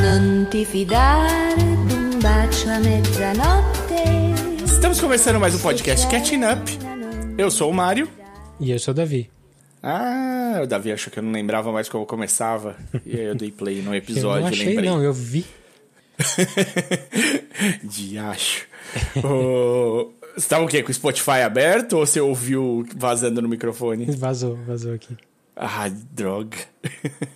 Non ti fidare d'un bacio a mezzanotte. Estamos começando mais um podcast Catching Up. Eu sou o Mário. E eu sou o Davi. Ah, o Davi achou que eu não lembrava mais como começava. E aí eu dei play no episódio, eu não achei, lembrei. não, eu vi. Diacho. oh, você tava o quê? Com o Spotify aberto ou você ouviu vazando no microfone? Vazou, vazou aqui. Ah, droga.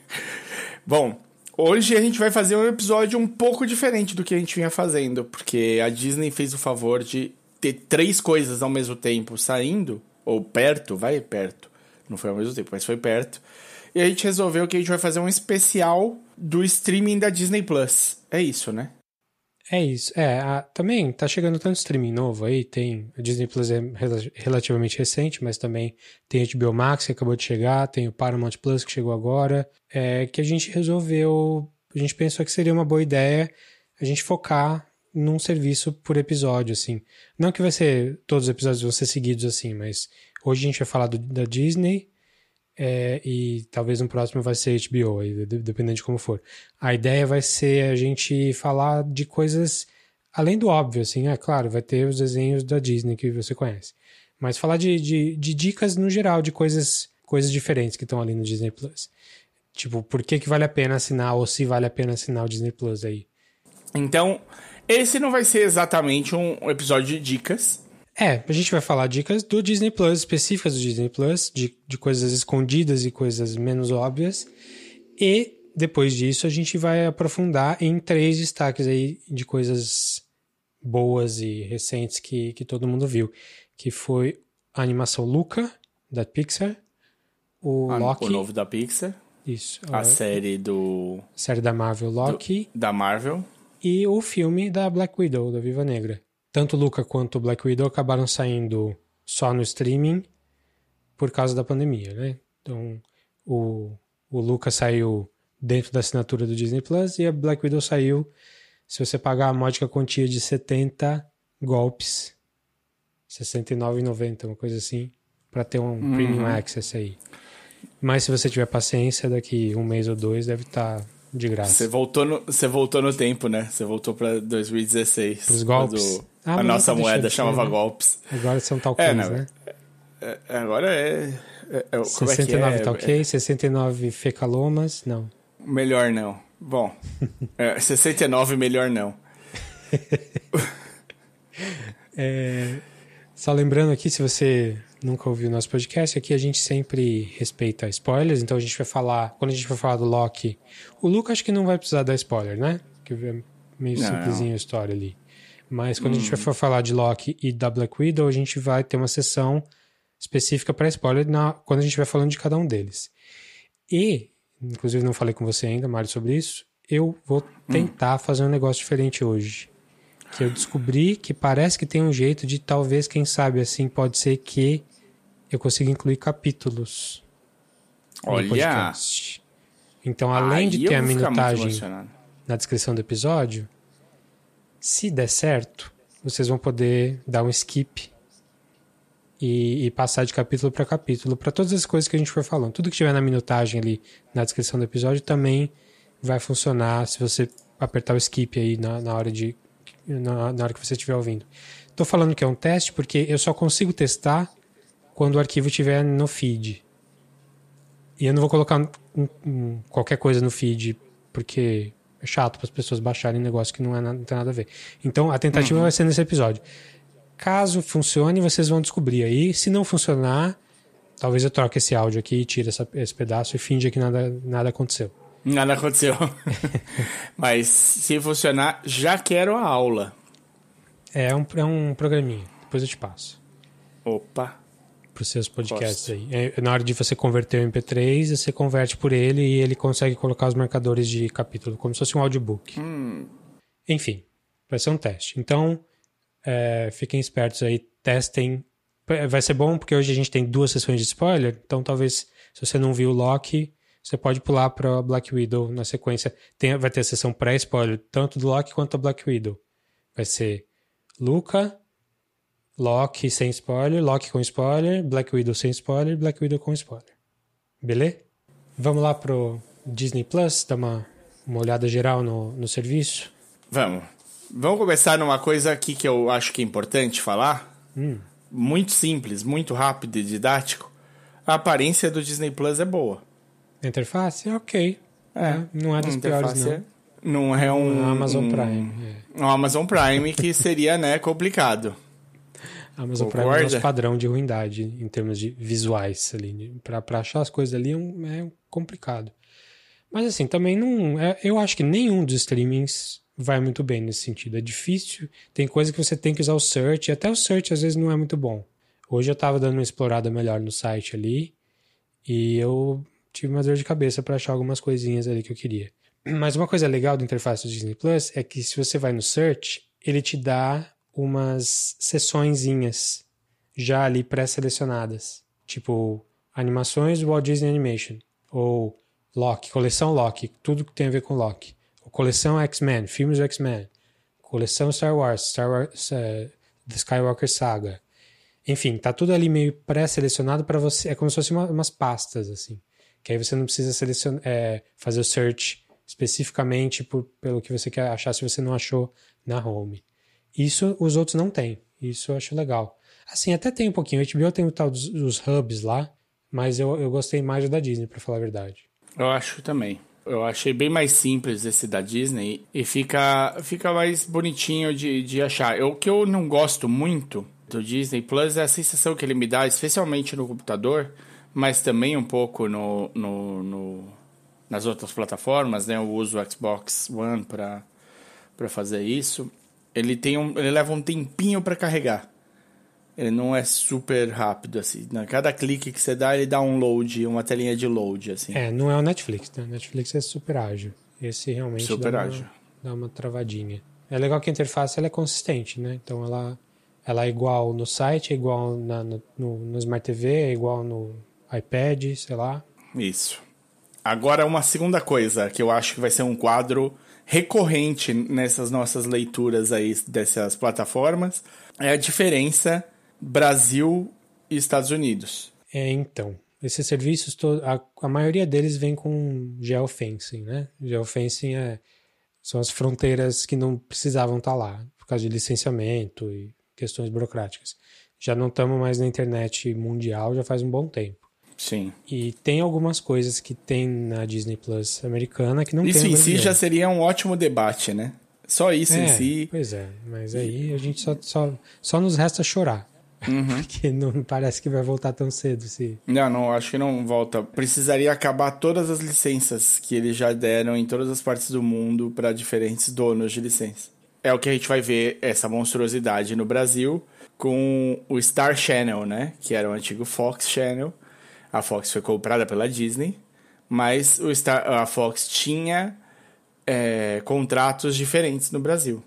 Bom, hoje a gente vai fazer um episódio um pouco diferente do que a gente vinha fazendo, porque a Disney fez o favor de ter três coisas ao mesmo tempo saindo, ou perto, vai perto. Não foi ao mesmo tempo, mas foi perto. E a gente resolveu que a gente vai fazer um especial do streaming da Disney Plus. É isso, né? É isso. É, a- também tá chegando tanto streaming novo aí, tem. A Disney Plus é rela- relativamente recente, mas também tem HBO Max que acabou de chegar, tem o Paramount Plus que chegou agora. É que a gente resolveu. A gente pensou que seria uma boa ideia a gente focar num serviço por episódio, assim. Não que vai ser. Todos os episódios vão ser seguidos assim, mas hoje a gente vai falar do- da Disney. É, e talvez no próximo vai ser HBO, dependendo de como for. A ideia vai ser a gente falar de coisas além do óbvio, assim, é claro, vai ter os desenhos da Disney que você conhece. Mas falar de, de, de dicas no geral, de coisas, coisas diferentes que estão ali no Disney Plus. Tipo, por que, que vale a pena assinar, ou se vale a pena assinar o Disney Plus aí. Então, esse não vai ser exatamente um episódio de dicas. É, a gente vai falar dicas do Disney Plus, específicas do Disney Plus, de, de coisas escondidas e coisas menos óbvias. E depois disso a gente vai aprofundar em três destaques aí de coisas boas e recentes que, que todo mundo viu. Que foi a animação Luca, da Pixar, o Ah, Loki, O novo da Pixar. isso, A a série do, série da Marvel Loki, da Marvel. e o filme da Black Widow, da Viva Negra. Tanto o Luca quanto o Black Widow acabaram saindo só no streaming por causa da pandemia, né? Então, o, o Luca saiu dentro da assinatura do Disney Plus e a Black Widow saiu se você pagar a módica quantia de 70 golpes, R$ 69,90, uma coisa assim, para ter um premium access aí. Mas se você tiver paciência, daqui um mês ou dois deve estar de graça. Você voltou, no, você voltou no tempo, né? Você voltou pra 2016. Pros golpes. quando Ah, a nossa moeda chamava né? golpes. Agora são talquins, É, né? É, agora é. é, é como 69 é que é? tá ok, 69 fecalomas, não. Melhor não. Bom, é, 69 melhor não. Só lembrando aqui, se você nunca ouviu nosso podcast, aqui a gente sempre respeita spoilers, então a gente vai falar, quando a gente for falar do Loki, o Luca acho que não vai precisar dar spoiler, né? Que é meio Não. simplesinho a história ali. Mas quando a gente for falar de Loki e da Black Widow, a gente vai ter uma sessão específica para spoiler na, quando a gente vai falando de cada um deles. E, inclusive não falei com você ainda, Mário, sobre isso, eu vou tentar fazer um negócio diferente hoje. Que eu descobri que parece que tem um jeito de talvez, quem sabe, assim, pode ser que eu consiga incluir capítulos no Olha. podcast. Então, além aí de ter a minutagem na descrição do episódio, se der certo, vocês vão poder dar um skip e, e passar de capítulo para capítulo para todas as coisas que a gente for falando. Tudo que tiver na minutagem ali na descrição do episódio também vai funcionar se você apertar o skip aí na, na hora de na, na hora que você estiver ouvindo. Tô falando que é um teste porque eu só consigo testar quando o arquivo estiver no feed. E eu não vou colocar um- um- qualquer coisa no feed porque é chato para as pessoas baixarem um negócio que não, é nada, não tem nada a ver. Então a tentativa vai ser nesse episódio. Caso funcione, vocês vão descobrir aí. Se não funcionar, talvez eu troque esse áudio aqui, tire essa- esse pedaço e finja que nada, nada aconteceu. Nada aconteceu. Mas se funcionar, já quero a aula. É um, é um programinha, depois eu te passo. Opa. Para os seus podcasts aí. É, na hora de você converter o MP3, você converte por ele e ele consegue colocar os marcadores de capítulo, como se fosse um audiobook. Enfim, vai ser um teste. Então, é, fiquem espertos aí, testem. Vai ser bom porque hoje a gente tem duas sessões de spoiler, então talvez se você não viu o Loki, você pode pular para Black Widow na sequência. Tem, vai ter a sessão pré-spoiler, tanto do Loki quanto da Black Widow. Vai ser Luca, Loki sem spoiler, Loki com spoiler, Black Widow sem spoiler, Black Widow com spoiler. Beleza? Vamos lá pro Disney Plus, dar uma, uma olhada geral no, no serviço? Vamos. Vamos começar numa coisa aqui que eu acho que é importante falar. Hum. Muito simples, muito rápido e didático. A aparência do Disney Plus é boa. A interface? Ok. É, não é dos piores, não. Não é um. Um Amazon um, Prime. É. Um Amazon Prime que seria, né, complicado. Amazon Prime é o Concorda? nosso padrão de ruindade em termos de visuais ali. Pra, pra achar as coisas ali é, um- é complicado. Mas assim, também não. é- eu acho que nenhum dos streamings vai muito bem nesse sentido. É difícil. Tem coisa que você tem que usar o search, e até o search às vezes não é muito bom. Hoje eu tava dando uma explorada melhor no site ali, e eu tive uma dor de cabeça para achar algumas coisinhas ali que eu queria. Mas uma coisa legal da interface do Disney Plus é que se você vai no search, ele te dá umas sessõezinhas já ali pré-selecionadas. Tipo, animações do Walt Disney Animation. Ou Loki, coleção Loki, tudo que tem a ver com Loki. Ou coleção X-Men, filmes do X-Men. Coleção Star Wars, Star Wars, eh, The Skywalker Saga. Enfim, tá tudo ali meio pré-selecionado para você. É como se fossem uma- umas pastas, assim. Que aí você não precisa selecionar, é, fazer o search especificamente por, pelo que você quer achar se você não achou na home. Isso os outros não têm. Isso eu acho legal. Assim, até tem um pouquinho. O HBO tem o tal dos, dos hubs lá, mas eu, eu gostei mais da Disney, pra falar a verdade. Eu acho também. Eu achei bem mais simples esse da Disney e fica, fica mais bonitinho de, de achar. O que eu não gosto muito do Disney Plus é a sensação que ele me dá, especialmente no computador, mas também um pouco no, no, no- nas outras plataformas, né? Eu uso o Xbox One para para fazer isso. Ele tem um, ele leva um tempinho para carregar. Ele não é super rápido assim. né? Cada clique que você dá, ele dá um load, uma telinha de load assim. É, não é o Netflix, né? O Netflix é super ágil. Esse realmente Super dá, uma, ágil. dá uma travadinha. É legal que a interface ela é consistente, né? Então ela, ela é igual no site, é igual na, no, no, no Smart TV, é igual no iPad, sei lá. Isso. Agora, uma segunda coisa que eu acho que vai ser um quadro recorrente nessas nossas leituras aí dessas plataformas é a diferença Brasil e Estados Unidos. É, então. Esses serviços, a, a maioria deles vem com geofencing, né? Geofencing é, são as fronteiras que não precisavam estar lá, por causa de licenciamento e questões burocráticas. Já não estamos mais na internet mundial já faz um bom tempo. Sim. E tem algumas coisas que tem na Disney Plus americana que não Isso tem na em si já seria um ótimo debate, né? Só isso em É, si. Pois é, mas aí a gente só, só, só nos resta chorar. Uhum. Porque não parece que vai voltar tão cedo. Se... Não, não, acho que não volta. Precisaria acabar todas as licenças que eles já deram em todas as partes do mundo para diferentes donos de licença. É o que a gente vai ver essa monstruosidade no Brasil com o Star Channel, né? Que era o antigo Fox Channel. A Fox foi comprada pela Disney, mas o Star, a Fox tinha é, contratos diferentes no Brasil.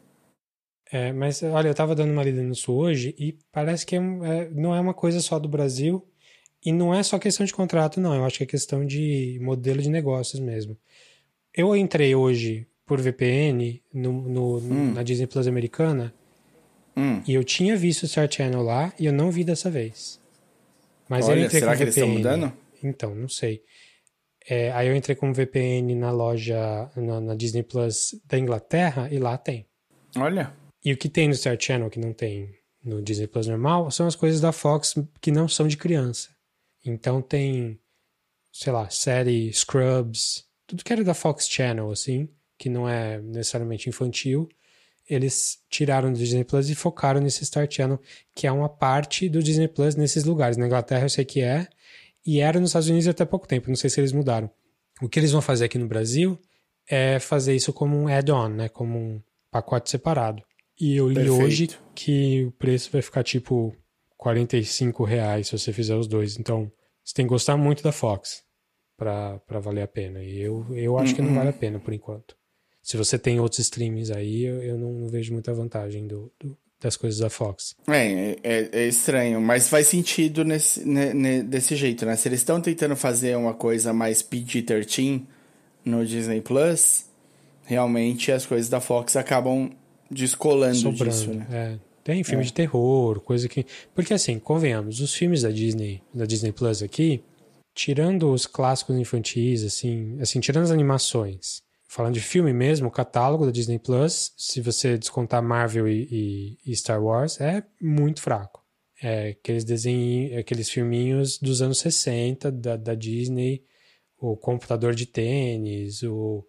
É, mas olha, eu tava dando uma lida nisso hoje e parece que é é- não é uma coisa só do Brasil e não é só questão de contrato, não. Eu acho que é questão de modelo de negócios mesmo. Eu entrei hoje por VPN no, no- na Disney Plus americana Hum. e eu tinha visto o Star Channel lá e eu não vi dessa vez. Mas eu Olha, entrei será que eles estão VPN. mudando? Então, não sei. É, aí eu entrei com VPN na loja, na, na Disney Plus da Inglaterra e lá tem. Olha, E o que tem no Star Channel que não tem no Disney Plus normal são as coisas da Fox que não são de criança. Então tem, sei lá, série Scrubs, tudo que era da Fox Channel, assim, que não é necessariamente infantil, eles tiraram do Disney Plus e focaram nesse Star Channel, que é uma parte do Disney Plus nesses lugares. Na Inglaterra eu sei que é, e era nos Estados Unidos até pouco tempo, não sei se eles mudaram. O que eles vão fazer aqui no Brasil é fazer isso como um add-on, né, como um pacote separado. E eu li Perfeito. hoje que o preço vai ficar tipo 45 reais se você fizer os dois. Então, você tem que gostar muito da Fox pra valer a pena. E eu, eu acho que não vale a pena por enquanto. Se você tem outros streamings aí, eu, eu não, não vejo muita vantagem do, do- das coisas da Fox. É, é, é estranho, mas faz sentido nesse, ne- ne- desse jeito, né? Se eles estão tentando fazer uma coisa mais PG-13 no Disney Plus, realmente as coisas da Fox acabam descolando Sobrando. disso, né? É, Tem filme É. de terror, coisa que. Porque assim, convenhamos, os filmes da Disney, da Disney Plus aqui, tirando os clássicos infantis, assim, assim, tirando as animações, falando de filme mesmo, o catálogo da Disney Plus, se você descontar Marvel e, e- e Star Wars, é muito fraco. É aqueles desenhos, aqueles filminhos dos anos 60 da, da Disney, o computador de tênis, o,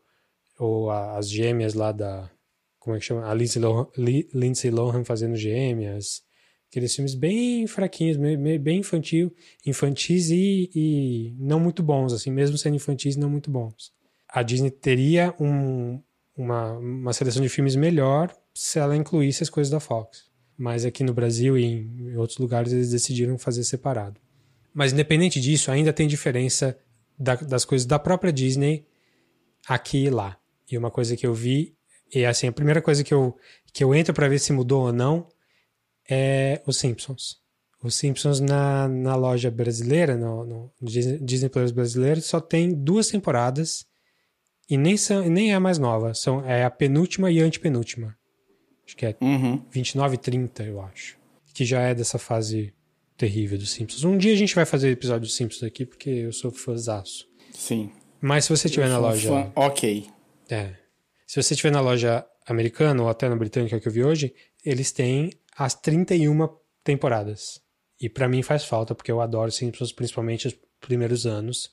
as gêmeas lá da. Como é que chama? A Lindsay Lohan, Li- Lindsay Lohan fazendo gêmeas. Aqueles filmes bem fraquinhos, bem infantil, infantis e, e não muito bons, assim, mesmo sendo infantis, não muito bons. A Disney teria um- uma, uma seleção de filmes melhor se ela incluísse as coisas da Fox. Mas aqui no Brasil e em, outros lugares eles decidiram fazer separado. Mas independente disso, ainda tem diferença da- das coisas da própria Disney aqui e lá. E uma coisa que eu vi, e assim, a primeira coisa que eu, que eu entro para ver se mudou ou não é os Simpsons. Os Simpsons na, na loja brasileira, no, no Disney Plus brasileiro, só tem duas temporadas e nem, são, nem é a mais nova. São, é a penúltima e a antepenúltima. Acho que é Uhum. 29 e 30, eu acho. Que já é dessa fase terrível dos Simpsons. Um dia a gente vai fazer episódio dos Simpsons aqui, porque eu sou fãzaço. Sim. Mas se você estiver Eu na loja. fã- Ok. É. Se você estiver na loja americana ou até na britânica que eu vi hoje, eles têm as 31 temporadas. E pra mim faz falta, porque eu adoro Simpsons, principalmente os primeiros anos.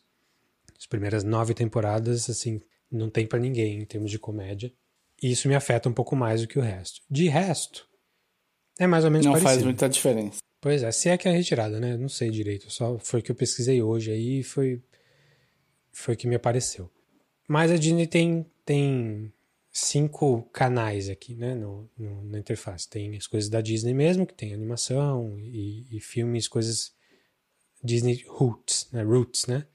As primeiras nove temporadas, assim, não tem pra ninguém em termos de comédia. E isso me afeta um pouco mais do que o resto. De resto, é mais ou menos Não parecido. faz muita diferença. Pois é, se é que é retirada, né? Não sei direito. Só foi o que eu pesquisei hoje aí e foi, foi o que me apareceu. Mas a Disney tem, tem cinco canais aqui, né? No, no- na interface. Tem as coisas da Disney mesmo, que tem animação e, e filmes, coisas Disney Roots, né? Roots, né?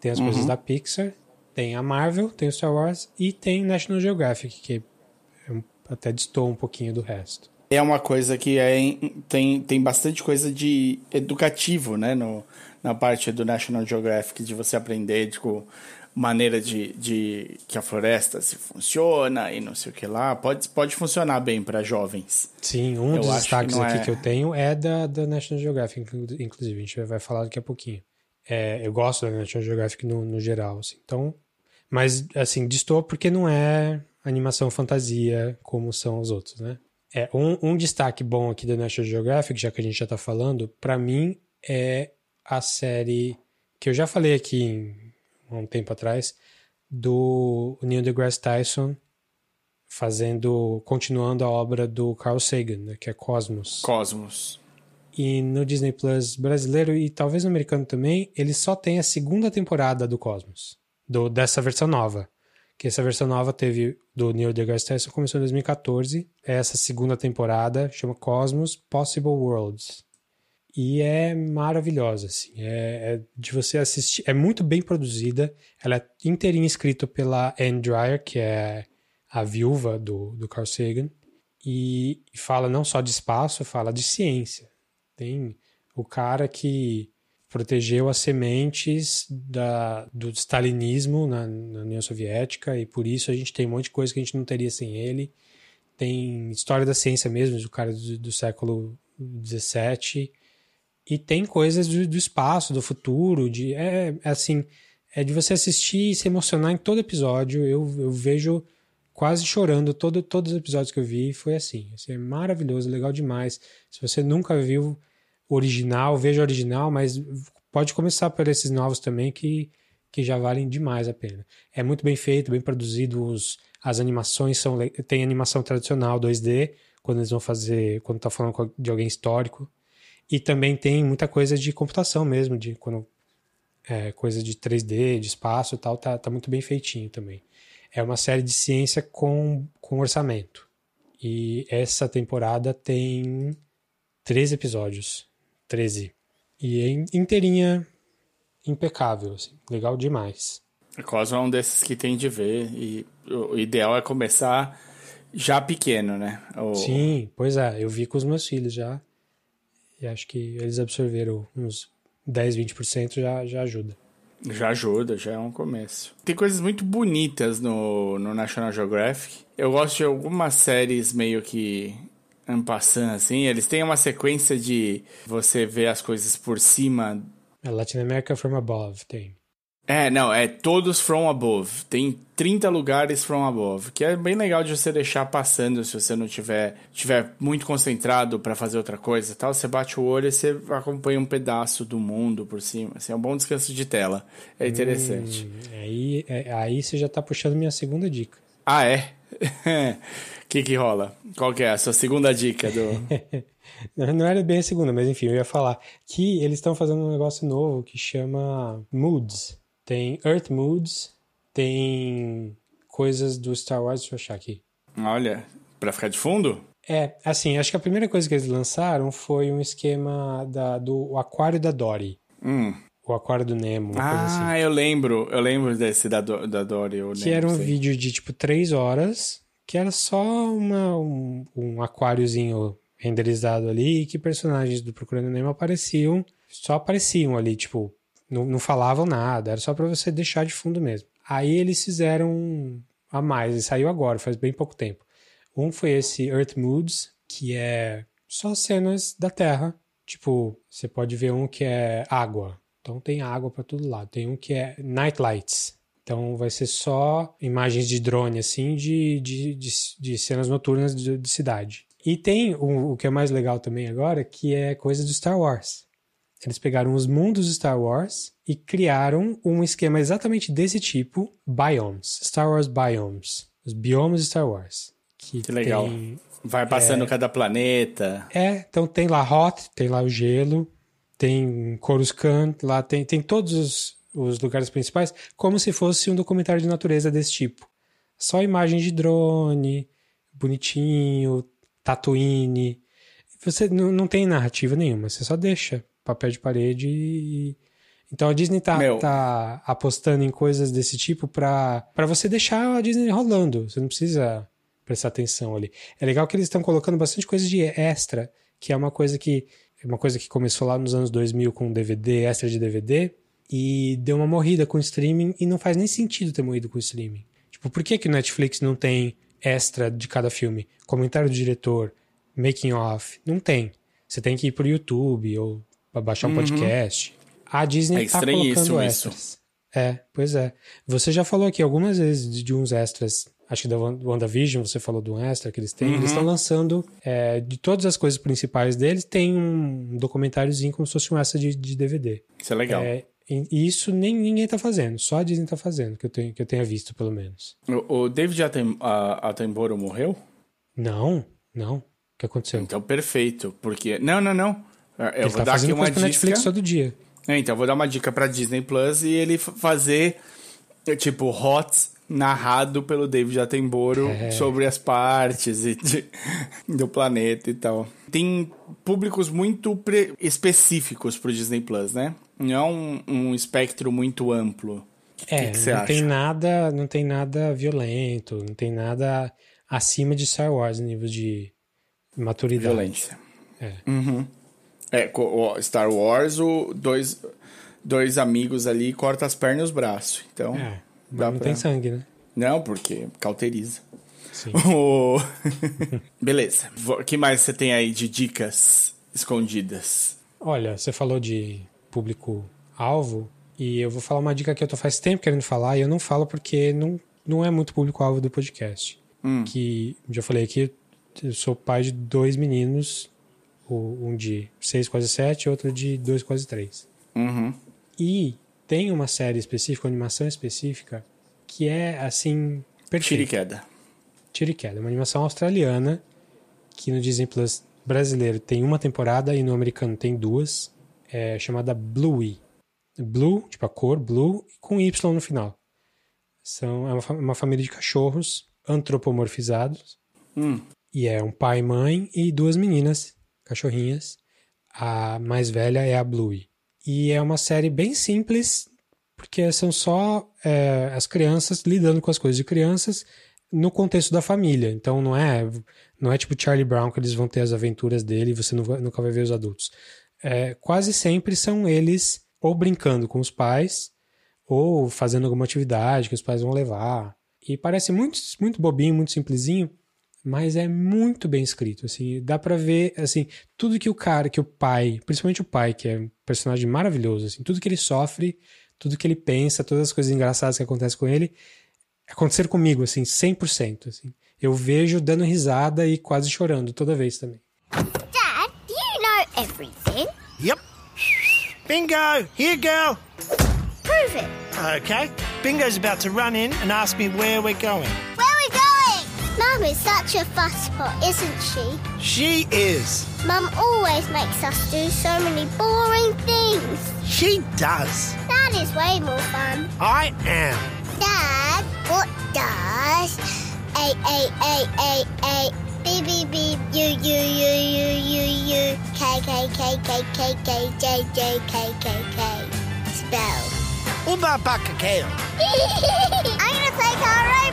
Tem as coisas da Pixar, tem a Marvel, tem o Star Wars e tem National Geographic, que é até distou um pouquinho do resto. É uma coisa que é, em- tem, tem bastante coisa de educativo, né? No, na parte do National Geographic, de você aprender, tipo, maneira de, de que a floresta se funciona e não sei o que lá. Pode, pode funcionar bem para jovens. Sim, um Eu dos que destaques não aqui é- que eu tenho é da, da National Geographic, inclu- inclusive. A gente vai falar daqui a pouquinho. É, eu gosto da National Geographic no, no geral, assim. Então, mas, assim, distou porque não é animação fantasia como são os outros, né? É, um, um destaque bom aqui da National Geographic, já que a gente já tá falando, pra mim é a série que eu já falei aqui há um tempo atrás, do Neil deGrasse Tyson fazendo, continuando a obra do Carl Sagan, né, que é Cosmos. Cosmos. E no Disney Plus brasileiro e talvez no americano também, ele só tem a segunda temporada do Cosmos, do, dessa versão nova. Que essa versão nova teve do Neil deGrasse Tyson, começou em 2014. Essa segunda temporada chama Cosmos Possible Worlds. E é maravilhosa, assim. É, é de você assistir. É muito bem produzida. Ela é inteirinha escrita pela Anne Dwyer, que é a viúva do, do Carl Sagan. E fala não só de espaço, fala de ciência. Tem o cara que protegeu as sementes da, do stalinismo na, na União Soviética e por isso a gente tem um monte de coisa que a gente não teria sem ele. Tem história da ciência mesmo, do cara do, do século XVII. E tem coisas do, do espaço, do futuro, de é, é assim, é de você assistir e se emocionar em todo episódio. Eu, eu vejo quase chorando todo, todos os episódios que eu vi, foi assim. assim. É maravilhoso, legal demais. Se você nunca viu original, veja original, mas pode começar por esses novos também que, que já valem demais a pena. É muito bem feito, bem produzido, os, as animações são tem animação tradicional 2D, quando eles vão fazer, quando tá falando de alguém histórico. E também tem muita coisa de computação mesmo, de quando é, coisa de 3D, de espaço e tal, tá, tá muito bem feitinho também. É uma série de ciência com, com orçamento. E essa temporada tem 13 episódios. 13. E é in- inteirinha impecável, assim. Legal demais. É um desses que tem de ver. E o o ideal é começar já pequeno, né? O- Sim, pois é. Eu vi com os meus filhos já. E acho que eles absorveram uns 10, 20% já, já ajuda. Já ajuda, já é um começo. Tem coisas muito bonitas no, no National Geographic. Eu gosto de algumas séries meio que um passando assim. Eles têm uma sequência de você ver as coisas por cima. É Latin America from above, tem. É, não, é todos from above. Tem 30 lugares from above, que é bem legal de você deixar passando se você não tiver, tiver muito concentrado para fazer outra coisa, tal. Você bate o olho e você acompanha um pedaço do mundo por cima. Assim, é um bom descanso de tela. É interessante. Hum, aí, é, aí você já tá puxando minha segunda dica. Ah, é? O que que rola? Qual que é a sua segunda dica do... não era bem a segunda, mas enfim, eu ia falar que eles estão fazendo um negócio novo que chama Moods. Tem Earth Moods, tem coisas do Star Wars, deixa eu achar aqui. Olha, pra ficar de fundo? É, assim, acho que a primeira coisa que eles lançaram foi um esquema da, do aquário da Dory. Hum. O aquário do Nemo, uma ah, coisa assim. eu lembro. Eu lembro desse da, Do- da Dory. Que era um sei. vídeo de tipo três horas, que era só uma, um, um aquáriozinho renderizado ali e que personagens do Procurando Nemo apareciam, só apareciam ali, tipo, não, não falavam nada, era só pra você deixar de fundo mesmo. Aí eles fizeram a mais, e saiu agora, faz bem pouco tempo. Um foi esse Earth Moods, que é só cenas da Terra. Tipo, você pode ver um que é água. Então tem água pra todo lado. Tem um que é Night Lights. Então vai ser só imagens de drone, assim, de, de, de, de cenas noturnas de, de cidade. E tem o, o que é mais legal também agora, que é coisa do Star Wars. Eles pegaram os mundos Star Wars e criaram um esquema exatamente desse tipo, Biomes, Star Wars Biomes, os biomas Star Wars. Que, Que legal. tem- Vai passando cada planeta. é, então tem lá Hot, tem lá o gelo, tem Coruscant, lá tem, tem todos os, os lugares principais, como se fosse um documentário de natureza desse tipo. Só imagem de drone, bonitinho, Tatooine. Você não, não tem narrativa nenhuma, você só deixa papel de parede e. Então a Disney tá, tá apostando em coisas desse tipo pra, pra você deixar a Disney rolando. Você não precisa prestar atenção ali. É legal que eles estão colocando bastante coisa de extra, que é uma coisa que uma coisa que começou lá nos anos 2000 com DVD, extra de DVD, e deu uma morrida com o streaming e não faz nem sentido ter morrido com o streaming. Tipo, por que que o Netflix não tem extra de cada filme? Comentário do diretor, making off, não tem. Você tem que ir pro YouTube ou baixar um podcast. A Disney É tá colocando isso. extras. É, pois é. Você já falou aqui algumas vezes de, de uns extras. Acho que da Wan- WandaVision você falou um extra que eles têm. Eles estão lançando, é, de todas as coisas principais deles, tem um documentáriozinho como se fosse um extra de, de DVD. Isso é legal. É, e isso nem ninguém tá fazendo, só a Disney tá fazendo, que eu, tenho, que eu tenha visto, pelo menos. O, o David Atem, a- Attenborough morreu? Não, não. O que aconteceu? Então, perfeito. Porque. Não, não, não. Eu Ele vou tá dar aqui uma dica. Netflix todo dia. É, então, eu vou dar uma dica pra Disney Plus e ele fazer, é, tipo, HOTS narrado pelo David Attenborough É. sobre as partes e de- do planeta e tal. Tem públicos muito pre- específicos pro Disney Plus, né? Não é um, um espectro muito amplo. É, que que não acha? tem nada, não tem nada violento, não tem nada acima de Star Wars no nível de maturidade. Violência. É. Uhum. É, Star Wars, o dois, dois amigos ali cortam as pernas e os braços. Então, É, dá não pra... tem sangue, né? Não, porque cauteriza. Sim. Beleza. O que mais você tem aí de dicas escondidas? Olha, você falou de público-alvo, e eu vou falar uma dica que eu tô faz tempo querendo falar, e eu não falo porque não, não é muito público-alvo do podcast. Hum. Que, já falei aqui, eu sou pai de dois meninos, um de seis, quase sete, outro de dois, quase três. Uhum. E tem uma série específica, uma animação específica, que é, assim, perfeita. Tira e queda. Tira e queda. Uma animação australiana, que no Disney Plus brasileiro tem uma temporada e no americano tem duas, é chamada Bluey. Blue, tipo a cor, blue, com Y no final. São, é uma, uma família de cachorros antropomorfizados. Hum. E é um pai, mãe e duas meninas, cachorrinhas. A mais velha é a Bluey. E é uma série bem simples, porque são só é, as crianças lidando com as coisas de crianças no contexto da família. Então não é não é tipo Charlie Brown que eles vão ter as aventuras dele e você nunca vai ver os adultos. É, quase sempre são eles ou brincando com os pais ou fazendo alguma atividade que os pais vão levar. E parece muito, muito bobinho, muito simplesinho, mas é muito bem escrito, assim, dá para ver, assim, tudo que o cara, que o pai, principalmente o pai, que é um personagem maravilhoso, assim, tudo que ele sofre, tudo que ele pensa, todas as coisas engraçadas que acontecem com ele, aconteceram comigo, assim, 100%, assim. Eu vejo dando risada e quase chorando toda vez também. Dad, do you know everything? Yep. Bingo! Here, girl. Prove it. Okay. Bingo's about to run in and ask me where we're going. Where? Mum is such a fusspot, isn't she? She is. Mum always makes us do so many boring things. She does. That is way more fun. I am. Dad, what does A A A A A B B B U U U U U U K K K K K K J J K K K spell? Baka kale. I'm gonna take our rainbow all the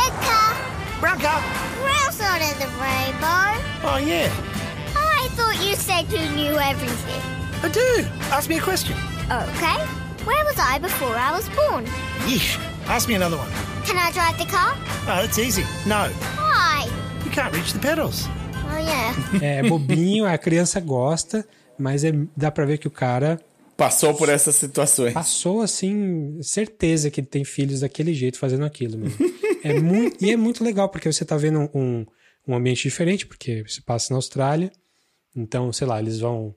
way. Red car. Brunka. Where else on in the rainbow? Oh, yeah. I thought you said you knew everything. I do. Ask me a question. Okay. Where was I before I was born? Yeesh. Ask me another one. Can I drive the car? Oh, that's easy. No. Why? You can't reach the pedals. Oh yeah. É bobinho, a criança gosta, mas é, dá pra ver que o cara Passou por essas situações. passou assim, certeza que tem filhos daquele jeito fazendo aquilo é muito, e é muito legal, porque você tá vendo um, um ambiente diferente, porque se passa na Austrália. Então, sei lá, eles vão.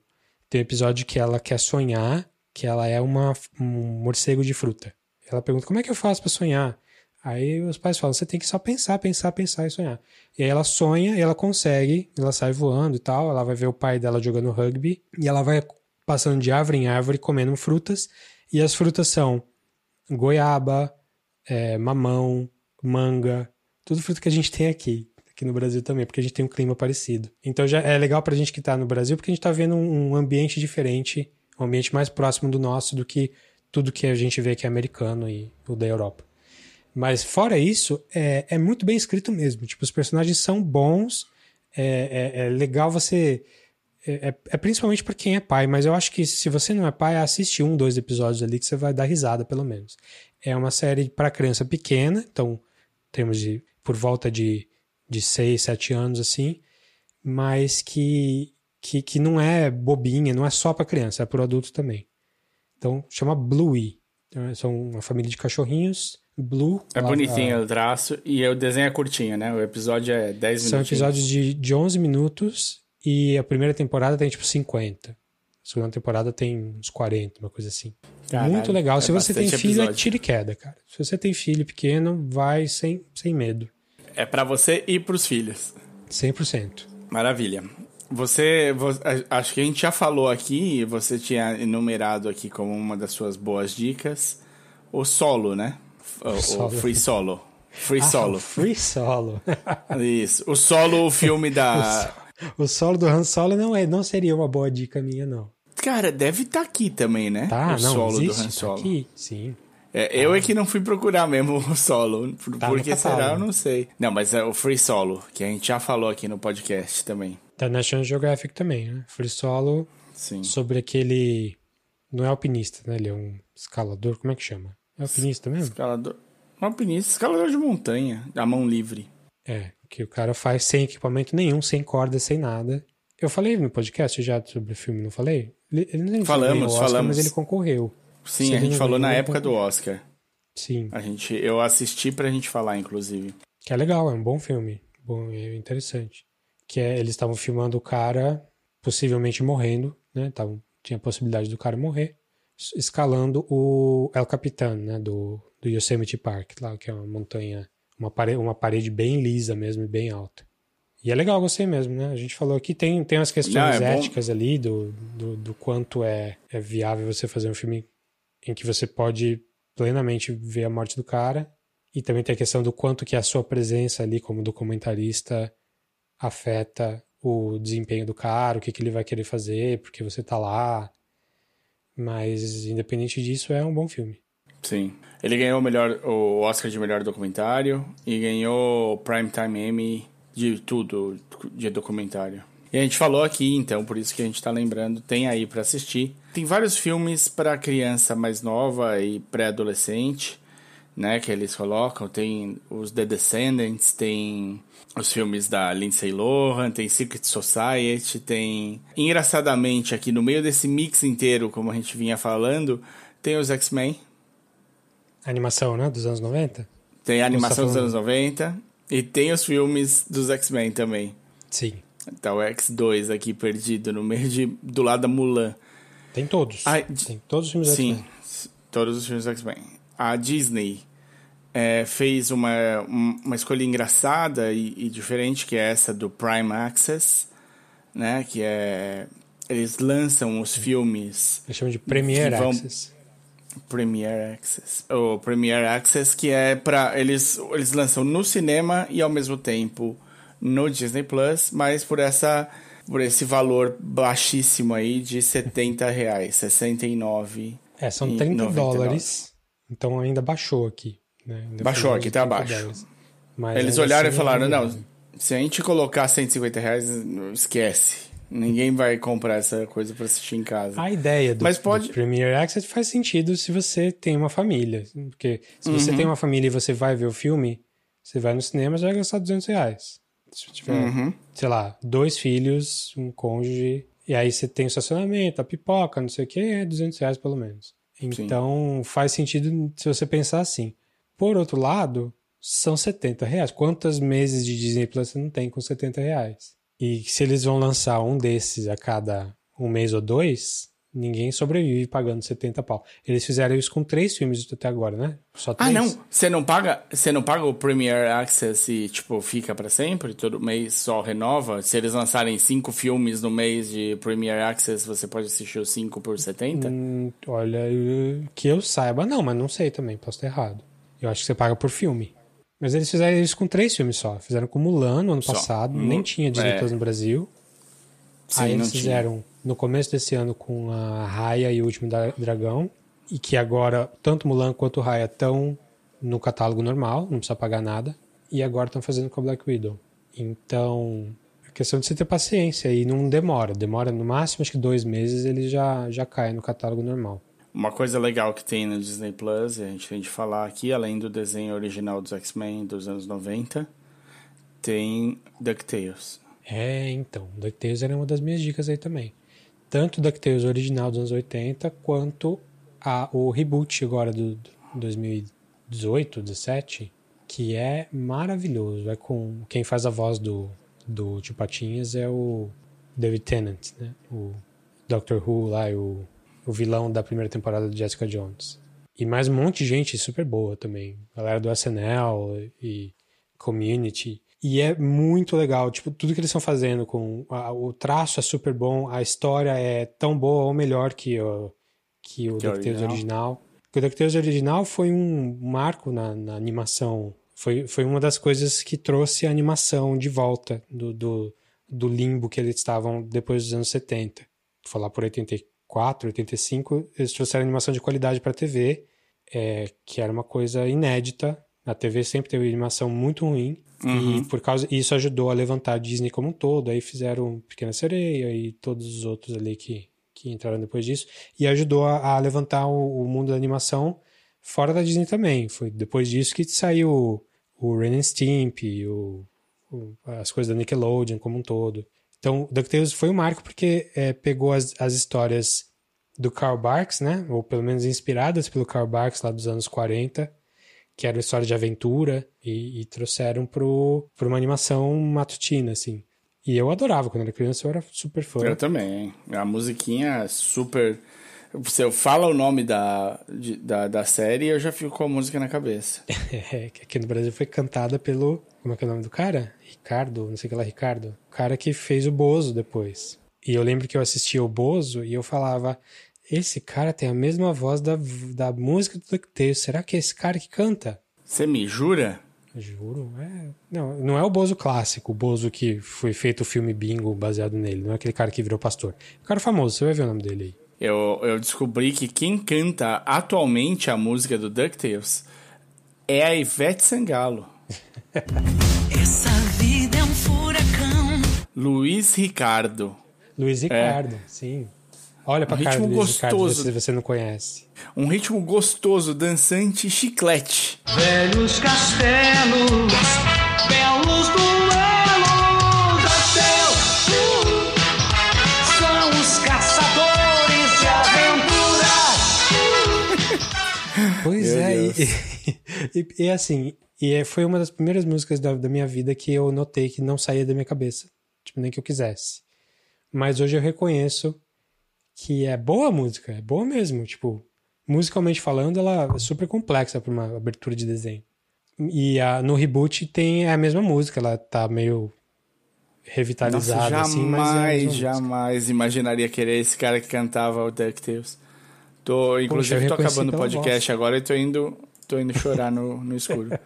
Tem um episódio que ela quer sonhar que ela é uma, um morcego de fruta. Ela pergunta: como é que eu faço pra sonhar? Aí os pais falam: você tem que só pensar, pensar, pensar e sonhar. E aí ela sonha e ela consegue, ela sai voando e tal. Ela vai ver o pai dela jogando rugby e ela vai passando de árvore em árvore comendo frutas. E as frutas são goiaba, é, mamão, manga, tudo fruta que a gente tem aqui, aqui no Brasil também, porque a gente tem um clima parecido. Então já é legal pra gente que tá no Brasil, porque a gente tá vendo um, ambiente diferente, um ambiente mais próximo do nosso do que tudo que a gente vê aqui americano e o da Europa. Mas fora isso, é, é muito bem escrito mesmo. Tipo, os personagens são bons, é, é, é legal você. É, é- é principalmente para quem é pai, mas eu acho que se você não é pai, assiste um, dois episódios ali que você vai dar risada, pelo menos. É uma série para criança pequena, então temos de por volta de, de 6, 7 anos assim, mas que, que, que não é bobinha, não é só para criança, é para adulto também. Então chama Bluey. Então, são uma família de cachorrinhos. Blue. É bonitinho o traço e o desenho é curtinho, né? O episódio é 10 São minutos. episódios de, de 11 minutos e a primeira temporada tem tipo 50. A segunda temporada tem uns 40, uma coisa assim. Caralho, Muito legal. é Se você tem filho, é episódio. tira e queda, cara. Se você tem filho pequeno, vai sem, sem medo. É pra você e pros filhos. 100%. Maravilha. Você, vo- a- acho que a gente já falou aqui, e você tinha enumerado aqui como uma das suas boas dicas, o solo, né? O, o Solo. Free Solo. Free Ah, Solo. o Free Solo. Isso. O solo, o filme da. o solo do Han Solo não, é, não seria uma boa dica minha, não. Cara, deve estar aqui também, né? Tá, o não, solo existe, do Han Solo. Tá aqui, sim. É, eu é que não fui procurar mesmo o solo. Por, Tá por no que será, eu não sei. Não, mas é o Free Solo, que a gente já falou aqui no podcast também. Da National Geographic também, né? Free Solo Sim. sobre aquele... Não é alpinista, né? Ele é um escalador, como é que chama? É alpinista mesmo? Escalador. Um alpinista, escalador de montanha, a mão livre. É, que o cara faz sem equipamento nenhum, sem corda, sem nada. Eu falei no podcast já sobre o filme, não falei? Ele, Falamos, Oscar, falamos. Mas ele concorreu. Sim, Se a gente falou na época do. Oscar. Sim, A gente, eu assisti pra gente falar, inclusive. que é legal, é um bom filme. Bom, é interessante. Que é, eles estavam filmando o cara possivelmente morrendo, né? Tavam, tinha a possibilidade do cara morrer, escalando o El Capitan, né? Do, do Yosemite Park, lá, que é uma montanha, uma parede, uma parede bem lisa mesmo e bem alta. E é legal, gostei mesmo, né? A gente falou que tem, tem as questões Não, é bom. éticas ali do, do, do quanto é, é viável você fazer um filme em que você pode plenamente ver a morte do cara. E também tem a questão do quanto que a sua presença ali como documentarista afeta o desempenho do cara, o que, que ele vai querer fazer, porque você tá lá. Mas, independente disso, é um bom filme. Sim. Ele ganhou o, melhor, o Oscar de melhor documentário e ganhou o Primetime Emmy de tudo de documentário. E a gente falou aqui, então, por isso que a gente tá lembrando, tem aí pra assistir. Tem vários filmes pra criança mais nova e pré-adolescente. né, que eles colocam. Tem os The Descendants, tem os filmes da Lindsay Lohan, tem Secret Society, tem... Engraçadamente, aqui no meio desse mix inteiro, como a gente vinha falando, tem os X-Men, Animação, né? Dos anos 90? tem a animação Você dos tá anos 90 e tem os filmes dos X-Men também. Sim. Tá o X2 aqui perdido no meio de do lado da Mulan. Tem todos. Ai, Tem todos os filmes Sim, X-Men. s- todos os filmes do X-Men. A Disney é, fez uma, um- uma escolha engraçada e, e diferente, que é essa do Prime Access, né? Que é... Eles lançam os filmes Eles chamam de Premiere vão- Access. Premiere Access. O Premiere Access, que é para eles eles lançam no cinema e ao mesmo tempo no Disney Plus, mas por essa por esse valor baixíssimo aí de 70 reais, 69. É, são e 30 99. dólares. Então ainda baixou aqui. Né? Ainda Baixou aqui, tá 30 abaixo. Eles olharam assim e falaram, é não, se a gente colocar 150 reais, esquece. Ninguém vai comprar essa coisa pra assistir em casa. A ideia do, Mas pode- do Premiere Access faz sentido se você tem uma família. Porque se você Uhum. tem uma família e você vai ver o filme, você vai no cinema, você vai gastar 200 reais. Se tiver, Uhum. sei lá, dois filhos, um cônjuge, e aí você tem o estacionamento, a pipoca, não sei o que, é 200 reais pelo menos. Então faz sentido se você pensar assim. Por outro lado, são 70 reais. Quantos meses de Disney Plus você não tem com 70 reais? E se eles vão lançar um desses a cada um mês ou dois, ninguém sobrevive pagando 70 pau. Eles fizeram isso com três filmes até agora, né? Só Ah, três. não. Você não paga, você não paga o Premiere Access e tipo fica pra sempre, todo mês só renova. Se eles lançarem cinco filmes no mês de Premiere Access, você pode assistir os cinco por 70? Hum, olha, que eu saiba, não, mas não sei também, posso estar errado. Eu acho que você paga por filme. Mas eles fizeram isso com três filmes só. Fizeram com Mulan no ano Só. passado, nem tinha Disney é. No Brasil. Sim, Aí eles tinha. fizeram no começo desse ano com a Raya e o Último Dragão. E que agora, tanto Mulan quanto Raya estão no catálogo normal, não precisa pagar nada. E agora estão fazendo com a Black Widow. Então, é questão de você ter paciência e não demora. Demora no máximo, acho que dois meses, ele já, já cai no catálogo normal. Uma coisa legal que tem no Disney Plus, a gente tem de falar aqui, além do desenho original dos X-Men dos anos 90, tem DuckTales. É, então, DuckTales era uma das minhas dicas aí também. Tanto DuckTales original dos anos 80, quanto a, o reboot agora do, do 2018, 17, que é maravilhoso. É com quem faz a voz do, do Tio Patinhas é o David Tennant, né? O Doctor Who lá, o, o vilão da primeira temporada de Jessica Jones. E mais um monte de gente super boa também. Galera do SNL e Community. E é muito legal, tipo, tudo que eles estão fazendo com a- o traço é super bom, a história é tão boa ou melhor que o que o DuckTales original. original. Porque o DuckTales original foi um marco na, na animação. Foi, foi uma das coisas que trouxe a animação de volta do, do, do limbo que eles estavam depois dos anos 70. Vou falar por 84, 85, eles trouxeram animação de qualidade para TV, é, que era uma coisa inédita. A TV sempre teve animação muito ruim. E por causa isso ajudou a levantar a Disney como um todo. Aí fizeram Pequena Sereia e todos os outros ali que, que entraram depois disso. E ajudou a, a levantar o, o mundo da animação fora da Disney também. Foi depois disso que saiu o, o Ren and Stimpy, o, o- as coisas da Nickelodeon como um todo. Então, DuckTales foi um marco porque é, pegou as, as histórias do Karl Barks, né? Ou pelo menos inspiradas pelo Karl Barks lá dos anos 40, que era uma história de aventura, e, e trouxeram pro, pra uma animação matutina, assim. E eu adorava, quando era criança eu era super fã. Eu também. A musiquinha é super. Você fala o nome da, de- da, da série e eu já fico com a música na cabeça. É, que aqui no Brasil foi cantada pelo. Como é que é o nome do cara? Ricardo, não sei o que lá, Ricardo. O cara que fez o Bozo depois. E eu lembro que eu assistia o Bozo e eu falava: Esse cara tem a mesma voz da, da música do DuckTales. Será que é esse cara que canta? Você me jura? Juro, é. Não, não é o Bozo clássico, o Bozo que foi feito o filme Bingo baseado nele. Não é aquele cara que virou pastor. O cara famoso, você vai ver o nome dele aí. Eu, eu descobri que quem canta atualmente a música do DuckTales é a Ivete Sangalo. Essa vida. Luiz Ricardo. Luiz Ricardo, sim. Olha pra Um cara ritmo do Luiz Ricardo, gostoso. se você não conhece. Um ritmo gostoso, dançante, chiclete. Velhos castelos, belos duelos até o São os caçadores de aventuras. Pois Meu é, e, e, e assim, e é- foi uma das primeiras músicas da, da minha vida que eu notei que não saía da minha cabeça. Tipo, nem que eu quisesse. Mas hoje eu reconheço que é boa a música, é boa mesmo. Tipo, musicalmente falando, ela é super complexa para uma abertura de desenho. E a, no reboot tem a mesma música, ela tá meio Nossa, revitalizada jamais, assim, mas é mesma música. jamais imaginaria que era esse cara que cantava o DuckTales. Tô, inclusive, eu tô acabando o podcast agora e tô indo, tô indo chorar no, no escuro.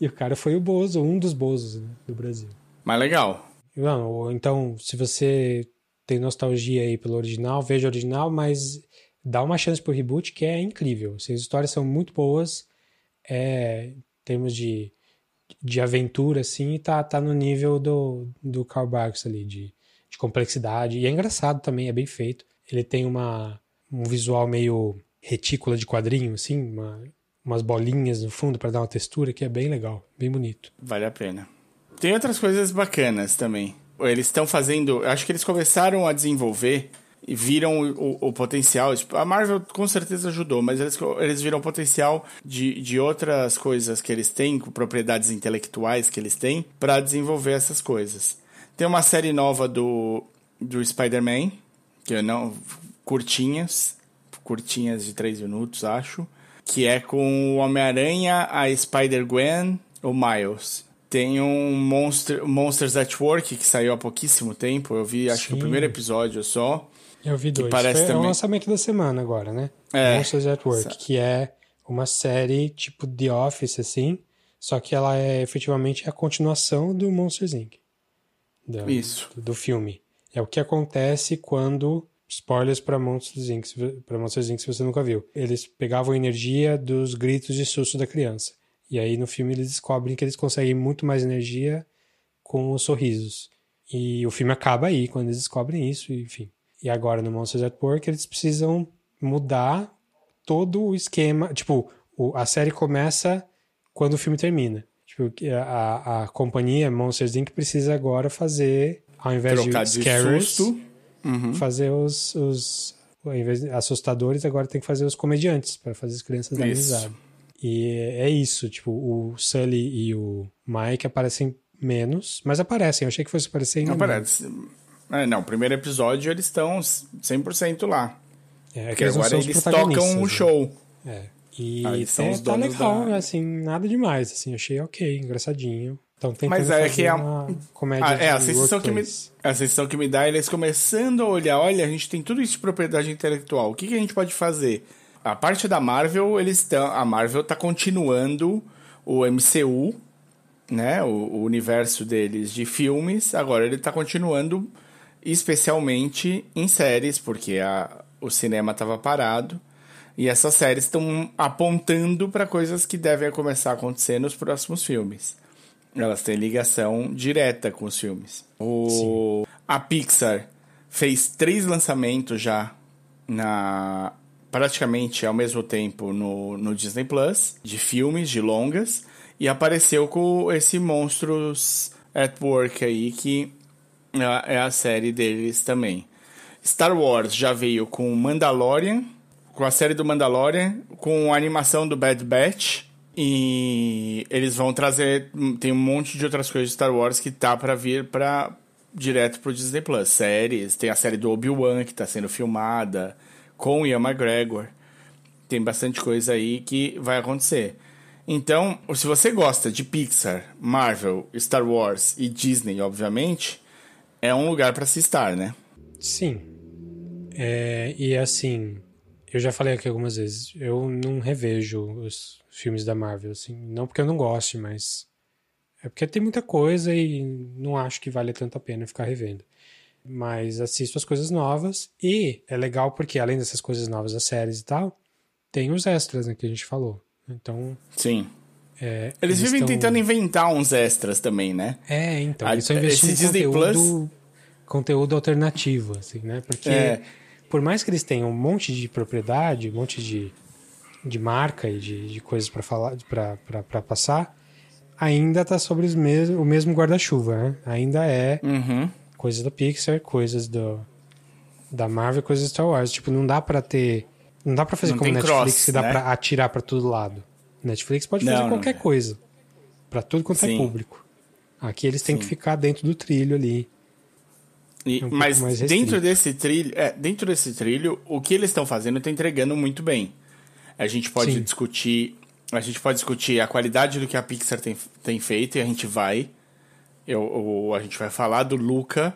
E o cara foi o Bozo, um dos Bozos né, do Brasil. Mas legal. Não, então, se você tem nostalgia aí pelo original, veja o original, mas dá uma chance pro reboot que é incrível. As histórias são muito boas, é, em termos de, de aventura, assim, e tá, tá no nível do, do Carl Barks ali, de, de complexidade. E é engraçado também, é bem feito. Ele tem uma, um visual meio retícula de quadrinho, assim, uma- umas bolinhas no fundo para dar uma textura que é bem legal, bem bonito. Vale a pena. Tem outras coisas bacanas também. Eles estão fazendo. Acho que eles começaram a desenvolver e viram o, o- o potencial. Tipo, a Marvel com certeza ajudou, mas eles, eles viram o potencial de, de outras coisas que eles têm, com propriedades intelectuais que eles têm, para desenvolver essas coisas. Tem uma série nova do, do Spider-Man, que eu não. curtinhas, curtinhas de 3 minutos, acho. Que é com o Homem-Aranha, a Spider-Gwen, o Miles. Tem um Monster, Monsters at Work que saiu há pouquíssimo tempo. Eu vi, acho que o Sim. primeiro episódio só. Eu vi dois. parece Foi, É o também- lançamento da semana agora, né? É. Monsters at Work, Sa- que é uma série tipo The Office, assim, só que ela é efetivamente a continuação do Monsters Inc. Do, Isso. Do, do filme. É o que acontece quando. Spoilers para Monsters Inc. Para Monsters Inc. se você nunca viu. Eles pegavam a energia dos gritos de susto da criança. E aí no filme eles descobrem que eles conseguem muito mais energia com os sorrisos. E o filme acaba aí quando eles descobrem isso, enfim. E agora no Monsters at Work eles precisam mudar todo o esquema. Tipo, a série começa quando o filme termina. Tipo, a, a, companhia Monsters Inc. precisa agora fazer, ao invés Trocar de de susto. Uhum. fazer os, os ao invés de assustadores, agora tem que fazer os comediantes para fazer as crianças Isso. risada. E é isso, tipo, o Sully e o Mike aparecem menos, mas aparecem. Eu achei que fosse aparecer ainda Não menos. parece. É, não, primeiro episódio eles estão 100% lá. É, é que Porque agora eles tocam o né? show. É. E Ah, são é, os tá donos legal, da- assim, nada demais, assim, achei ok, engraçadinho. Então tentando Mas é fazer que a- uma comédia Ah, é, a sensação que, me, a sensação que me dá é eles começando a olhar, olha, a gente tem tudo isso de propriedade intelectual, o que, que a gente pode fazer? A parte da Marvel, eles estão. A Marvel tá continuando o MCU, né? O, o universo deles de filmes. Agora ele tá continuando especialmente em séries, porque a, o cinema tava parado. E essas séries estão apontando para coisas que devem começar a acontecer nos próximos filmes. Elas têm ligação direta com os filmes. O... A Pixar fez três lançamentos já na praticamente ao mesmo tempo no, no Disney Plus, de filmes, de longas, e apareceu com esse Monstros at Work aí, que é é a série deles também. Star Wars já veio com Mandalorian, com a série do Mandalorian, com a animação do Bad Batch. E eles vão trazer. Tem um monte de outras coisas de Star Wars que tá pra vir pra, direto pro Disney Plus. Séries, tem a série do Obi-Wan que tá sendo filmada, com Ian McGregor. Tem bastante coisa aí que vai acontecer. Então, se você gosta de Pixar, Marvel, Star Wars e Disney, obviamente, é um lugar pra se estar, né? Sim. É, e assim, eu já falei aqui algumas vezes, eu não revejo os filmes da Marvel, assim, não porque eu não goste, mas é porque tem muita coisa e não acho que vale tanto a pena ficar revendo. Mas assisto as coisas novas e é legal porque além dessas coisas novas, as séries e tal, tem os extras né, que a gente falou. Então, Sim. é, Eles, vivem estão- tentando inventar uns extras também, né? É, então, A- eles estão investindo esse Disney conteúdo, Plus- conteúdo alternativo, assim, né? Porque É. por mais que eles tenham um monte de propriedade, um monte de, de marca e de, de coisas para falar, para passar, ainda tá sobre os mes o mesmo guarda-chuva, né? Ainda é Uhum. Coisas da Pixar, coisas do, da Marvel, coisas da Star Wars. Tipo, não dá pra ter. Não dá pra fazer Não como Netflix cross, que dá né? pra atirar pra todo lado. Netflix pode Não, fazer não qualquer é. coisa. Pra tudo quanto é Sim. público. Aqui eles têm Sim. que ficar dentro do trilho ali. E- É um mas dentro desse trilho, é, dentro desse trilho, o que eles estão fazendo está entregando muito bem. A gente pode Sim. discutir, a gente pode discutir a qualidade do que a Pixar tem, tem feito e a gente vai. Eu, eu- a gente vai falar do Luca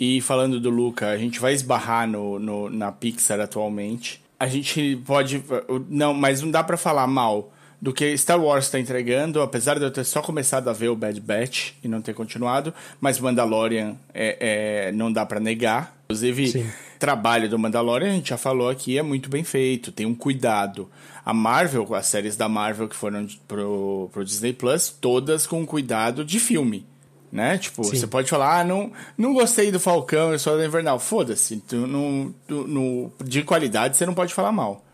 e falando do Luca, a gente vai esbarrar no, no- na Pixar atualmente. A gente pode, não, mas não dá pra falar mal do que Star Wars está entregando, apesar de eu ter só começado a ver o Bad Batch e não ter continuado, mas Mandalorian é, é- não dá pra negar. Inclusive, Sim. o trabalho do Mandalorian, a gente já falou aqui, é muito bem feito, tem um cuidado. A Marvel, as séries da Marvel que foram pro, pro Disney Plus, todas com cuidado de filme. Né? Tipo, Sim. você pode falar, ah, não, não gostei do Falcão e só do Invernal. Foda-se. Tu, no, tu- no- de qualidade você não pode falar mal.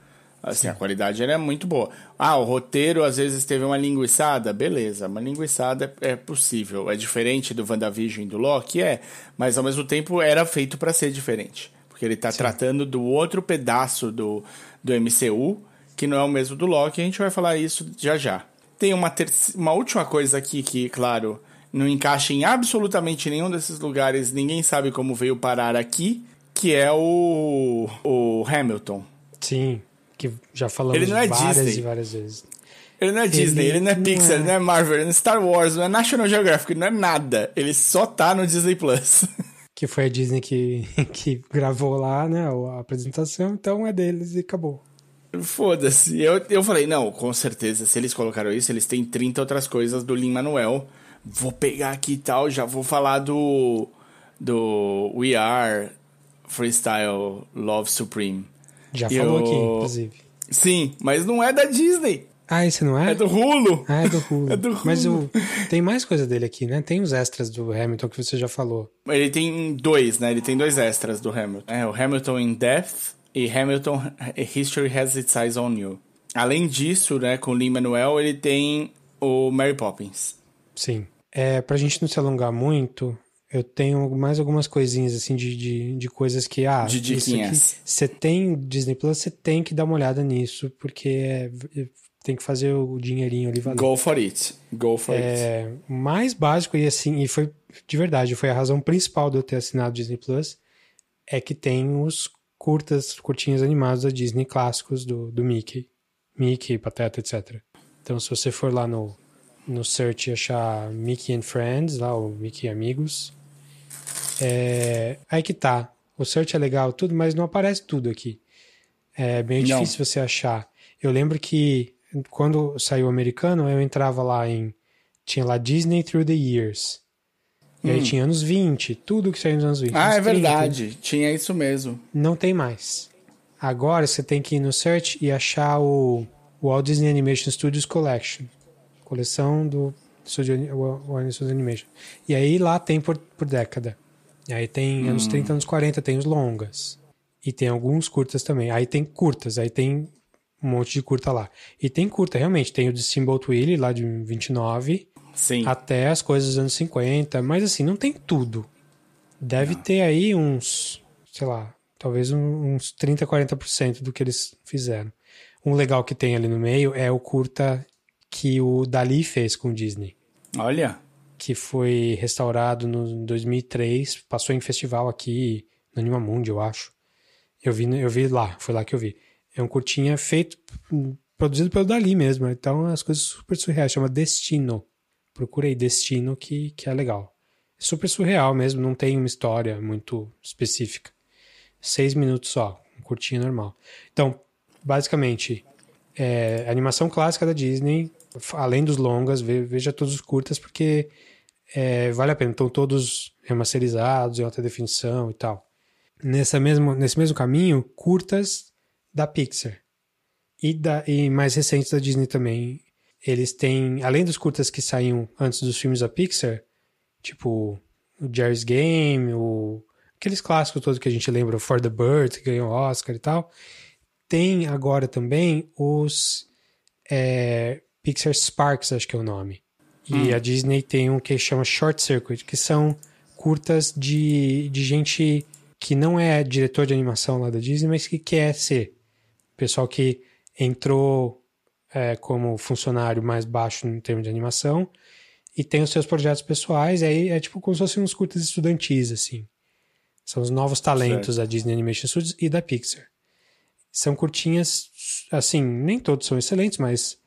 Assim, a qualidade ela é muito boa. Ah, o roteiro às vezes teve uma linguiçada. Beleza, uma linguiçada é, é possível. É diferente do WandaVision e do Loki? É. Mas ao mesmo tempo era feito pra ser diferente. Porque ele tá tratando do outro pedaço do, do MCU, que não é o mesmo do Loki. A gente vai falar isso já já. Tem uma, uma última coisa aqui que, claro, não encaixa em absolutamente nenhum desses lugares. Ninguém sabe como veio parar aqui. Que é o, o Hamilton. Sim, que já falamos Ele não é várias Disney. e várias vezes. Ele não é Disney, ele não é não Pixar, é. ele não é Marvel, ele não é Star Wars, não é National Geographic, não é nada. Ele só tá no Disney Plus. Que foi a Disney que, que gravou lá, né, a apresentação, então é deles e acabou. Foda-se. Eu, eu falei, não, com certeza, se eles colocaram isso, eles têm 30 outras coisas do Lin-Manuel. Vou pegar aqui e tal, já vou falar do. do We Are Freestyle Love Supreme. Já falou aqui, inclusive. Sim, mas não é da Disney. Ah, esse não é? É do Hulu. Ah, é do Hulu. É do Hulu. Mas o, tem mais coisa dele aqui, né? Tem os extras do Hamilton que você já falou. Ele tem dois, né? Ele tem dois extras do Hamilton. É o Hamilton in Death e Hamilton History Has Its Eyes on You. Além disso, né, com o Lin-Manuel, ele tem o Mary Poppins. Sim. É, pra gente não se alongar muito, eu tenho mais algumas coisinhas, assim, de, de, de coisas que, ah, De diquinhas. você tem Disney Plus, você tem que dar uma olhada nisso, porque é- é- tem que fazer o dinheirinho ali valer. Go for it. Go for it. É, o mais básico e assim, e foi de verdade, foi a razão principal de eu ter assinado Disney Plus, é que tem os curtas, curtinhas animados da Disney clássicos do, do Mickey. Mickey, Pateta, etc. Então, se você for lá no, no search e achar Mickey and Friends, lá, o Mickey e Amigos, é, aí que tá. O search é legal, tudo, mas não aparece tudo aqui. É bem Não. difícil você achar. Eu lembro que quando saiu o americano, eu entrava lá em. Tinha lá Disney Through the Years. E aí tinha anos 20, tudo que saiu nos anos 20. Hum. ah, anos é 30, verdade. Tinha isso mesmo. Não tem mais. Agora você tem que ir no search e achar o Walt Disney Animation Studios Collection. Coleção do Studio, Walt Studios Animation. E aí lá tem por, por década. E aí tem anos 30, anos 40, tem os longas. E tem alguns curtas também. Aí tem curtas, aí tem um monte de curta lá. E tem curta, realmente. Tem o de Steamboat Willie, lá de 29, Sim. até as coisas dos anos 50. Mas assim, não tem tudo. Deve ter aí uns, sei lá, talvez uns 30, 40% do que eles fizeram. Um legal que tem ali no meio é o curta que o Dali fez com o Disney Olha. que foi restaurado no em 2003, passou em festival aqui no Animamundi, eu acho. Eu vi, eu vi lá, foi lá que eu vi. É um curtinha feito, hum, produzido pelo Dali mesmo, então as coisas super surreais, chama Destino. Procurei Destino que, que é legal. É super surreal mesmo, não tem uma história muito específica. Seis minutos só, um curtinho normal. Então, basicamente, é, animação clássica da Disney, além dos longas, ve- veja todos os curtas, porque é, vale a pena. Estão todos remasterizados, em alta definição e tal. Nessa mesmo, nesse mesmo caminho, curtas da Pixar. E, da, e mais recentes da Disney também. Eles têm, além dos curtas que saíam antes dos filmes da Pixar, tipo o Jerry's Game, o aqueles clássicos todos que a gente lembra, For the Birds, que ganhou Oscar e tal. Tem agora também os é, Pixar Sparks, acho que é o nome. E a Disney tem um que chama Short Circuit, que são curtas de, de gente que não é diretor de animação lá da Disney, mas que quer ser. Pessoal que entrou é, como funcionário mais baixo no termo de animação e tem os seus projetos pessoais, aí é tipo como se fossem uns curtas estudantis, assim. São os novos talentos da Disney Animation Studios e da Pixar. São curtinhas, assim, nem todos são excelentes, mas,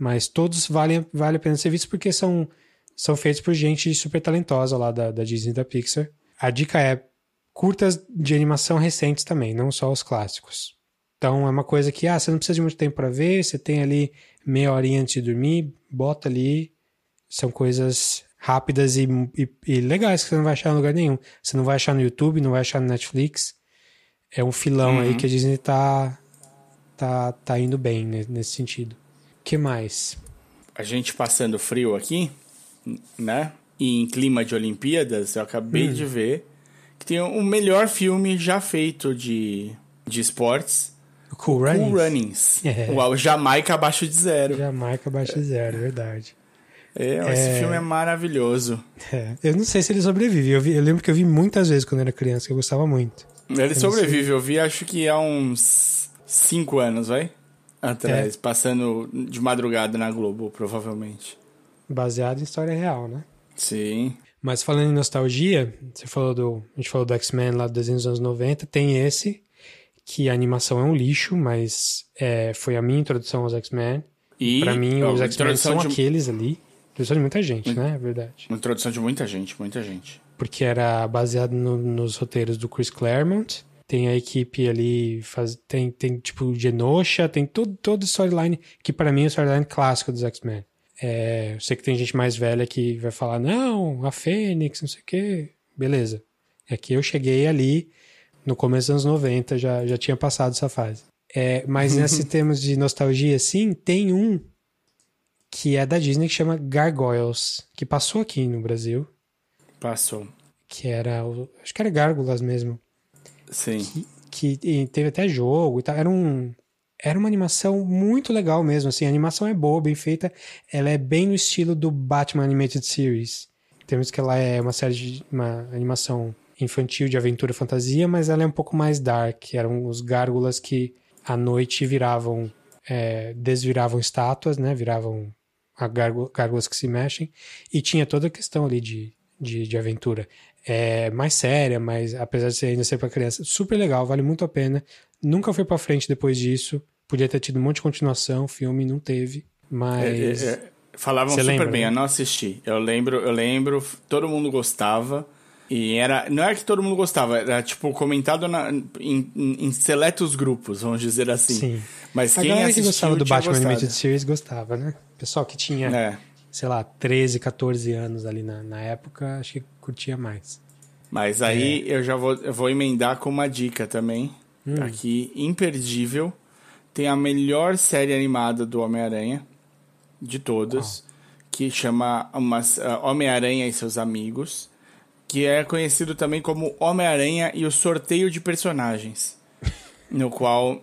mas todos valem, vale a pena ser vistos porque são, são feitos por gente super talentosa lá da, da Disney e da Pixar. A dica é curtas de animação recentes também, não só os clássicos. Então é uma coisa que, ah, você não precisa de muito tempo para ver, você tem ali meia horinha antes de dormir, bota ali. São coisas rápidas e, e, e legais que você não vai achar em lugar nenhum. Você não vai achar no YouTube, não vai achar no Netflix. É um filão aí que a Disney tá, tá, tá indo bem ne- nesse sentido. Que mais? A gente passando frio aqui, né? E em clima de Olimpíadas, eu acabei Hum. de ver que tem o melhor filme já feito de, de esportes. Cool Runnings? Cool Runnings. É. O Jamaica abaixo de zero. Jamaica abaixo de zero, verdade. É, Esse filme é maravilhoso. É, eu não sei se ele sobrevive. Eu, vi- eu lembro que eu vi muitas vezes quando era criança, que eu gostava muito. Ele sobrevive, eu vi acho que há uns cinco anos, vai? Atrás, É. passando de madrugada na Globo, provavelmente. Baseado em história real, né? Sim. Mas falando em nostalgia, você falou do. A gente falou do X-Men lá do desenho dos anos 90, tem esse, que a animação é um lixo, mas é, foi a minha introdução aos X-Men. E Pra mim, ó, os X-Men são de- aqueles ali. Introdução de muita gente, né? É verdade. Uma introdução de muita gente, muita gente. Porque era baseado no- nos roteiros do Chris Claremont. Tem a equipe ali, faz, tem, tem tipo Genosha, tem todo, todo storyline, que pra mim é o storyline clássico dos X-Men. É, eu sei que tem gente mais velha que vai falar, não, a Fênix, não sei o quê. Beleza. É que eu cheguei ali no começo dos anos 90, já, já tinha passado essa fase. É, mas nesses termos de nostalgia, sim, tem um que é da Disney que chama Gargoyles, que passou aqui no Brasil, Passou. que era, acho que era Gárgulas mesmo, Sim. que e teve até jogo e tal. Era um era uma animação muito legal mesmo, assim, a animação é boa, bem feita, ela é bem no estilo do Batman Animated Series. Temos que ela é uma série de uma animação infantil de aventura fantasia, mas ela é um pouco mais dark. Eram os gárgulas que à noite viravam, é, desviravam estátuas, né? Viravam a gárgu- gárgulas que se mexem. E tinha toda a questão ali de, de, de aventura. É mais séria, mas apesar de ser ainda ser para criança, super legal, vale muito a pena. Nunca foi para frente depois disso. Podia ter tido um monte de continuação, filme não teve, mas É, é, é, falavam Você super lembra, bem, né? eu não assisti. Eu lembro, eu lembro, todo mundo gostava. E era. Não é que todo mundo gostava, era tipo comentado na- em, em- seletos grupos, vamos dizer assim. Sim. Mas a quem galera que assistiu gostava do Batman gostado. Animated Series gostava, né? Pessoal que tinha, É. sei lá, 13, 14 anos ali na, na época, acho que curtia mais. Mas aí É. eu já vou, eu vou emendar com uma dica também. Hum. Aqui, imperdível. Tem a melhor série animada do Homem-Aranha de todas, que chama ah, Homem-Aranha e seus amigos, que é conhecido também como Homem-Aranha e o sorteio de personagens, no qual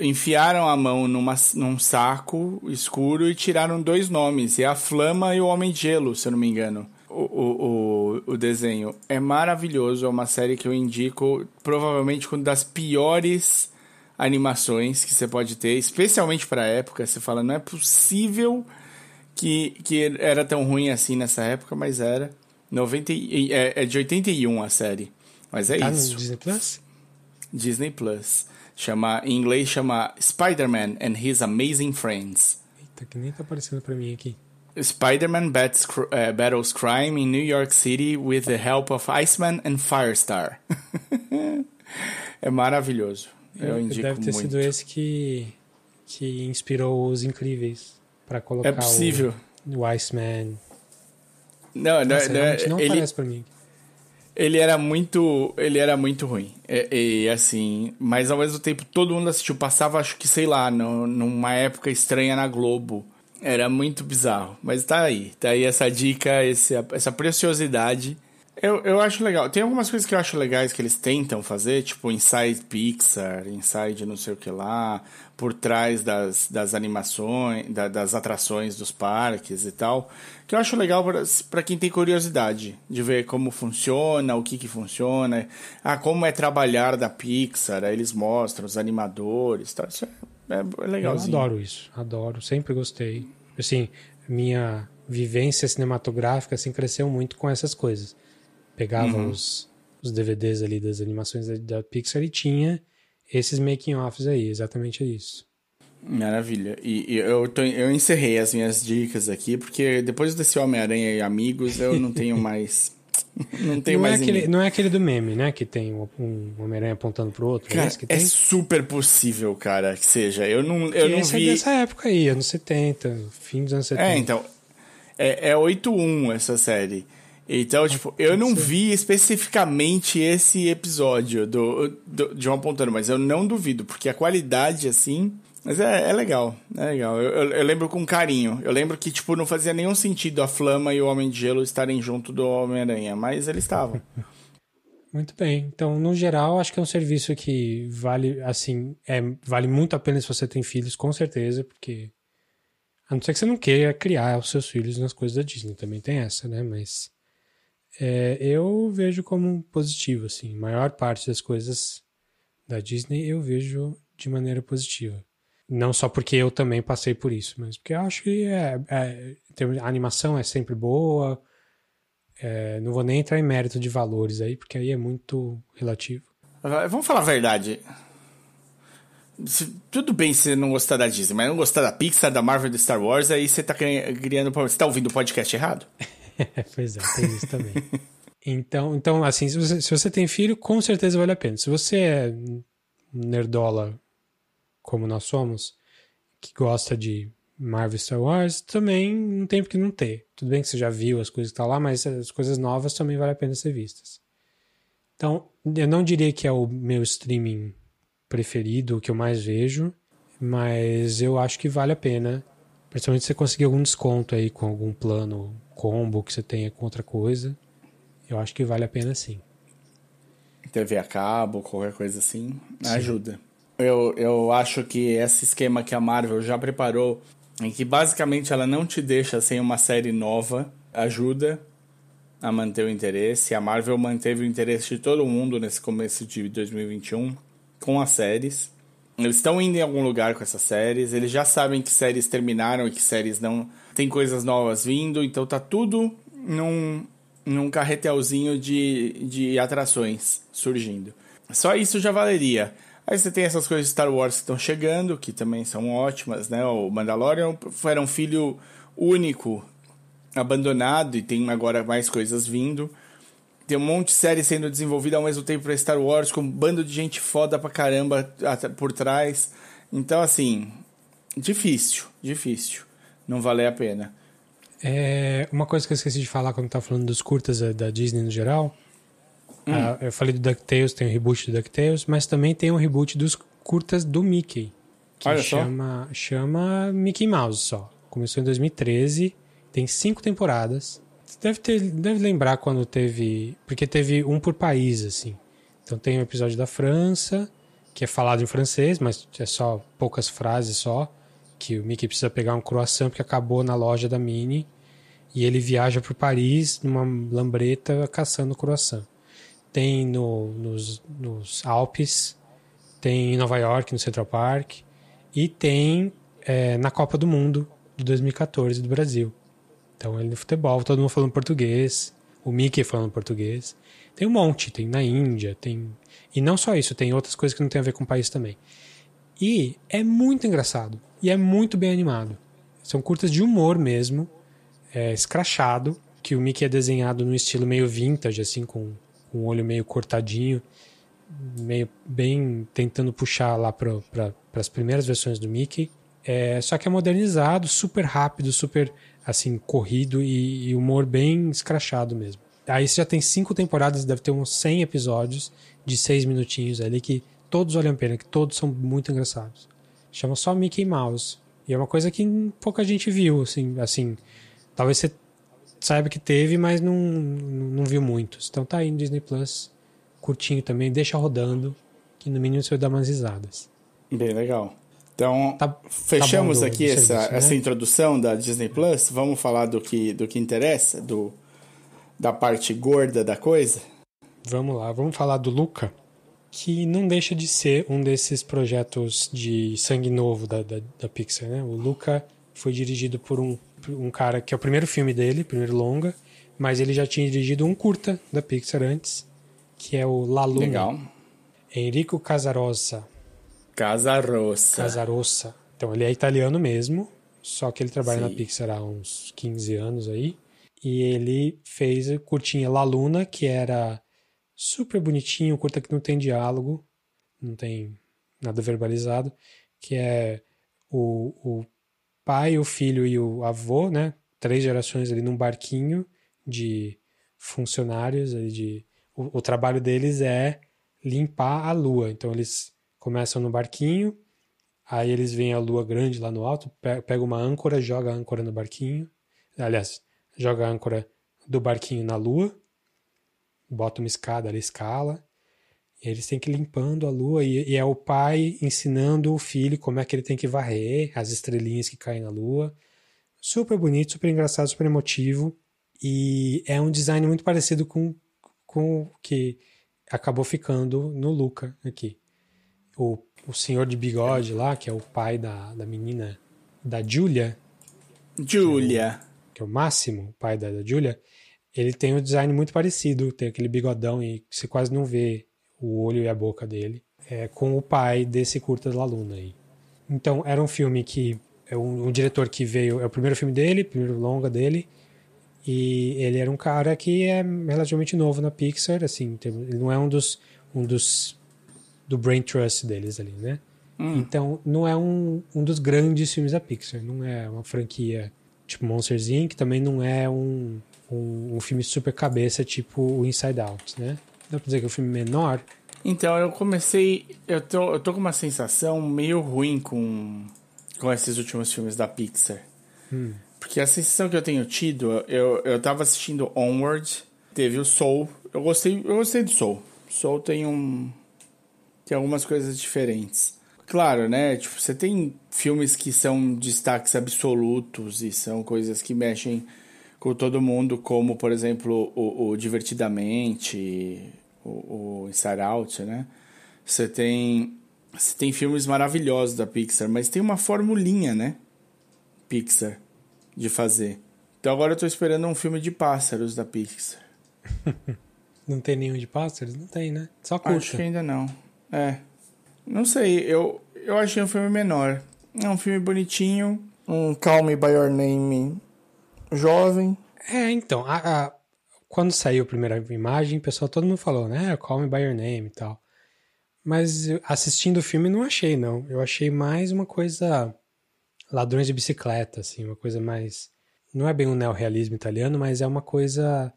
enfiaram a mão numa, num saco escuro e tiraram dois nomes, é a Flama e o Homem de Gelo, se eu não me engano. O, o, o, desenho é maravilhoso, é uma série que eu indico, provavelmente uma das piores animações que você pode ter, especialmente para a época. Você fala, não é possível que, que era tão ruim assim nessa época, mas era. 90, e- é, é de 81 a série. Mas é Tá isso. Disney Plus? Disney Plus. Chama, em inglês chama Spider-Man and His Amazing Friends. Eita, que nem tá aparecendo pra mim aqui. Spider-Man eh, battles crime in New York City with the help of Iceman and Firestar. é maravilhoso. Eu indico Deve ter muito. sido esse que, que inspirou os incríveis pra colocar É possível. o, o Iceman. Não, não, Nossa, não, realmente não ele, aparece pra mim. ele era muito, ele era muito ruim. E, e, assim, mas ao mesmo tempo todo mundo assistiu, passava acho que sei lá, no, numa época estranha na Globo. Era muito bizarro, mas tá aí, tá aí essa dica, esse, essa preciosidade. Eu, eu acho legal. Tem algumas coisas que eu acho legais que eles tentam fazer, tipo Inside Pixar, Inside não sei o que lá, por trás das, das animações, da, das atrações dos parques e tal, que eu acho legal para quem tem curiosidade de ver como funciona, o que que funciona, ah, como é trabalhar da Pixar, aí eles mostram os animadores, tal. Isso é, é legalzinho. Eu adoro isso, adoro, sempre gostei. Assim, minha vivência cinematográfica assim cresceu muito com essas coisas pegava uhum. os, os DVDs ali das animações da, da Pixar e tinha esses making-offs aí, exatamente isso. Maravilha. E, e eu, tô, eu encerrei as minhas dicas aqui, porque depois desse Homem-Aranha e Amigos, eu não tenho mais. Não tenho não mais. É aquele, não é aquele do meme, né? Que tem um, um Homem-Aranha apontando pro outro. É cara, é, é super possível, cara, que seja. Eu não, eu não esse vi. É dessa época aí, anos 70, fim dos anos 70. É, então. É, é 8-1 essa série. Então, tipo, eu não vi especificamente esse episódio do, do, de uma Pontano, mas eu não duvido, porque a qualidade, assim. Mas é, é legal, é legal. Eu, eu, eu, lembro com carinho. Eu lembro que, tipo, não fazia nenhum sentido a Flama e o Homem de Gelo estarem junto do Homem-Aranha, mas eles estavam. Muito bem. Então, no geral, acho que é um serviço que vale, assim, é, vale muito a pena se você tem filhos, com certeza, porque. A não ser que você não queira criar os seus filhos nas coisas da Disney, também tem essa, né? Mas é, eu vejo como positivo, assim. A maior parte das coisas da Disney eu vejo de maneira positiva. Não só porque eu também passei por isso, mas porque eu acho que é, é, a animação é sempre boa. É, não vou nem entrar em mérito de valores aí, porque aí é muito relativo. Vamos falar a verdade. Tudo bem se não gostar da Disney, mas não gostar da Pixar, da Marvel, do Star Wars, aí você tá criando. Você tá ouvindo o podcast errado? pois é, tem isso também. Então, então assim, se você, se você tem filho, com certeza vale a pena. Se você é nerdola como nós somos, que gosta de Marvel Star Wars, também não tem porque não ter. Tudo bem que você já viu as coisas que estão tá lá, mas as coisas novas também vale a pena ser vistas. Então, eu não diria que é o meu streaming preferido, o que eu mais vejo, mas eu acho que vale a pena. Principalmente se você conseguir algum desconto aí com algum plano combo que você tenha com outra coisa, eu acho que vale a pena sim. TV a cabo, qualquer coisa assim, sim. ajuda. Eu, eu acho que esse esquema que a Marvel já preparou, em que basicamente ela não te deixa sem uma série nova, ajuda a manter o interesse. A Marvel manteve o interesse de todo mundo nesse começo de 2021 com as séries. Eles estão indo em algum lugar com essas séries, eles já sabem que séries terminaram e que séries não tem coisas novas vindo, então tá tudo num, num carretelzinho de, de atrações surgindo. Só isso já valeria. Aí você tem essas coisas de Star Wars que estão chegando, que também são ótimas, né? O Mandalorian era um filho único, abandonado, e tem agora mais coisas vindo. Tem um monte de série sendo desenvolvida ao mesmo tempo para Star Wars, com um bando de gente foda pra caramba por trás. Então, assim, difícil, difícil não valer a pena. É, uma coisa que eu esqueci de falar quando estava falando dos curtas da Disney no geral. Hum. Ah, eu falei do DuckTales, tem o reboot do DuckTales, mas também tem o reboot dos curtas do Mickey. Que Olha chama, só. chama Mickey Mouse só. Começou em 2013, tem cinco temporadas. Você deve, ter, deve lembrar quando teve. Porque teve um por país, assim. Então tem o um episódio da França, que é falado em francês, mas é só poucas frases só que o Mickey precisa pegar um croissant porque acabou na loja da Minnie e ele viaja para Paris numa lambreta caçando croissant. Tem no, nos, nos, Alpes, tem em Nova York, no Central Park e tem é, na Copa do Mundo de 2014 do Brasil. Então ele no futebol, todo mundo falando português, o Mickey falando português. Tem um monte, tem na Índia, tem. E não só isso, tem outras coisas que não tem a ver com o país também. E é muito engraçado. E é muito bem animado. São curtas de humor mesmo, é, escrachado, que o Mickey é desenhado num estilo meio vintage, assim, com, com o olho meio cortadinho, meio bem tentando puxar lá para pra, as primeiras versões do Mickey. É, só que é modernizado, super rápido, super assim, corrido e, e humor bem escrachado mesmo. Aí você já tem cinco temporadas, deve ter uns 100 episódios de seis minutinhos ali que todos olham a pena, que todos são muito engraçados. Chama só Mickey Mouse. E é uma coisa que pouca gente viu, assim, assim talvez você saiba que teve, mas não, não viu muitos. Então tá aí no Disney Plus, curtinho também, deixa rodando, que no mínimo você vai dar umas risadas. Bem legal. Então, Tá- fechamos tá do- aqui do essa, serviço, né? essa introdução da Disney Plus. Vamos falar do que, do que interessa, do, da parte gorda da coisa. Vamos lá, vamos falar do Luca, que não deixa de ser um desses projetos de sangue novo da, da, da Pixar, né? O Luca foi dirigido por um, por um cara que é o primeiro filme dele, primeiro longa, mas ele já tinha dirigido um curta da Pixar antes, que é o La Luna. Legal. Enrico Casarosa. Casa Rossa. Casarossa. Então ele é italiano mesmo, só que ele trabalha Sim. na Pixar há uns 15 anos aí. E ele fez a curtinha La Luna, que era super bonitinho, curta que não tem diálogo, não tem nada verbalizado, que é o, o pai, o filho e o avô, né? Três gerações ali num barquinho de funcionários de o, o trabalho deles é limpar a lua. Então eles começam no barquinho, aí eles veem a lua grande lá no alto, pe- pega uma âncora, joga a âncora no barquinho. Aliás, joga a âncora do barquinho na lua, bota uma escada ali, escala. E eles têm que ir limpando a lua e, e é o pai ensinando o filho como é que ele tem que varrer as estrelinhas que caem na lua. Super bonito, super engraçado, super emotivo. E é um design muito parecido com, com o que acabou ficando no Luca aqui. O, o senhor de bigode lá, que é o pai da, da menina, da Julia, Julia. que é o Máximo, o pai da, da Julia, ele tem um design muito parecido, tem aquele bigodão e você quase não vê o olho e a boca dele, é, com o pai desse curta da Luna aí. Então, era um filme que é um, um diretor que veio, é o primeiro filme dele, primeiro longa dele, e ele era um cara que é relativamente novo na Pixar, assim, ele não é um dos um dos do brain trust deles ali, né? Então, não é um, um dos grandes filmes da Pixar, não é uma franquia tipo Monsters Inc., também não é um, um, um filme super cabeça tipo o Inside Out, né? Dá pra dizer que é um filme menor, Então, eu comecei. Eu tô, eu tô com uma sensação meio ruim com, com esses últimos filmes da Pixar. Porque a sensação que eu tenho tido, eu, eu tava assistindo Onward, teve o Soul. Eu gostei, eu gostei do Soul. Soul tem um. Tem algumas coisas diferentes. Claro, né? Tipo, você tem filmes que são destaques absolutos e são coisas que mexem com todo mundo, como, por exemplo, o, o Divertidamente, o, o Inside Out, né? Você tem, você tem filmes maravilhosos da Pixar, mas tem uma formulinha, né? Pixar, de fazer. Então agora eu tô esperando um filme de pássaros da Pixar. não tem nenhum de pássaros? Não tem, né? Só Acho que curta. ainda não. É. Não sei, eu, eu achei um filme menor. É um filme bonitinho. Um Call Me By Your Name jovem. É, então, a- a- quando saiu a primeira imagem, pessoal, todo mundo falou, né? Call Me By Your Name e tal. Mas assistindo o filme não achei, não. Eu achei mais uma coisa ladrões de bicicleta, assim, uma coisa mais... Não é bem um neorrealismo italiano, mas é uma coisa...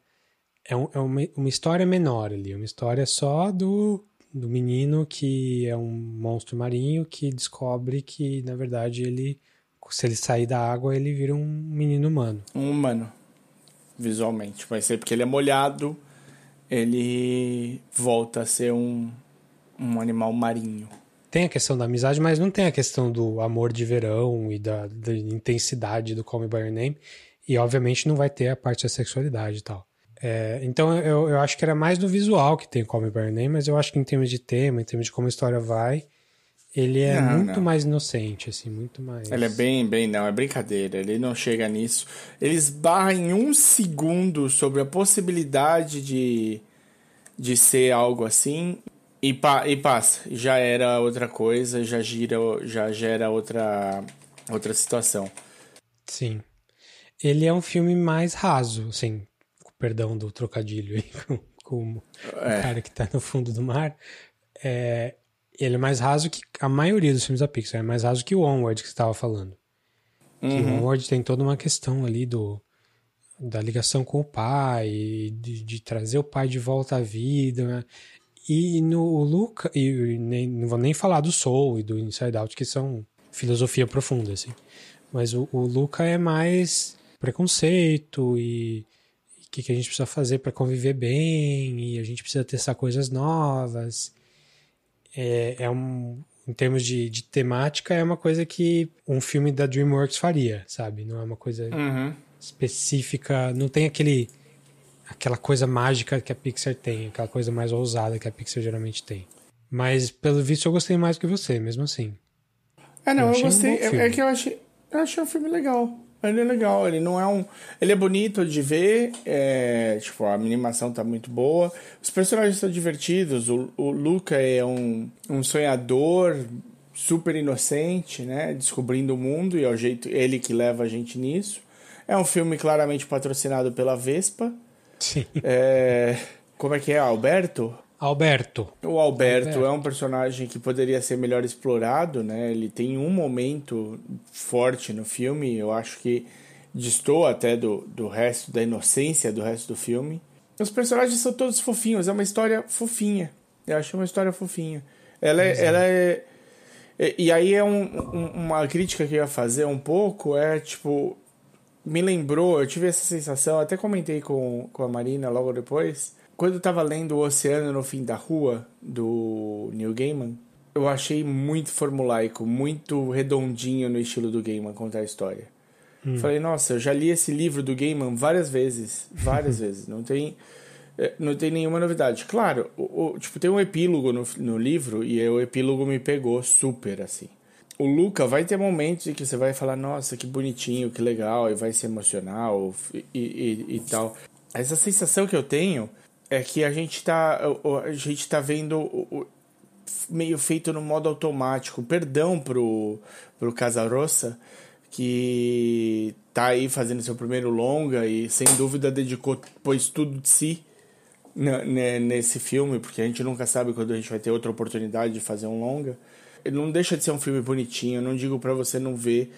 É, um- é uma, uma história menor ali, uma história só do, do menino que é um monstro marinho que descobre que, na verdade, ele... Se ele sair da água, ele vira um menino humano. Um humano. Visualmente. Vai ser porque ele é molhado. Ele volta a ser um, um animal marinho. tem a questão da amizade, mas não tem a questão do amor de verão e da, da intensidade do Call Me By Your Name. E, obviamente, não vai ter a parte da sexualidade e tal. É, então, eu, eu acho que era mais no visual que tem Call Me By Your Name, mas eu acho que em termos de tema, em termos de como a história vai, ele é Não, muito não. mais inocente, assim, muito mais... Ele é bem, bem, não, é brincadeira. Ele não chega nisso. Ele esbarra em um segundo sobre a possibilidade de, de ser algo assim e, pa, e passa. Já era outra coisa, já gira, já gera outra, outra situação. Sim. Ele é um filme mais raso, assim, com perdão do trocadilho aí com, com o É. cara que tá no fundo do mar. É, ele é mais raso que a maioria dos filmes da Pixar, é mais raso que o Onward que você estava falando. Que o Onward tem toda uma questão ali do da ligação com o pai, de, de trazer o pai de volta à vida, né? E no Luca, e nem, não vou nem falar do Soul e do Inside Out, que são filosofia profunda, assim. Mas o, o Luca é mais preconceito e o que, que a gente precisa fazer para conviver bem e a gente precisa testar coisas novas. É, é um, em termos de, de temática, é uma coisa que um filme da DreamWorks faria, sabe? Não é uma coisa Uhum. específica, não tem aquele aquela coisa mágica que a Pixar tem, aquela coisa mais ousada que a Pixar geralmente tem. Mas pelo visto eu gostei mais que você, mesmo assim. É, não, Eu eu, um gostei. bom é, é que eu achei, eu achei um filme legal. Ele é legal, ele não é um. Ele é bonito de ver, é, tipo, a animação tá muito boa. Os personagens são divertidos. O, o Luca é um, um sonhador super inocente, né? Descobrindo o mundo e é o jeito ele que leva a gente nisso. É um filme claramente patrocinado pela Vespa. Sim. É, como é que é? Alberto? Alberto. O Alberto, Alberto. é um personagem que poderia ser melhor explorado, né? Ele tem um momento forte no filme, eu acho que destoa até do, do resto, da inocência do resto do filme. Os personagens são todos fofinhos, é uma história fofinha. Eu acho uma história fofinha. Ela é. Ela é e- e aí é um, um- uma crítica que eu ia fazer um pouco, é tipo. Me lembrou, eu tive essa sensação, até comentei com, com a Marina logo depois. Quando eu tava lendo O Oceano no Fim da Rua, do Neil Gaiman, eu achei muito formulaico, muito redondinho no estilo do Gaiman contar a história. Falei, nossa, eu já li esse livro do Gaiman várias vezes, várias vezes. Não tem, eh, não tem nenhuma novidade. Claro, o, o- tipo, tem um epílogo no, no livro e o epílogo me pegou super, assim. O Luca vai ter momentos em que você vai falar, nossa, que bonitinho, que legal, e vai se emocionar ou, e, e, e tal. Essa sensação que eu tenho é que a gente tá, a gente tá vendo meio feito no modo automático. Perdão pro, pro Casarossa, que tá aí fazendo seu primeiro longa e sem dúvida dedicou, pôs tudo de si né, nesse filme, porque a gente nunca sabe quando a gente vai ter outra oportunidade de fazer um longa. Ele não deixa de ser um filme bonitinho, não digo pra você não ver.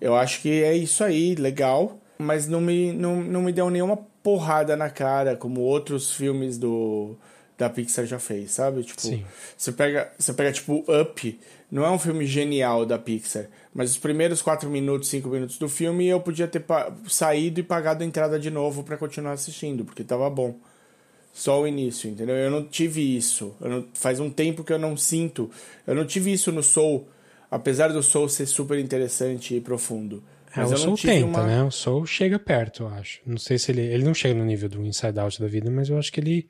Eu acho que é isso aí, legal, mas não me, não, não me deu nenhuma porrada na cara, como outros filmes do da Pixar já fez, sabe? Tipo, Sim. você pega, você pega tipo Up, não é um filme genial da Pixar, mas os primeiros 4 minutos, 5 minutos do filme eu podia ter saído e pagado a entrada de novo pra continuar assistindo, porque tava bom. Só o início, entendeu? Eu não tive isso. Não- faz um tempo que eu não sinto. Eu não tive isso no Soul, apesar do Soul ser super interessante e profundo. É, Mas o Soul tenta, uma... né? O Soul chega perto, eu acho. Não sei se ele. Ele não chega no nível do Inside Out da vida, mas eu acho que ele.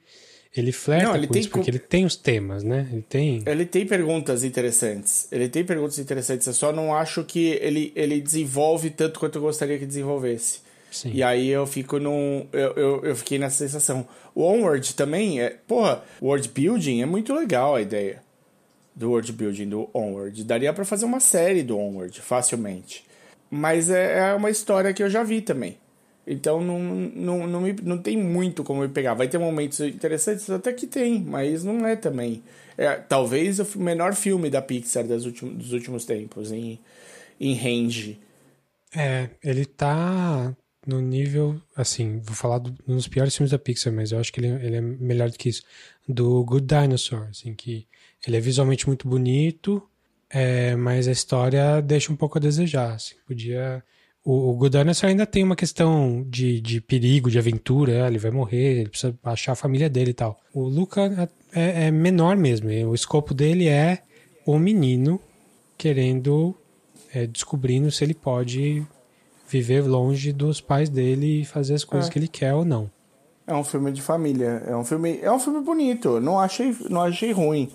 Ele flerta Não, ele com isso, porque ele tem os temas, né? Ele tem. Ele tem perguntas interessantes. Ele tem perguntas interessantes. Eu só não acho que ele, ele desenvolve tanto quanto eu gostaria que desenvolvesse. Sim. E aí eu fico num. Eu, eu, eu fiquei nessa sensação. O Onward também é. Porra, world building é muito legal a ideia do world building do Onward. Daria pra fazer uma série do Onward facilmente. Mas é, é uma história que eu já vi também. Então não, não, não, me, não tem muito como me pegar. Vai ter momentos interessantes, até que tem, mas não é também. É, talvez o menor filme da Pixar das últimos, dos últimos tempos, em, em range. É, ele tá no nível, assim, vou falar do, dos piores filmes da Pixar, mas eu acho que ele, ele é melhor do que isso. Do Good Dinosaur, assim, que ele é visualmente muito bonito, é, mas a história deixa um pouco a desejar, assim, podia... O, o ainda tem uma questão de, de perigo, de aventura, é, ele vai morrer, ele precisa achar a família dele e tal. O Luca é, é menor mesmo, o escopo dele é o menino querendo, é, descobrindo se ele pode viver longe dos pais dele e fazer as coisas É. que ele quer ou não. É um filme de família. É um filme, é um filme bonito. Não achei, não achei ruim.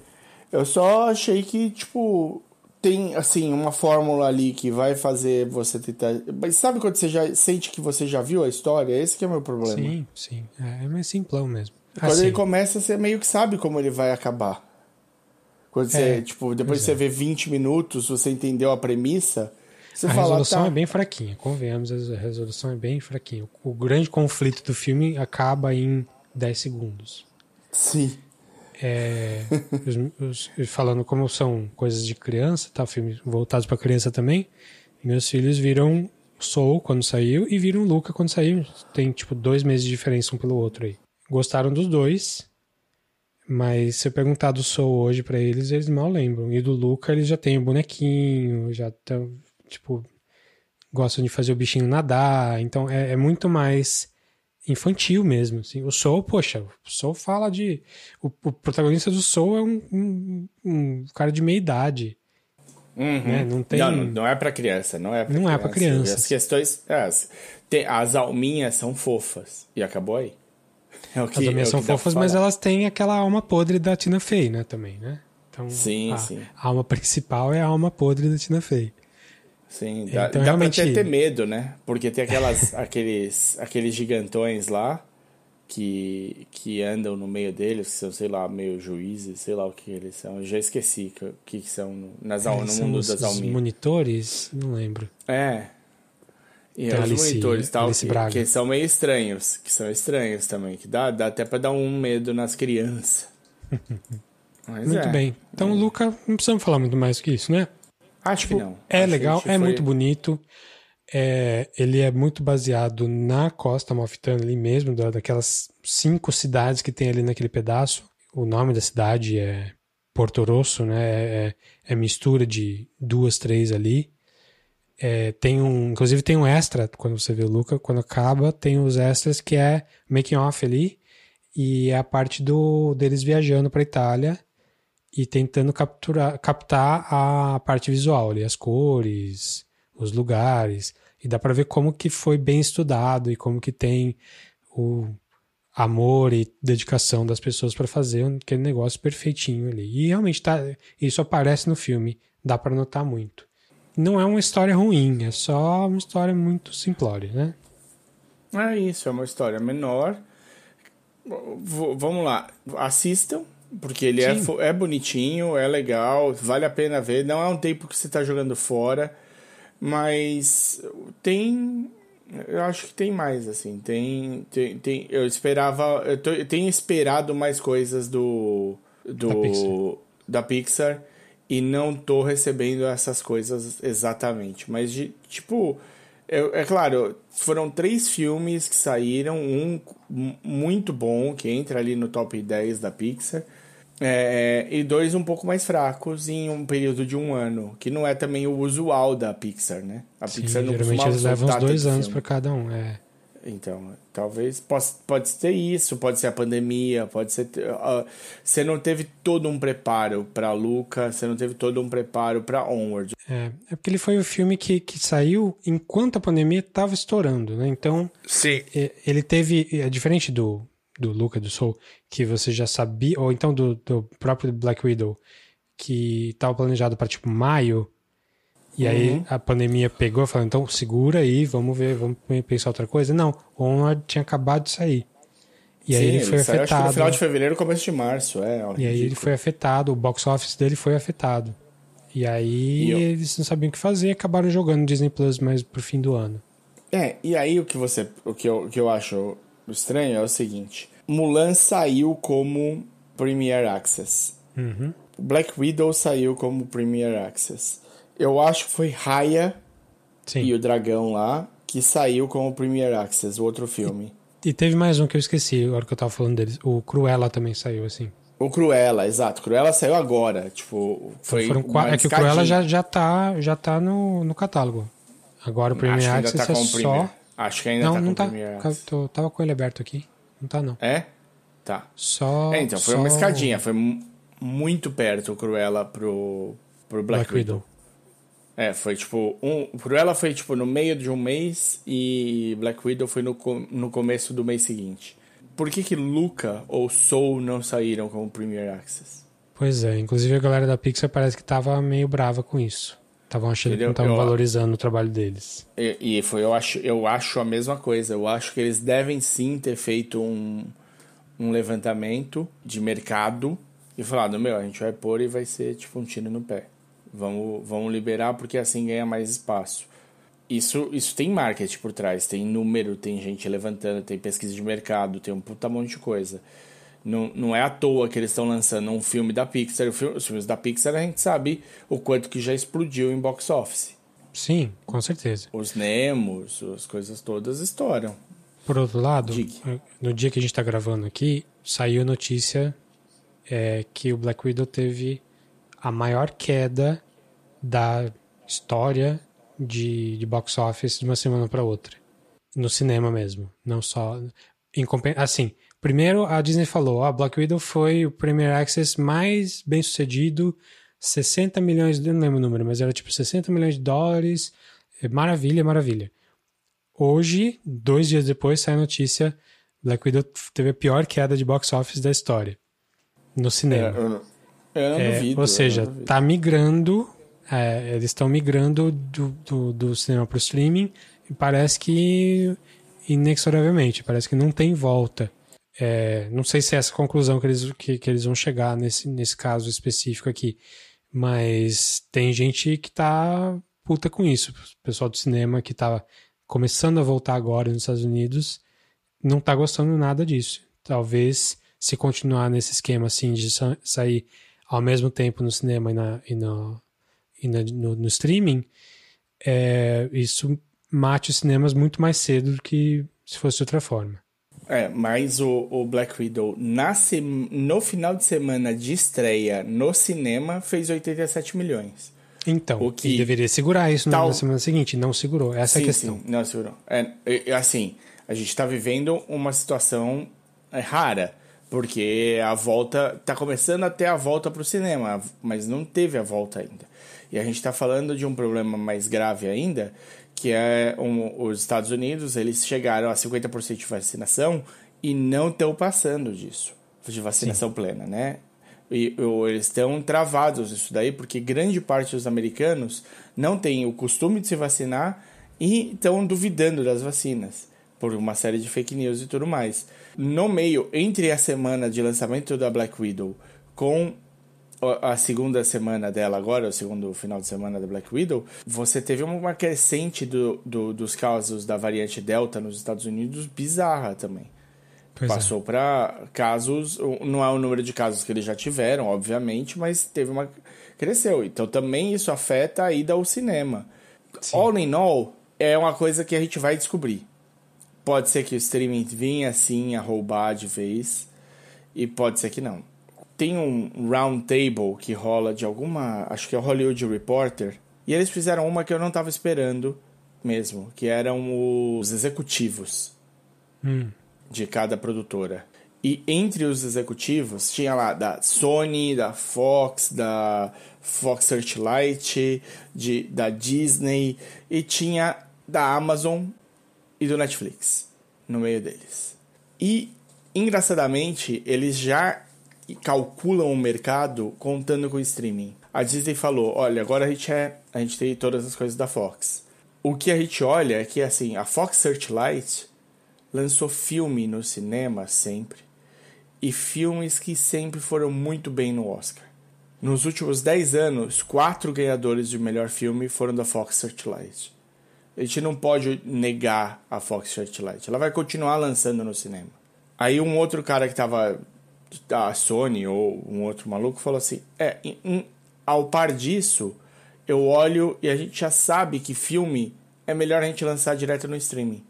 Eu só achei que, tipo, tem, assim, uma fórmula ali que vai fazer você tentar... Mas sabe quando você já sente que você já viu a história? Esse que é o meu problema. Sim, sim. É, é mais simplão mesmo. Quando Assim, ele começa, você meio que sabe como ele vai acabar. Quando você, É, tipo, depois pois você é. vê 20 minutos, você entendeu a premissa, você a fala, resolução tá, é bem fraquinha, convenhamos, a resolução é bem fraquinha. O grande conflito do filme acaba em 10 segundos. sim. É, os- os- falando como são coisas de criança, tá? Filmes voltados para criança também. Meus filhos viram Soul quando saiu e viram Luca quando saiu. Tem tipo dois meses de diferença um pelo outro aí. Gostaram dos dois, mas se eu perguntar do Soul hoje para eles, eles mal lembram. E do Luca eles já têm o bonequinho, já estão tipo gostam de fazer o bichinho nadar. Então é, é muito mais infantil mesmo. Assim. O Soul, poxa, o Soul fala de. O, o protagonista do Soul é um, um, um cara de meia idade. Uhum. Né? Não tem. Não, não é pra criança, não é pra Não é criança. pra criança. As questões. é, As, tem- as alminhas são fofas. E acabou aí. É que, As é alminhas o são fofas, mas elas têm aquela alma podre da Tina Fey, né? Também, né? Então, Sim, a, sim. a alma principal é a alma podre da Tina Fey. Sim, dá, Então, dá realmente- pra até ter medo, né? Porque tem aquelas, aqueles, aqueles gigantões lá que, que andam no meio deles, que são, sei lá, meio juízes, sei lá o que eles são. Eu já esqueci o que, que são no, nas, al- no são mundo os, das alminhas. monitores? Não lembro. É. E Tem os monitores tal, que, que são meio estranhos. Que são estranhos também. Que dá, dá até pra dar um medo nas crianças. Muito é. bem. Então, Luca, não precisamos falar muito mais que isso, né? Acho que não. É Acho legal, é foi- muito bonito. É, ele é muito baseado na costa malfitana ali mesmo, da- daquelas cinco cidades que tem ali naquele pedaço. O nome da cidade é Porto Rosso, né? É, é mistura de duas, três ali. É, tem um, inclusive tem um extra quando você vê o Luca, quando acaba tem os extras que é making off ali e é a parte do deles viajando para Itália e tentando capturar, captar a parte visual ali, as cores, os lugares, e dá para ver como que foi bem estudado e como que tem o amor e dedicação das pessoas para fazer aquele negócio perfeitinho ali. E realmente tá, isso aparece no filme, dá para notar muito. Não é uma história ruim, é só uma história muito simplória, né? É isso, é uma história menor. V- vamos lá, assistam, porque ele é, é bonitinho, é legal, vale a pena ver. Não é um tempo que você está jogando fora, mas tem. Eu acho que tem mais, assim. Tem. tem, tem eu esperava. Eu, tô- eu tenho esperado mais coisas do. do Da Pixar. da Pixar e não tô recebendo essas coisas exatamente. Mas, de, tipo, eu- é claro, foram três filmes que saíram, um muito bom, que entra ali no top 10 da Pixar, é, e dois um pouco mais fracos em um período de um ano, que não é também o usual da Pixar, né? A Sim, Pixar não geralmente eles levam uns dois anos para cada um. É. Então, talvez possa, pode ser isso, pode ser a pandemia, pode ser. ah, você não teve todo um preparo para Luca, você não teve todo um preparo para Onward. É, é porque ele foi o filme que, que saiu enquanto a pandemia estava estourando, né? Então, Sim. é, ele teve. É diferente do, do Luca do Soul, que você já sabia, ou então do, do próprio Black Widow, que estava planejado para tipo maio, e aí Uhum. a pandemia pegou falou: então segura aí, vamos ver, vamos pensar outra coisa. Não, o Onward tinha acabado de sair. E aí Sim, ele foi saiu, acho que afetado. no final de fevereiro, começo de março, é. E aí ele foi afetado, o box office dele foi afetado. E aí E eu- eles não sabiam o que fazer e acabaram jogando Disney Plus mais pro fim do ano. É, e aí o que você. O que eu, o que eu acho estranho é o seguinte: Mulan saiu como Premier Access. Uhum. Black Widow saiu como Premier Access. Eu acho que foi Raya Sim. e o Dragão lá que saiu como Premier Access, o outro filme. E teve mais um que eu esqueci, agora que eu tava falando deles. O Cruella também saiu, assim. O Cruella, exato. Cruella saiu agora. Tipo, foi. Foram uma quatro. É que o Cruella já, já tá, já tá no, no catálogo. Agora o Premier ainda Access tá é só. Acho que ainda Não, tá não com tá. o Premier Ca- Access. tô- tava com ele aberto aqui. Não tá, não. É? Tá. Só. É, então, foi só uma escadinha. Foi mu- muito perto o Cruella pro, pro Black, Black Widow. Widow. É, foi tipo. Um, Cruella foi tipo no meio de um mês e Black Widow foi no, no começo do mês seguinte. Por que que Luca ou Soul não saíram como Premier Access? Pois é, inclusive a galera da Pixar parece que tava meio brava com isso. Estavam achando Entendeu? que não estavam valorizando o trabalho deles. E, e foi, eu acho, eu acho a mesma coisa. Eu acho que eles devem sim ter feito um, um levantamento de mercado e falado, meu, a gente vai pôr e vai ser tipo um tiro no pé. Vamos, vamos liberar porque assim ganha mais espaço. Isso, isso tem marketing por trás, tem número, tem gente levantando, tem pesquisa de mercado, tem um puta monte de coisa. Não, não é à toa que eles estão lançando um filme da Pixar. Os filmes da Pixar a gente sabe o quanto que já explodiu em box office. Sim, com certeza. Os Nemos, as coisas todas estouram. Por outro lado, Diga. no dia que a gente tá gravando aqui, saiu notícia é, que o Black Widow teve a maior queda da história de, de box office de uma semana para outra. No cinema mesmo. Não só. Em, assim, primeiro a Disney falou: a Black Widow foi o Premier Access mais bem sucedido. 60 milhões, eu não lembro o número, mas era tipo 60 milhões de dólares. É Maravilha, maravilha. Hoje, dois dias depois, sai a notícia: Black Widow teve a pior queda de box office da história. No É, cinema. eu, não- eu não É, duvido. ou seja, tá migrando, é, eles estão migrando do, do, do cinema para o streaming e parece que inexoravelmente, parece que não tem volta. É, não sei se é essa conclusão que eles, que, que eles vão chegar nesse, nesse caso específico aqui, mas tem gente que tá puta com isso. O pessoal do cinema que tá começando a voltar agora nos Estados Unidos não tá gostando nada disso. Talvez se continuar nesse esquema assim de sa- sair ao mesmo tempo no cinema e, na, e, no, e na- no, no streaming, é, isso mate os cinemas muito mais cedo do que se fosse de outra forma. É, mas o, o Black Widow na sem- no final de semana de estreia no cinema fez 87 milhões. Então, O que deveria segurar isso na- tal- na semana seguinte, não segurou. Essa é a questão. Sim, não, segurou. É, é, assim, a gente tá vivendo uma situação é, rara, porque a volta tá começando a ter a volta pro cinema, mas não teve a volta ainda. E a gente tá falando de um problema mais grave ainda, que é um, os Estados Unidos, eles chegaram a 50% de vacinação e não estão passando disso, de vacinação plena, né? E, ou eles estão travados nisso daí, porque grande parte dos americanos não tem o costume de se vacinar e estão duvidando das vacinas, por uma série de fake news e tudo mais. No meio, entre a semana de lançamento da Black Widow com a segunda semana dela agora, o segundo final de semana da Black Widow, você teve uma crescente do, do- dos casos da variante Delta nos Estados Unidos bizarra também. Pois é. Passou para casos, não é o número de casos que eles já tiveram, obviamente, mas teve uma cresceu. Então também isso afeta a ida ao cinema. All in all, é uma coisa que a gente vai descobrir. Pode ser que o streaming venha assim a roubar de vez e pode ser que não. Tem um round table que rola de alguma, acho que é o Hollywood Reporter, e eles fizeram uma que eu não estava esperando mesmo, que eram os executivos de cada produtora. E entre os executivos tinha lá da Sony, da Fox, da Fox Searchlight, de, da Disney e tinha da Amazon e do Netflix no meio deles. E engraçadamente, eles já calculam o mercado contando com o streaming. A Disney falou: "Olha, agora a gente é, a gente tem todas as coisas da Fox". O que a gente olha é que assim, a Fox Searchlight lançou filme no cinema sempre e filmes que sempre foram muito bem no Oscar. Nos últimos 10 anos, quatro ganhadores de melhor filme foram da Fox Searchlight. A gente não pode negar a Fox Searchlight. Ela vai continuar lançando no cinema. Aí um outro cara que tava da Sony ou um outro maluco falou assim: "É, em- em- ao par disso, eu olho e a gente já sabe que filme é melhor a gente lançar direto no streaming.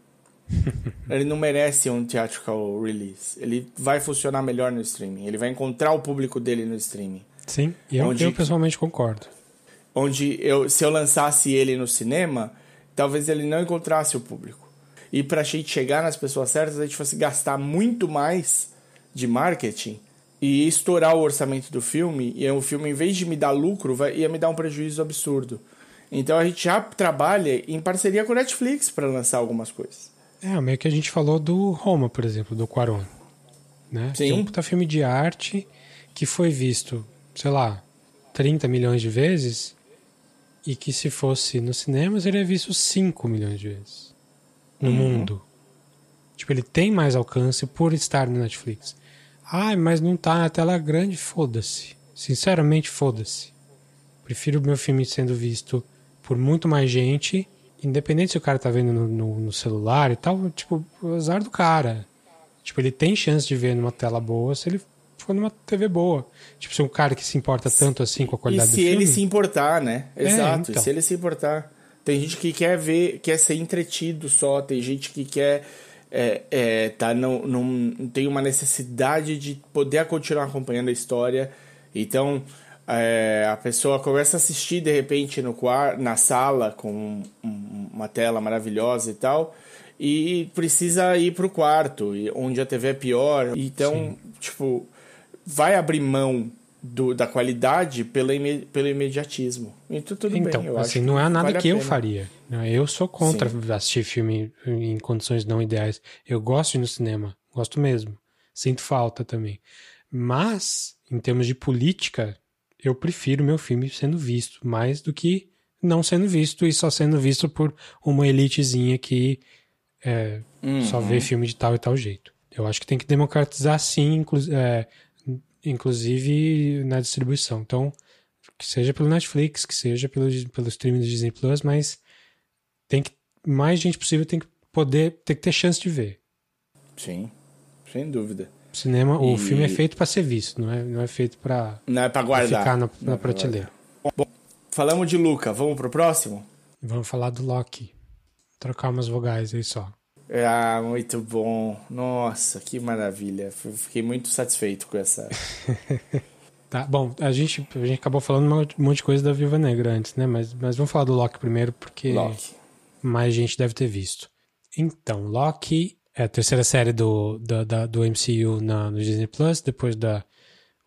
Ele não merece um theatrical release. Ele vai funcionar melhor no streaming. Ele vai encontrar o público dele no streaming. Sim, e eu, Onde eu pessoalmente concordo. Onde eu, se eu lançasse ele no cinema, talvez ele não encontrasse o público. E pra gente chegar nas pessoas certas, a gente fosse gastar muito mais de marketing e estourar o orçamento do filme. E o filme, em vez de me dar lucro, vai, ia me dar um prejuízo absurdo. Então a gente já trabalha em parceria com o Netflix para lançar algumas coisas. É, meio que a gente falou do Roma, por exemplo, do Quaron. Né? Sim. Que é um puta filme de arte que foi visto, sei lá, 30 milhões de vezes e que se fosse nos cinemas ele é visto 5 milhões de vezes no mundo. Tipo, ele tem mais alcance por estar no Netflix. Ai, mas não tá na tela grande, foda-se. Sinceramente, foda-se. Prefiro o meu filme sendo visto por muito mais gente, independente se o cara tá vendo no, no- no celular e tal, tipo, o azar do cara. Tipo, ele tem chance de ver numa tela boa se ele for numa TV boa. Tipo, se um cara que se importa tanto assim com a E qualidade se do filme... ele se importar, né? É, Exato. então. E se ele se importar. Tem gente que quer ver, quer ser entretido só. Tem gente que quer. É, é, tá, não, não tem uma necessidade de poder continuar acompanhando a história. Então, é, a pessoa começa a assistir de repente no quar na sala com um- um- uma tela maravilhosa e tal e precisa ir pro quarto e- onde a TV é pior então tipo vai abrir mão do, da qualidade pelo, ime- pelo imediatismo então tudo então, bem eu assim, acho não é nada vale que eu faria. Eu sou contra assistir filme em condições não ideais. Eu gosto de ir no cinema, gosto mesmo. Sinto falta também. Mas, em termos de política, eu prefiro meu filme sendo visto mais do que não sendo visto e só sendo visto por uma elitezinha que é, só Uhum. vê filme de tal e tal jeito. Eu acho que tem que democratizar sim, é, inclusive na distribuição. Então, que seja pelo Netflix, que seja pelo, pelo streaming do Disney Plus, mas tem que mais gente possível tem que poder, tem que ter chance de ver. sim sem dúvida O cinema, o E- filme é feito para ser visto, não é, não é feito para não é pra guardar ficar na, na é pra prateleira. guardar. falamos de Luca vamos pro próximo Vamos falar do Loki. Trocar umas vogais aí só. Ah, muito bom. Nossa, que maravilha. Fiquei muito satisfeito com essa. Tá, bom, a gente, a gente acabou falando um monte de coisa da Viúva Negra antes, né? Mas, mas vamos falar do Loki primeiro, porque Loki. mais gente deve ter visto. Então, Loki é a terceira série do, da, da- do MCU na, no Disney Plus, depois da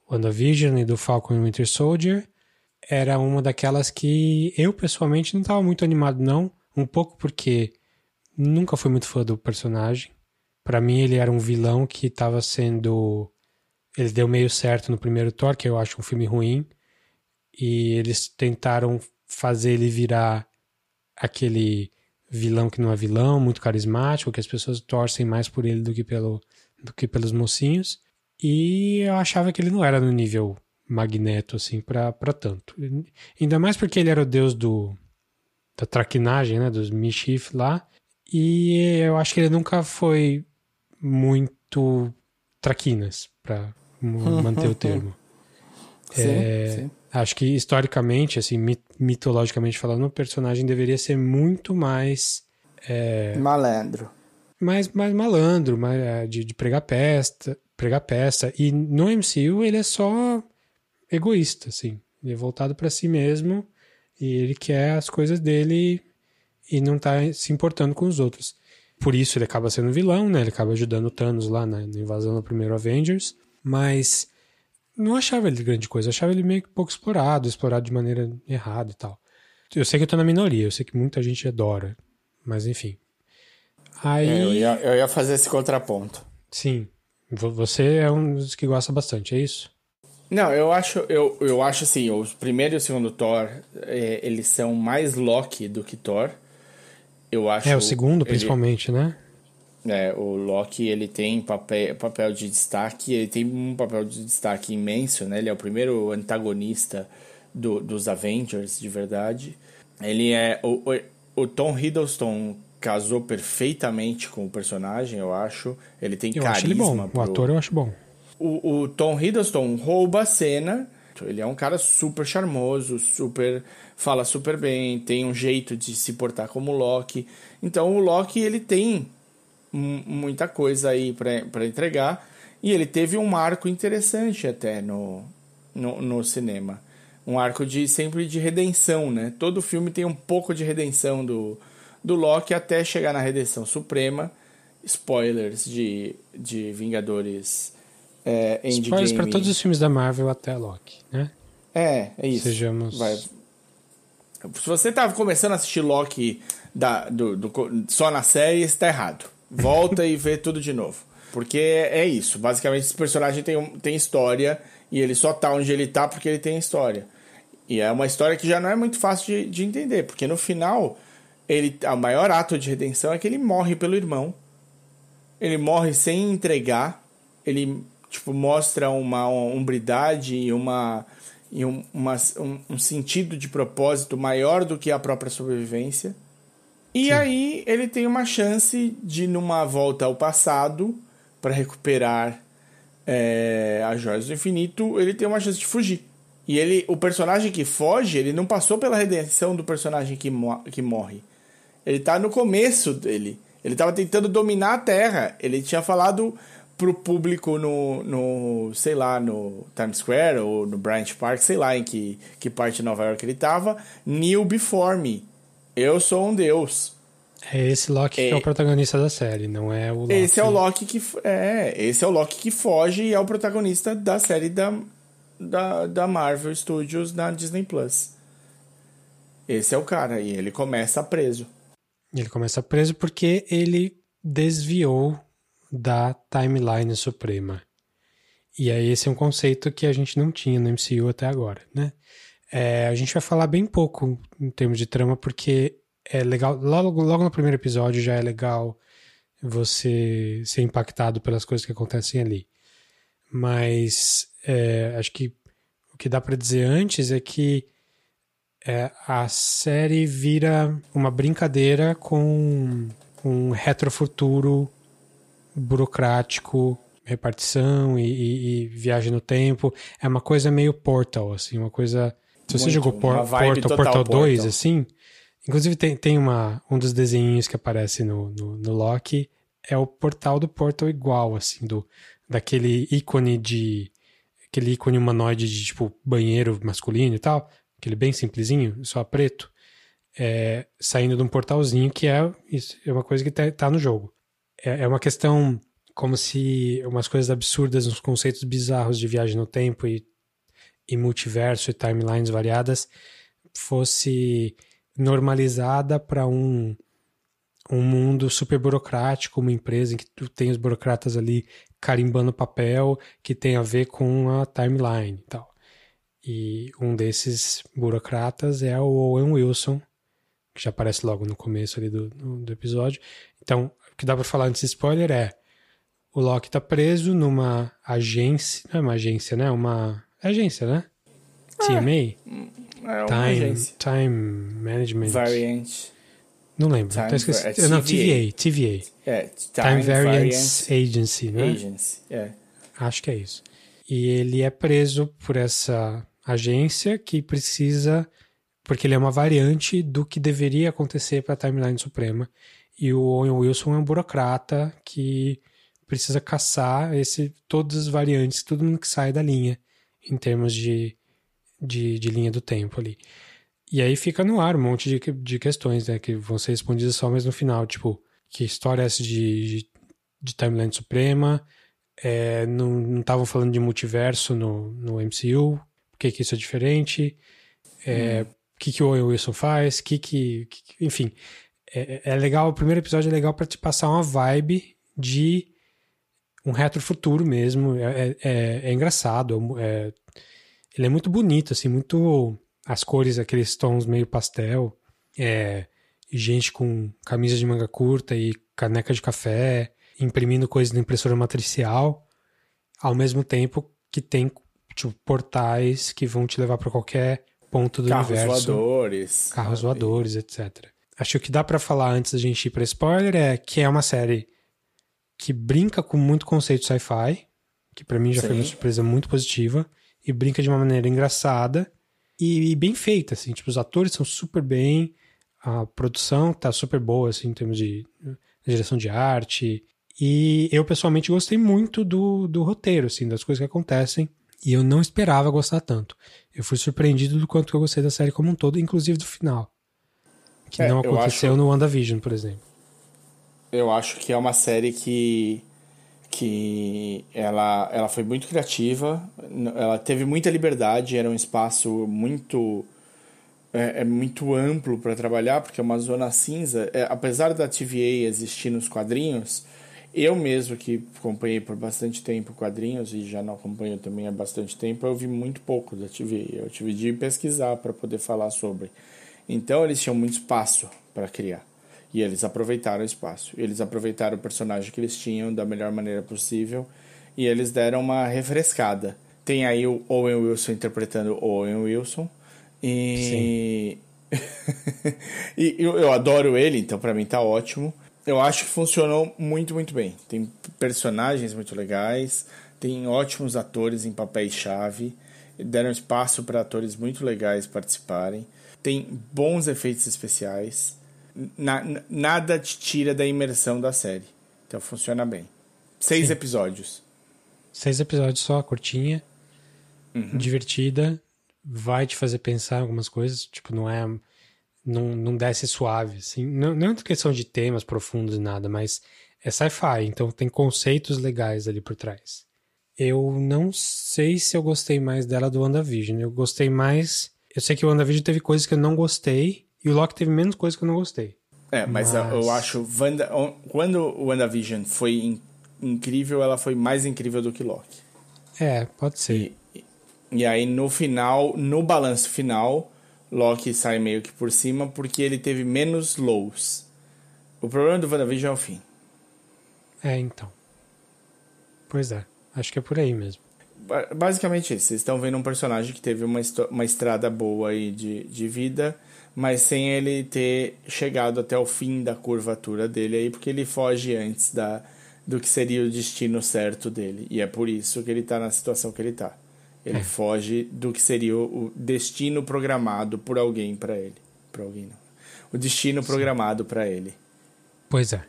WandaVision e do Falcon e Winter Soldier. Era uma daquelas que eu, pessoalmente, não estava muito animado, não. Um pouco porque nunca fui muito fã do personagem. Pra mim, ele era um vilão que estava sendo. Ele deu meio certo no primeiro Thor, que eu acho um filme ruim. E eles tentaram fazer ele virar aquele vilão que não é vilão, muito carismático, que as pessoas torcem mais por ele do que, pelo, do que pelos mocinhos. E eu achava que ele não era no nível magneto, assim, pra tanto. Ainda mais porque ele era o deus do da traquinagem, né, dos mischief lá. E eu acho que ele nunca foi muito traquinas, pra m- manter o termo. Sim, É, sim. Acho que historicamente, assim, mi- mitologicamente falando, o personagem deveria ser muito mais Malandro. mais, mais malandro, mais, é, de, de pregar peça, pregar peça. E no MCU ele é só egoísta, assim. Ele é voltado pra si mesmo e ele quer as coisas dele e não tá se importando com os outros. Por isso ele acaba sendo vilão, né? Ele acaba ajudando o Thanos lá na, na invasão do primeiro Avengers. Mas não achava ele grande coisa. Achava ele meio que pouco explorado, explorado de maneira errada e tal. Eu sei que eu tô na minoria, eu sei que muita gente adora. Mas enfim. Aí. É, eu, ia, eu ia fazer esse contraponto. Sim. Vo- Você é um dos que gosta bastante, é isso? Não, eu acho, eu, eu acho assim, o primeiro e o segundo Thor, é, eles são mais Loki do que Thor. Eu acho. É, o segundo, ele- principalmente, né? É, o Loki ele tem papel, papel de destaque, ele tem um papel de destaque imenso, né? Ele é o primeiro antagonista do, dos Avengers, de verdade. Ele é. O, o, o Tom Hiddleston casou perfeitamente com o personagem, eu acho. Ele tem Eu carisma. acho ele bom. O pro- ator eu acho bom. o, o Tom Hiddleston rouba a cena. Ele é um cara super charmoso, super fala super bem, tem um jeito de se portar como Loki. Então o Loki ele tem mu- muita coisa aí para entregar e ele teve um arco interessante até no, no, no cinema. Um arco de sempre de redenção, né? Todo filme tem um pouco de redenção do, do Loki até chegar na redenção suprema. Spoilers de, de Vingadores é, Endgame. Spoilers pra todos os filmes da Marvel até Loki, né? É, é isso. Sejamos- Vai. Se você tá começando a assistir Loki da, do, do- só na série, você tá errado. Volta e vê tudo de novo. Porque é isso. Basicamente, esse personagem tem, tem história e ele só tá onde ele tá porque ele tem história. E é uma história que já não é muito fácil de, de entender, porque no final, ele, o maior ato de redenção é que ele morre pelo irmão. Ele morre sem entregar. Ele tipo mostra uma hombridade e uma e um, uma- um, um sentido de propósito maior do que a própria sobrevivência. E aí ele tem uma chance de numa volta ao passado para recuperar é, as joias do infinito, ele tem uma chance de fugir. E ele, o personagem que foge, ele não passou pela redenção do personagem que, mo que morre. Ele tá no começo dele. Ele tava tentando dominar a Terra. Ele tinha falado pro público no, no, sei lá, no Times Square ou no Bryant Park, sei lá em que, que parte de Nova York ele tava, Kneel Before Me. Eu sou um deus. É esse Loki É. que é o protagonista da série, não é o Loki. Esse é o Loki que é, esse é o Loki que foge e é o protagonista da série da, da, da Marvel Studios na Disney Plus. Esse é o cara e ele começa preso. Ele começa preso porque ele desviou da timeline suprema. E aí esse é um conceito que a gente não tinha no MCU até agora, né? É, a gente vai falar bem pouco em termos de trama, porque é legal. Logo, logo no primeiro episódio já é legal você ser impactado pelas coisas que acontecem ali. Mas é, acho que o que dá pra dizer antes é que é, a série vira uma brincadeira com um retrofuturo burocrático, repartição e, e- e viagem no tempo. É uma coisa meio Portal, assim, uma coisa. Se você Muito, jogou Por- Portal, Portal 2, Portal. assim. Inclusive tem, tem uma, um dos desenhinhos que aparece no, no, no Loki. É o portal do Portal igual, assim, do, daquele ícone de. Aquele ícone humanoide de tipo banheiro masculino e tal. Aquele bem simplesinho, só preto. É, saindo de um portalzinho que é, isso, é uma coisa que tá, tá no jogo. É, é uma questão como se umas coisas absurdas, uns conceitos bizarros de viagem no tempo e, e multiverso e timelines variadas fosse normalizada para um, um mundo super burocrático, uma empresa em que tu tem os burocratas ali carimbando papel que tem a ver com a timeline e tal. E um desses burocratas é o Owen Wilson, que já aparece logo no começo ali do, do, episódio. Então, que dá pra falar antes de spoiler é o Loki tá preso numa agência, não é uma agência, né? Uma agência, né? TMA? É uma Time, agência. Time Management. Variant. Não lembro. Time Tá esqueci- Va- é não, TVA. TVA. É, Time, Variance Agency, né? Agency. É. Acho que é isso. E ele é preso por essa agência que precisa, porque ele é uma variante do que deveria acontecer para a timeline suprema. E o Owen Wilson é um burocrata que precisa caçar esse, todas as variantes, todo mundo que sai da linha, em termos de, de, de linha do tempo ali. E aí fica no ar um monte de, de questões, né, que vão ser respondidas só mais no final, tipo, que história é essa de, de, de timeline suprema, é, não estavam falando de multiverso no, no MCU, por que, que isso é diferente, é, o que, que o Owen Wilson faz, que que, que- enfim, é, é legal, o primeiro episódio é legal para te passar uma vibe de um retrofuturo mesmo, é, é, é- é engraçado, é- ele é muito bonito, assim, muito, as cores, aqueles tons meio pastel, é, gente com camisa de manga curta e caneca de café, imprimindo coisas na impressora matricial, ao mesmo tempo que tem tipo, portais que vão te levar para qualquer ponto do Carros universo. voadores. Carros sabe? voadores, etc. Acho que o que dá pra falar antes da gente ir pra spoiler é que é uma série que brinca com muito conceito sci-fi, que pra mim já foi Sim. uma surpresa muito positiva, e brinca de uma maneira engraçada e, e bem feita, assim, tipo, os atores são super bem, a produção tá super boa, assim, em termos de direção de arte, e eu pessoalmente gostei muito do, do roteiro, assim, das coisas que acontecem, e eu não esperava gostar tanto. Eu fui surpreendido do quanto eu gostei da série como um todo, inclusive do final. Que É, não eu aconteceu acho- no WandaVision, por exemplo. Eu acho que é uma série que que ela, ela foi muito criativa, ela teve muita liberdade, era um espaço muito é, é muito amplo para trabalhar, porque é uma zona cinza. É, apesar da TVA existir nos quadrinhos, eu mesmo que acompanhei por bastante tempo quadrinhos e já não acompanho também há bastante tempo, eu vi muito pouco da TVA. Eu tive de pesquisar para poder falar sobre. Então eles tinham muito espaço para criar. E eles aproveitaram o espaço. Eles aproveitaram o personagem que eles tinham da melhor maneira possível e eles deram uma refrescada. Tem aí o Owen Wilson interpretando o Owen Wilson. E, e eu, eu adoro ele, então pra mim tá ótimo. Eu acho que funcionou muito, muito bem. Tem personagens muito legais, tem ótimos atores em papéis-chave, deram espaço para atores muito legais participarem, tem bons efeitos especiais, na- na- nada te tira da imersão da série. Então funciona bem. Seis Sim. episódios. Seis episódios só, curtinha, Uhum. divertida, vai te fazer pensar em algumas coisas, tipo, não é. Não, não desce suave, assim. Não, não é questão de temas profundos e nada, mas é sci-fi, então tem conceitos legais ali por trás. Eu não sei se eu gostei mais dela do WandaVision. Eu gostei mais. Eu sei que o WandaVision teve coisas que eu não gostei, e o Loki teve menos coisas que eu não gostei. É, mas, eu- Mas- eu acho. Wanda, quando o WandaVision foi in- incrível, ela foi mais incrível do que Loki. É, pode ser. E, e aí no final, no balanço final, Loki sai meio que por cima porque ele teve menos lows. O problema do WandaVision é o fim. É, então. Pois é, acho que é por aí mesmo. Ba- Basicamente isso. Vocês estão vendo um personagem que teve uma, uma estrada boa aí de, de vida, mas sem ele ter chegado até o fim da curvatura dele aí, porque ele foge antes da, do que seria o destino certo dele. E é por isso que ele tá na situação que ele tá. Ele foge do que seria o destino programado por alguém pra ele. Pra alguém não. O destino programado pra ele. Pois é.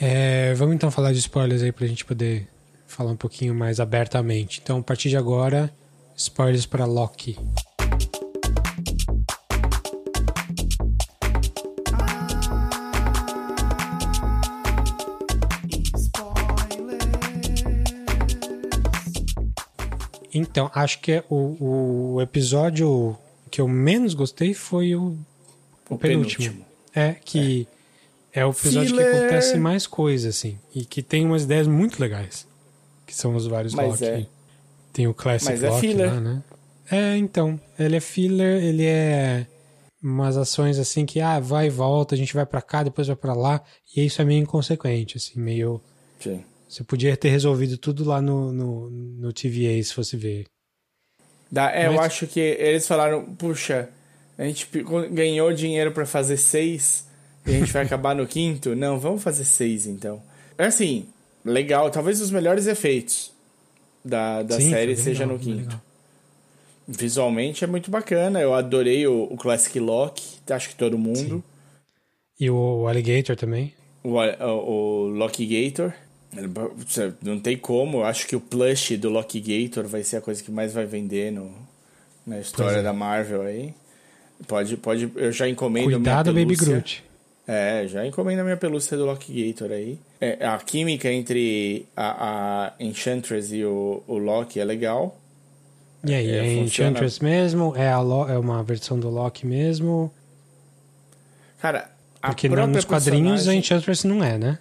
É, Vamos então falar de spoilers aí pra gente poder falar um pouquinho mais abertamente. Então, a partir de agora, spoilers para Loki. Então, acho que é o, o episódio que eu menos gostei foi o, o, O penúltimo. penúltimo. É, que é, o episódio Filler. que acontece mais coisa, assim. E que tem umas ideias muito legais. Que são os vários Mas Loki. é. Tem o Classic Mas é Loki filler. lá, né? É, então. Ele é filler, ele é umas ações assim que, ah, vai e volta, a gente vai pra cá, depois vai pra lá. E isso é meio inconsequente, assim, meio... Sim. Você podia ter resolvido tudo lá no, no, no TVA, se fosse ver. Dá, é, eu Mas- acho que eles falaram, puxa, a gente ganhou dinheiro pra fazer seis e a gente vai acabar no quinto. Não, vamos fazer seis então. É assim, legal, talvez os melhores efeitos da, da Sim, série foi seja legal, no quinto. Visualmente é muito bacana, eu adorei o, o Classic Lock, acho que todo mundo. E o Alligator também. O, o, o Não tem como, eu acho que o plush do Loki Gator vai ser a coisa que mais vai vender no, na história é. da Marvel aí. Pode, pode, eu já encomendo Cuidado, Baby. Groot. É, já encomendo a minha pelúcia do Loki Gator aí. É, a química entre a, a Enchantress e o, o Loki é legal. E aí, É, é, Enchantress mesmo? É, a Lo- é uma versão do Loki mesmo? Cara, a Porque própria nos quadrinhos a personagem- Enchantress não é, né?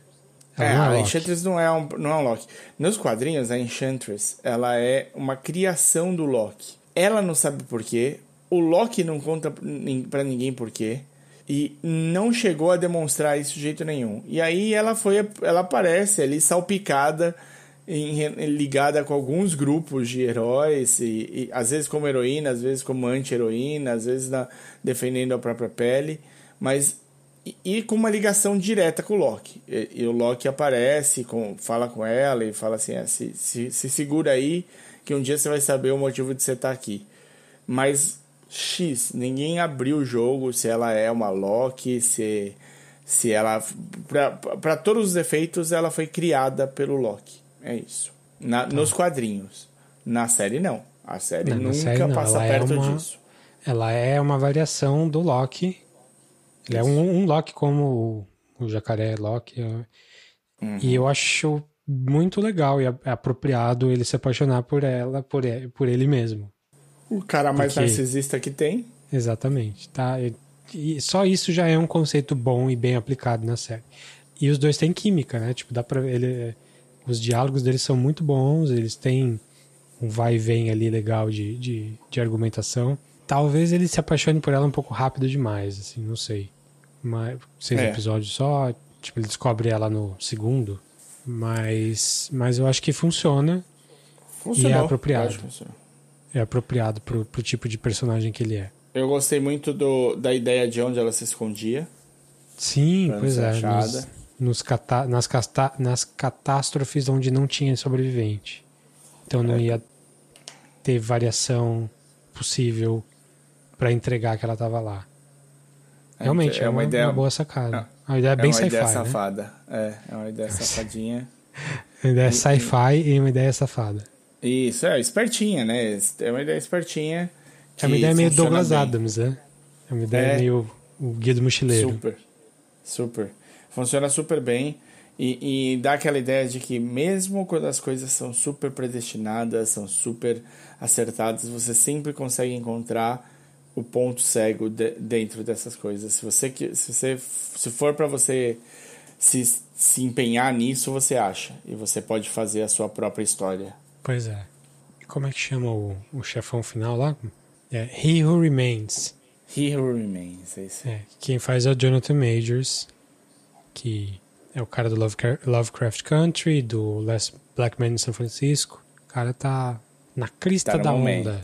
Ela É, não é a Loki. Enchantress não é, um, não é um Loki. Nos quadrinhos, a Enchantress, ela é uma criação do Loki. Ela não sabe por quê, o Loki não conta pra ninguém por quê, e não chegou a demonstrar isso de jeito nenhum. E aí ela foi, ela aparece ali salpicada, em ligada com alguns grupos de heróis, e, e às vezes como heroína, às vezes como anti-heroína, às vezes na- defendendo a própria pele, mas e, e com uma ligação direta com o Loki. E, e o Loki aparece, com, fala com ela e fala assim: "Ah, se, se, se segura aí, que um dia você vai saber o motivo de você estar aqui. Mas, X, ninguém abriu o jogo se ela é uma Loki, se, se ela. Para todos os efeitos, ela foi criada pelo Loki. É isso. Na, Nos quadrinhos. Na série, não. A série Não, nunca série passa ela é perto uma- disso. Ela é uma variação do Loki. Ele é um, um Loki como o, o jacaré Loki. é. Uhum. E eu acho muito legal e apropriado ele se apaixonar por ela, por ele, por ele mesmo. O cara mais Porque- narcisista que tem. Exatamente, tá? E, e só isso já é um conceito bom e bem aplicado na série. E os dois têm química, né? Tipo, dá pra ele os diálogos deles são muito bons, eles têm um vai e vem ali legal de, de, de argumentação. Talvez ele se apaixone por ela um pouco rápido demais, assim, não sei. Mas seis É. episódios só, tipo, ele descobre ela no segundo. Mas, mas eu acho que funciona. Funcionou. apropriado. Acho que funcionou. É apropriado pro, pro tipo de personagem que ele é. Eu gostei muito do, da ideia de onde ela se escondia. Sim, pois é. Nos, nos cata- nas, casta- nas catástrofes onde não tinha sobrevivente. Então É. não ia ter variação possível para entregar que ela tava lá. Realmente, é, uma, uma boa sacada. é- a ideia é bem é uma sci-fi, ideia né? safada. É, é uma ideia safadinha. Uma ideia sci-fi e uma ideia safada. Isso, é, espertinha, né? É uma ideia espertinha. É uma ideia meio Douglas bem. Adams, né? É uma ideia É. meio o Guia do Mochileiro. Super. Super. Funciona super bem. E, e dá aquela ideia de que mesmo quando as coisas são super predestinadas, são super acertadas, você sempre consegue encontrar o ponto cego de- dentro dessas coisas. Se você se você se for para você se, se empenhar nisso, você acha e você pode fazer a sua própria história. Pois é. Como é que chama o, o chefão final lá? É He Who Remains. He Who Remains, é isso. É, quem faz é o Jonathan Majors, que é o cara do Lovecra- Lovecraft Country, do Last Black Man em São Francisco. O cara tá na crista Tá da momento. onda.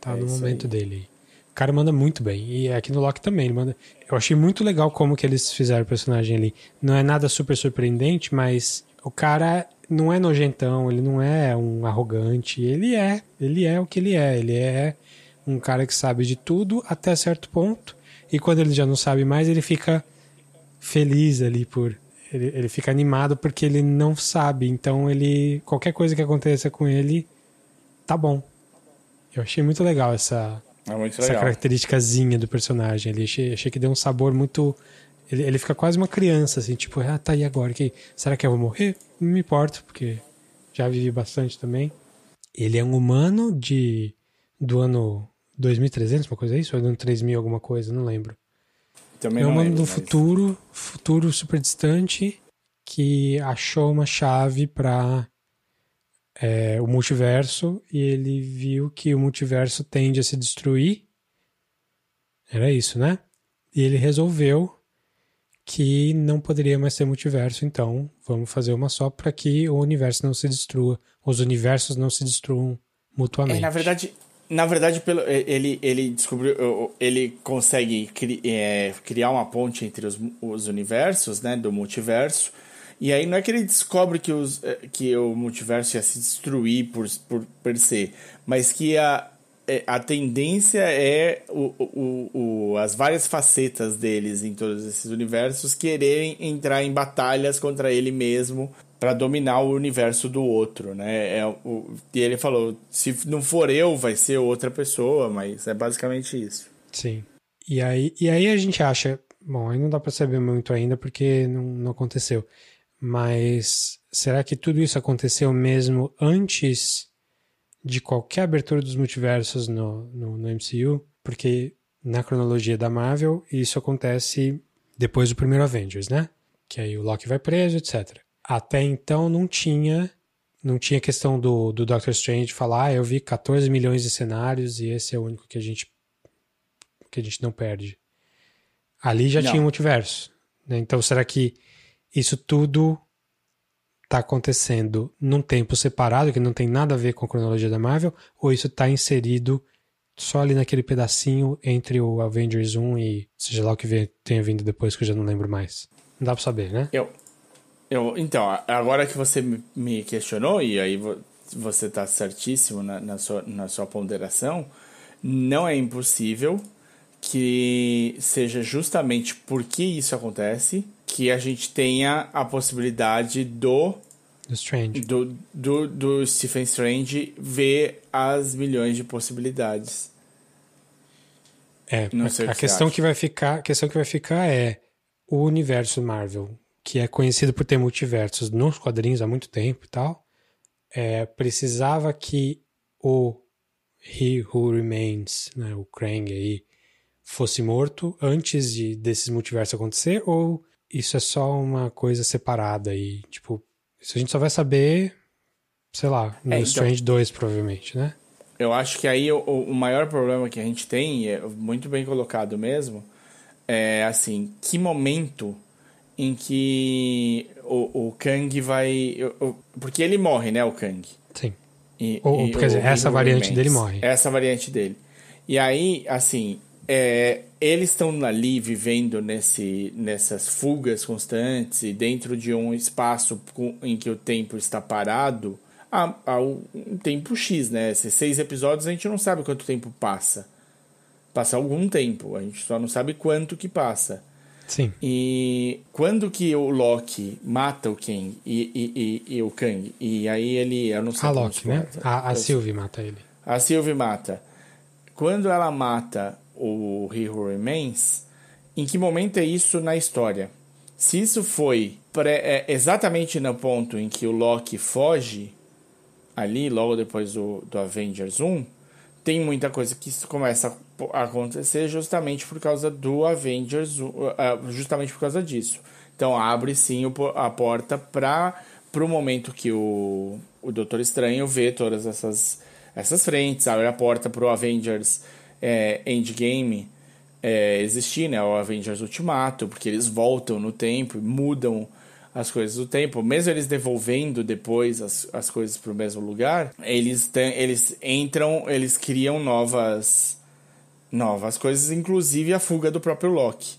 Tá É no momento aí. dele. O cara manda muito bem. E aqui no Loki também, ele manda. Eu achei muito legal como que eles fizeram o personagem ali. Não é nada super surpreendente, mas o cara não é nojentão, ele não é um arrogante. Ele é. Ele é o que ele é. Ele é um cara que sabe de tudo até certo ponto. E quando ele já não sabe mais, ele fica feliz ali por. Ele, ele fica animado porque ele não sabe. Então ele. Qualquer coisa que aconteça com ele, tá bom. Eu achei muito legal essa, É muito essa legal. característicazinha do personagem ali. Achei, achei que deu um sabor muito. Ele, ele fica quase uma criança, assim, tipo, ah, tá aí agora. Que, será que eu vou morrer? Não me importo, porque já vivi bastante também. Ele é um humano de do ano 2300, uma coisa é isso? Ou do ano 3000, alguma coisa? Não lembro. Também É um humano do mas- futuro, futuro super distante, que achou uma chave para o multiverso e ele viu que o multiverso tende a se destruir. Era isso, né? E ele resolveu que não poderia mais ter multiverso, então vamos fazer uma só para que o universo não se destrua, os universos não se destruam mutuamente. É, na verdade, na verdade pelo, ele, ele descobriu, ele consegue cri, é, criar uma ponte entre os, os universos, né, do multiverso. E aí não é que ele descobre que, os, eh, que o multiverso ia se destruir por, por per se, mas que a, é, a tendência é o, o, o, as várias facetas deles em todos esses universos quererem entrar em batalhas contra ele mesmo para dominar o universo do outro, né? É, o, e ele falou, se não for eu, vai ser outra pessoa, mas é basicamente isso. Sim. E aí, e aí a gente acha, bom, aí não dá para saber muito ainda porque não, não aconteceu. Mas será que tudo isso aconteceu mesmo antes de qualquer abertura dos multiversos no, no, no MCU? Porque na cronologia da Marvel, isso acontece depois do primeiro Avengers, né? Que aí o Loki vai preso, etc. Até então não tinha não tinha questão do, do Doctor Strange falar, ah, eu vi 14 milhões de cenários e esse é o único que a gente que a gente não perde. Ali já Não. tinha um multiverso. né? Então será que isso tudo está acontecendo num tempo separado, que não tem nada a ver com a cronologia da Marvel, ou isso está inserido só ali naquele pedacinho entre o Avengers 1 e seja lá o que tenha vindo depois, que eu já não lembro mais. Não dá pra saber, né? Eu, eu, então, agora que você me- questionou, e aí vo- você está certíssimo na, na, sua, na sua ponderação, não é impossível que seja justamente porque isso acontece que a gente tenha a possibilidade do Do Strange. do, do, do Stephen Strange ver as milhões de possibilidades. É, Não a- sei a, que você questão que vai ficar, a questão que vai ficar é o universo Marvel, que é conhecido por ter multiversos nos quadrinhos há muito tempo e tal, é, precisava que o He Who Remains, né, o Krang aí, fosse morto antes de desses multiversos acontecer ou isso é só uma coisa separada e tipo, isso a gente só vai saber, sei lá, no É, então- Strange 2 provavelmente, né? Eu acho que aí o, o maior problema que a gente tem, é muito bem colocado mesmo, é assim, que momento em que o, o Kang vai. o- o- porque ele morre, né, o Kang. Sim. E, Ou- e quer dizer, essa variante dele morre. Essa variante dele. E aí, assim, é, eles estão ali vivendo nesse, nessas fugas constantes e dentro de um espaço em que o tempo está parado há, há um tempo X, né? Esses seis episódios a gente não sabe quanto tempo passa. Passa algum tempo, a gente só não sabe quanto que passa. Sim. E quando que o Loki mata o Kang e, e, e, e o Kang, e aí ele, eu não sei A Loki, né? fala. A, a Sylvie mata ele. A Sylvie mata. Quando ela mata o He Who Remains, em que momento é isso na história? Se isso foi pré- é, exatamente no ponto em que o Loki foge, ali, logo depois do, do Avengers 1, tem muita coisa que começa a acontecer justamente por causa do Avengers, 1, ah, justamente por causa disso. Então abre sim a porta para o momento que o, o Doutor Estranho vê todas essas, essas frentes, abre a porta para o Avengers é, Endgame é, existir, né? O Avengers Ultimato, porque eles voltam no tempo e mudam as coisas do tempo, mesmo eles devolvendo depois as, as coisas para o mesmo lugar, eles, têm, eles entram, eles criam novas novas coisas, inclusive a fuga do próprio Loki,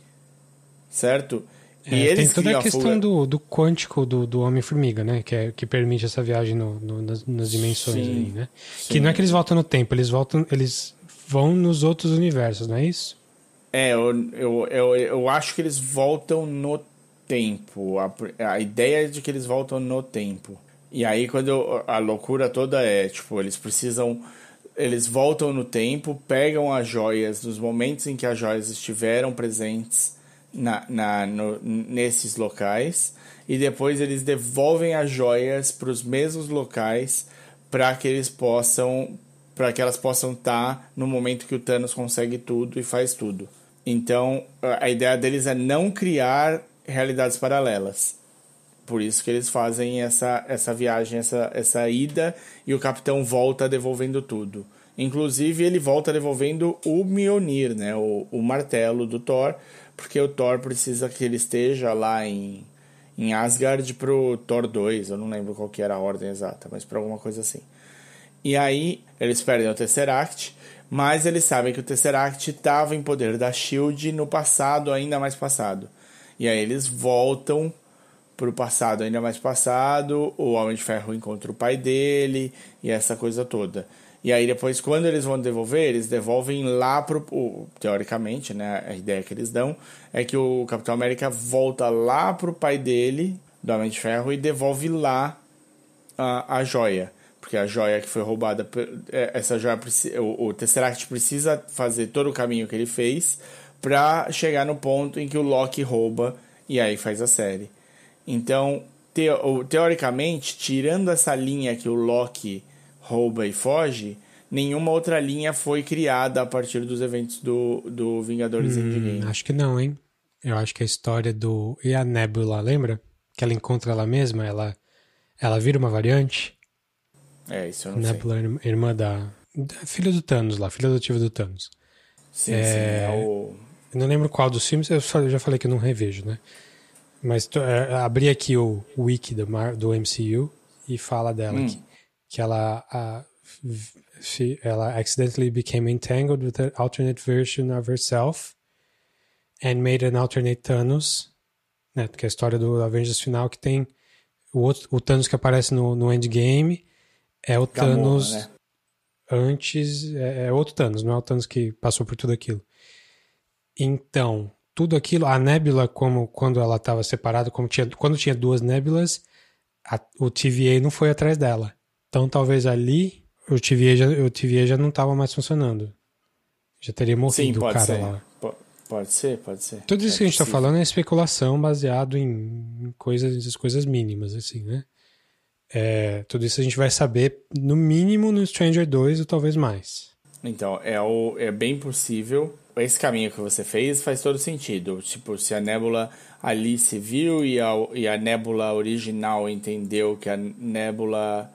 certo? É, tem toda a questão fuga- do, do quântico do, do Homem-Formiga, né? Que, é, que permite essa viagem no, no- nas, nas dimensões Sim, aí, né? sim. Que não é que eles voltam no tempo, eles voltam, eles vão nos outros universos, não é isso? É, eu, eu, eu, eu acho que eles voltam no tempo. A, a ideia é de que eles voltam no tempo. E aí, quando eu- a loucura toda é, tipo, eles precisam. Eles voltam no tempo, pegam as joias nos momentos em que as joias estiveram presentes na, na, no- nesses locais. E depois eles devolvem as joias para os mesmos locais para que eles possam para que elas possam estar no momento que o Thanos consegue tudo e faz tudo. Então, a a ideia deles é não criar realidades paralelas. Por isso que eles fazem essa, essa viagem, essa, essa ida, e o capitão volta devolvendo tudo. Inclusive, ele volta devolvendo o Mjolnir, né? o, o martelo do Thor, porque o Thor precisa que ele esteja lá em, em Asgard pro Thor 2. Eu não lembro qual que era a ordem exata, mas para alguma coisa assim. E aí eles perdem o Tesseract, mas eles sabem que o Tesseract estava em poder da Shield no passado, ainda mais passado. E aí eles voltam pro passado, ainda mais passado. O Homem de Ferro encontra o pai dele e essa coisa toda. E aí depois, quando eles vão devolver, eles devolvem lá pro. teoricamente, né? A ideia que eles dão é que o Capitão América volta lá pro pai dele, do Homem de Ferro, e devolve lá a, a joia. Porque a joia que foi roubada, é, essa joia, o, o Tesseract precisa fazer todo o caminho que ele fez para chegar no ponto em que o Loki rouba e aí faz a série. Então, teo- teoricamente, tirando essa linha que o Loki rouba e foge, nenhuma outra linha foi criada a partir dos eventos do, do Vingadores Endgame. Acho que não, hein? Eu acho que a história do. E a Nebula, lembra? Que ela encontra ela mesma, ela, ela vira uma variante. É, isso eu não sei. Nebula, irmã- irmã da. Filha do Thanos lá, filha adotiva do Thanos. Sim, sim, é o... Eu não lembro qual dos filmes, eu eu já falei que eu não revejo, né? Mas tô- é, abri aqui o wiki do, do MCU e fala dela que, que ela, a, she- ela accidentally became entangled with an alternate version of herself and made an alternate Thanos, né? Que é a história do Avengers final que tem o, outro, o Thanos que aparece no, no Endgame é o Gamora, Thanos né? antes é, é outro Thanos, não é o Thanos que passou por tudo aquilo. Então, tudo aquilo, a Nebula, como quando ela estava separada, como tinha, quando tinha duas Nebulas, a- o TVA não foi atrás dela. Então, talvez ali o TVA já, o TVA já não estava mais funcionando. Já teria Sim, morrido o pode cara ser. lá. Po- Pode ser, pode ser. Tudo isso É que a gente está falando é especulação baseado em coisas, coisas mínimas, assim, né? É, tudo isso a gente vai saber, no mínimo, no Stranger 2 ou talvez mais. Então, é, o, é bem possível. Esse caminho que você fez faz todo sentido. Tipo, se a nébula ali se viu e a, e a nébula original entendeu que a nébula.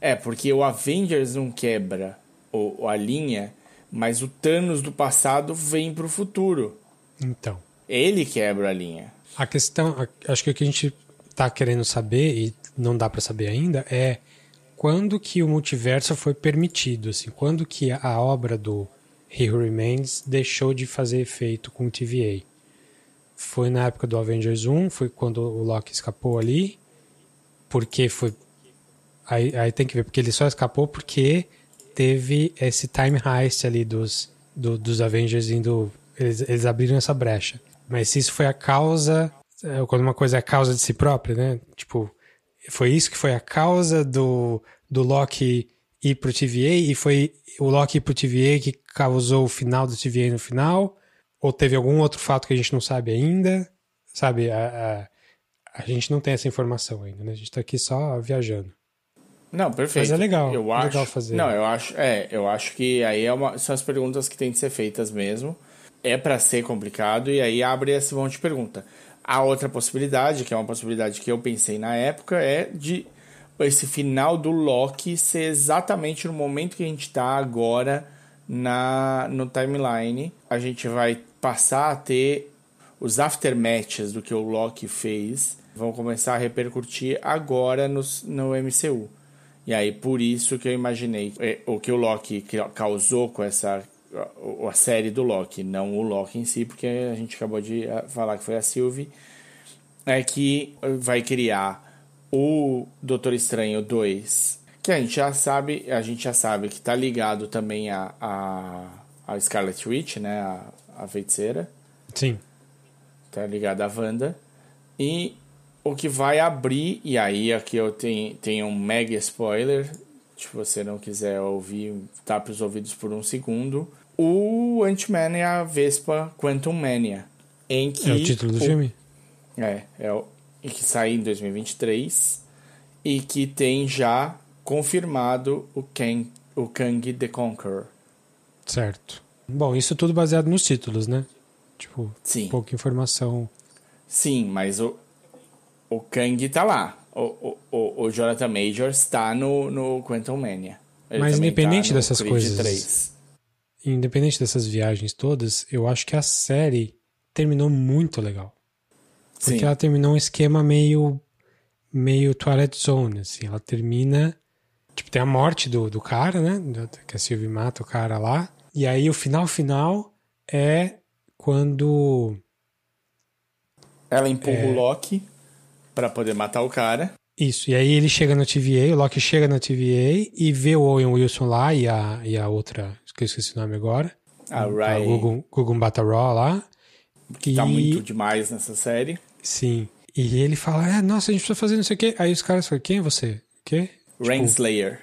É, porque o Avengers não quebra o, a linha, mas o Thanos do passado vem pro futuro. Então, Ele quebra a linha. A questão, acho que o que a gente tá querendo saber e não dá pra saber ainda é quando que o multiverso foi permitido, assim, quando que a obra do He Who Remains deixou de fazer efeito com o TVA. Foi na época do Avengers 1, foi quando o Loki escapou ali, porque foi aí, aí tem que ver, porque ele só escapou porque teve esse time heist ali dos, do- dos Avengers indo eles, eles abriram essa brecha. Mas se isso foi a causa, é, quando uma coisa é a causa de si própria, né? Tipo, foi isso que foi a causa do, do Loki ir pro TVA e foi o Loki ir pro TVA que causou o final do TVA no final? Ou teve algum outro fato que a gente não sabe ainda? Sabe, a, a, a gente não tem essa informação ainda, né? A gente tá aqui só viajando. Não, perfeito. Mas é legal, Eu acho, legal fazer. Não, eu acho, é, eu acho que aí é uma, são as perguntas que têm que ser feitas mesmo. É para ser complicado e aí abre esse monte de pergunta. A outra possibilidade, que é uma possibilidade que eu pensei na época, é de esse final do Loki ser exatamente no momento que a gente tá agora na no timeline. A gente vai passar a ter os aftermatches do que o Loki fez vão começar a repercutir agora no, no MCU. E aí, por isso que eu imaginei é, o que o Loki causou com essa a, a série do Loki, não o Loki em si, porque a gente acabou de ah, falar que foi a Sylvie, é que vai criar o Doutor Estranho 2, que a gente já sabe, a gente já sabe que tá ligado também a, a, a Scarlet Witch, né, a, a feiticeira, Sim. tá ligado a Wanda, e o que vai abrir, e aí aqui eu tenho, tenho um mega spoiler, se você não quiser ouvir, tape os ouvidos por um segundo, o Ant-Man é a Vespa Quantum Mania, em que... É o título do filme? É, é o, e que sai em 2023 e que tem já confirmado o Kang, o Kang the Conqueror. Certo. Bom, isso tudo baseado nos títulos, né? Tipo, Sim. pouca informação. Sim, mas o, o Kang tá lá. O, o, o, o Jonathan Majors está no, no Quantum Mania. Ele Mas também independente no dessas Creed coisas- 3. Independente dessas viagens todas, eu acho que a série terminou muito legal. Porque Sim. ela terminou um esquema meio meio Twilight Zone, assim. Ela termina... Tipo, tem a morte do, do cara, né? Que a Sylvie mata o cara lá. E aí o final final é quando... Ela empurra É. o Loki pra poder matar o cara. Isso, e aí ele chega no TVA, o Loki chega no TVA e vê o Owen Wilson lá e a, e a outra, que eu esqueci o nome agora. A A Rai, Gugun Bataraw lá. que tá E- muito demais nessa série. Sim. E ele fala, é, nossa, a gente precisa fazer não sei o quê. Aí os caras falam, quem é você? O quê? Rainslayer.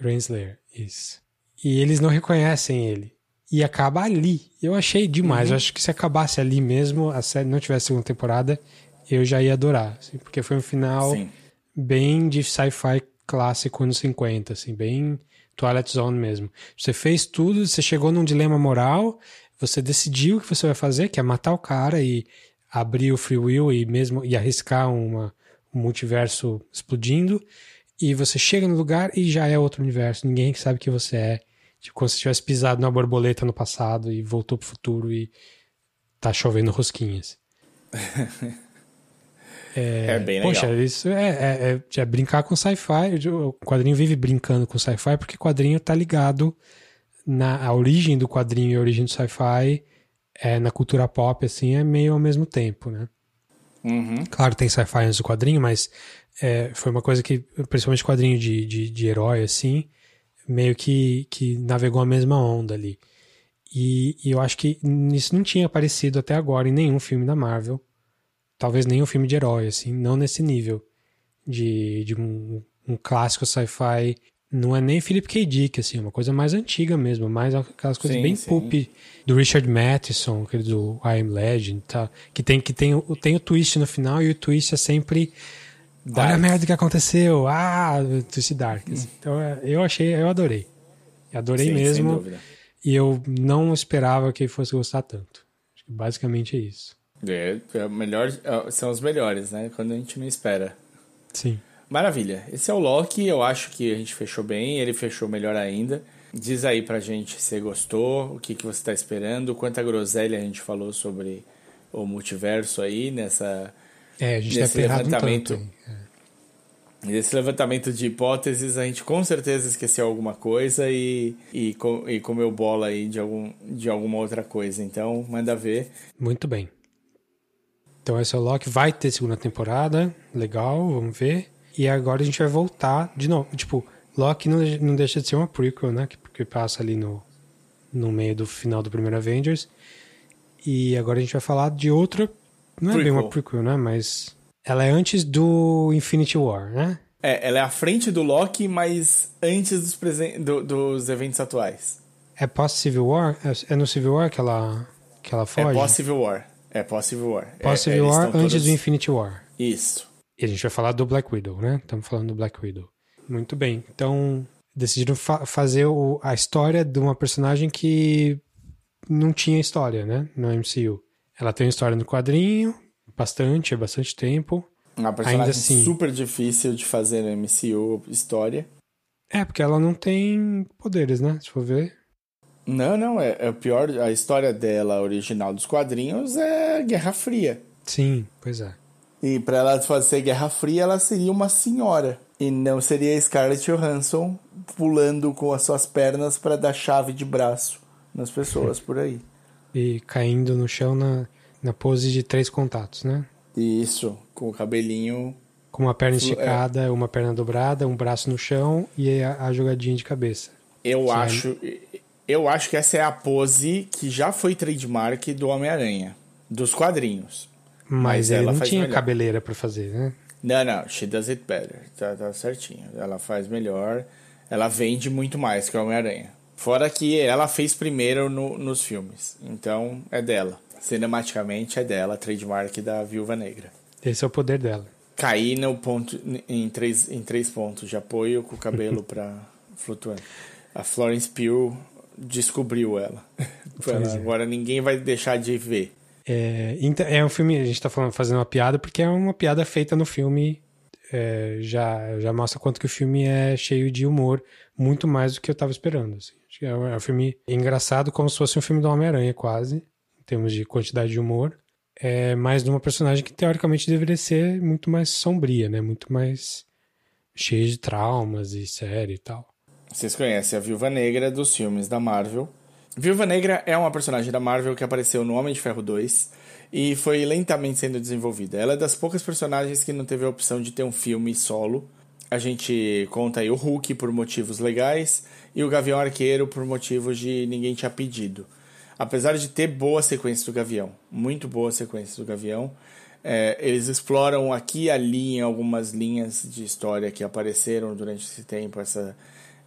Renslayer, isso. E eles não reconhecem ele. E acaba ali. Eu achei demais. Eu acho que se acabasse ali mesmo, a série não tivesse segunda temporada, eu já ia adorar. assim, porque foi um final Sim. bem de sci-fi clássico anos 50, assim, bem Twilight Zone mesmo. Você fez tudo, você chegou num dilema moral, você decidiu o que você vai fazer, que é matar o cara e abrir o free will e mesmo e arriscar uma, um multiverso explodindo, e você chega no lugar e já é outro universo, ninguém sabe que você é. Tipo, como se tivesse pisado numa borboleta no passado e voltou pro futuro e tá chovendo rosquinhas. É, bem legal. Poxa, isso é, é- é- é brincar com sci-fi. O quadrinho vive brincando com sci-fi porque o quadrinho tá ligado na a origem do quadrinho e a origem do sci-fi é, na cultura pop, assim, é meio ao mesmo tempo, né? Uhum. Claro, tem sci-fi antes do quadrinho, mas é, foi uma coisa que, principalmente quadrinho de, de, de herói, assim, meio que, que navegou a mesma onda ali. E, e eu acho que isso não tinha aparecido até agora em nenhum filme da Marvel. Talvez nenhum filme de herói, assim, não nesse nível de, de um, um clássico sci-fi. Não é nem Philip K. Dick, assim, é uma coisa mais antiga mesmo, mais aquelas coisas Sim, bem sim. pulp do Richard Matheson, aquele do I Am Legend, tá? Que tem que tem, o- tem o twist no final e o twist é sempre Olha a Dark. merda que aconteceu. Ah, twist dark. assim. Então é, eu achei, eu adorei. Adorei Sim, mesmo. E eu não esperava que fosse gostar tanto. Acho que basicamente é isso. É, é melhor, é, são os melhores, né? Quando a gente não espera. Sim. Maravilha. Esse é o Loki. Eu acho que a gente fechou bem. Ele fechou melhor ainda. Diz aí pra gente se gostou, o que, que você tá esperando, quanta groselha a gente falou sobre o multiverso aí nessa É, a gente Nesse deve ter errado um levantamento. tanto. É. nesse levantamento de hipóteses. A gente com certeza esqueceu alguma coisa e, e, e comeu bola aí de, algum, de alguma outra coisa. Então, manda ver. Muito bem. Então esse é o Loki. Vai ter segunda temporada. Legal, vamos ver. E agora a gente vai voltar de novo. Tipo, Loki não, não deixa de ser uma prequel, né? Que, que passa ali no, no meio do final do primeiro Avengers. E agora a gente vai falar de outra. Não é bem Prequel. uma prequel, né? Mas ela é antes do Infinity War, né? É, ela é à frente do Loki, mas antes dos, presen- do- dos eventos atuais. É pós-Civil War? É- É no Civil War que ela, que ela É foge? pós-Civil War. É pós-Civil War. É- Pós-Civil eles War antes todos- do Infinity War. Isso. E a gente vai falar do Black Widow, né? Estamos falando do Black Widow. Muito bem. Então, decidiram fa- fazer o- a história de uma personagem que não tinha história, né? No MCU. Ela tem história no quadrinho, bastante, há bastante tempo. Uma personagem Ainda assim. super difícil de fazer no MCU história. É, porque ela não tem poderes, né? Se for ver. Não, não, é, é o pior. A história dela, original dos quadrinhos, é Guerra Fria. Sim, pois é. E pra ela fazer Guerra Fria, ela seria uma senhora. E não seria Scarlett Johansson pulando com as suas pernas pra dar chave de braço nas pessoas por aí. E caindo no chão na, na pose de três contatos, né? Isso, com o cabelinho. Com uma perna é. esticada, uma perna dobrada, um braço no chão e a, a jogadinha de cabeça. Eu Que é- acho. Eu acho que essa é a pose que já foi trademark do Homem-Aranha. Dos quadrinhos. Mas, Mas ela não tinha melhor. cabeleira pra fazer, né? Não, não, she does it better. Tá, tá certinho. Ela faz melhor. Ela vende muito mais que o Homem-Aranha. Fora que ela fez primeiro no- nos filmes. Então é dela. Cinematicamente é dela, trademark da Viúva Negra. Esse é o poder dela. Cair no ponto, em, três, em três pontos de apoio com o cabelo pra flutuando. A Florence Pugh descobriu ela. Ela-. Agora ninguém vai deixar de ver. É, é um filme, a gente tá falando, fazendo uma piada, porque é uma piada feita no filme. é, já, já mostra quanto que o filme é cheio de humor, muito mais do que eu tava esperando. assim. É um, é um filme engraçado, como se fosse um filme do Homem-Aranha, quase, em termos de quantidade de humor. É mais de uma personagem que teoricamente deveria ser muito mais sombria, né? Muito mais cheia de traumas e séria e tal. Vocês conhecem a Viúva Negra dos filmes da Marvel. Viúva Negra é uma personagem da Marvel que apareceu no Homem de Ferro 2 e foi lentamente sendo desenvolvida. Ela é das poucas personagens que não teve a opção de ter um filme solo. A gente conta aí o Hulk por motivos legais e o Gavião Arqueiro por motivos de ninguém tinha pedido. Apesar de ter boa sequência do Gavião, muito boa sequência do Gavião, é, eles exploram aqui e ali em algumas linhas de história que apareceram durante esse tempo, essa,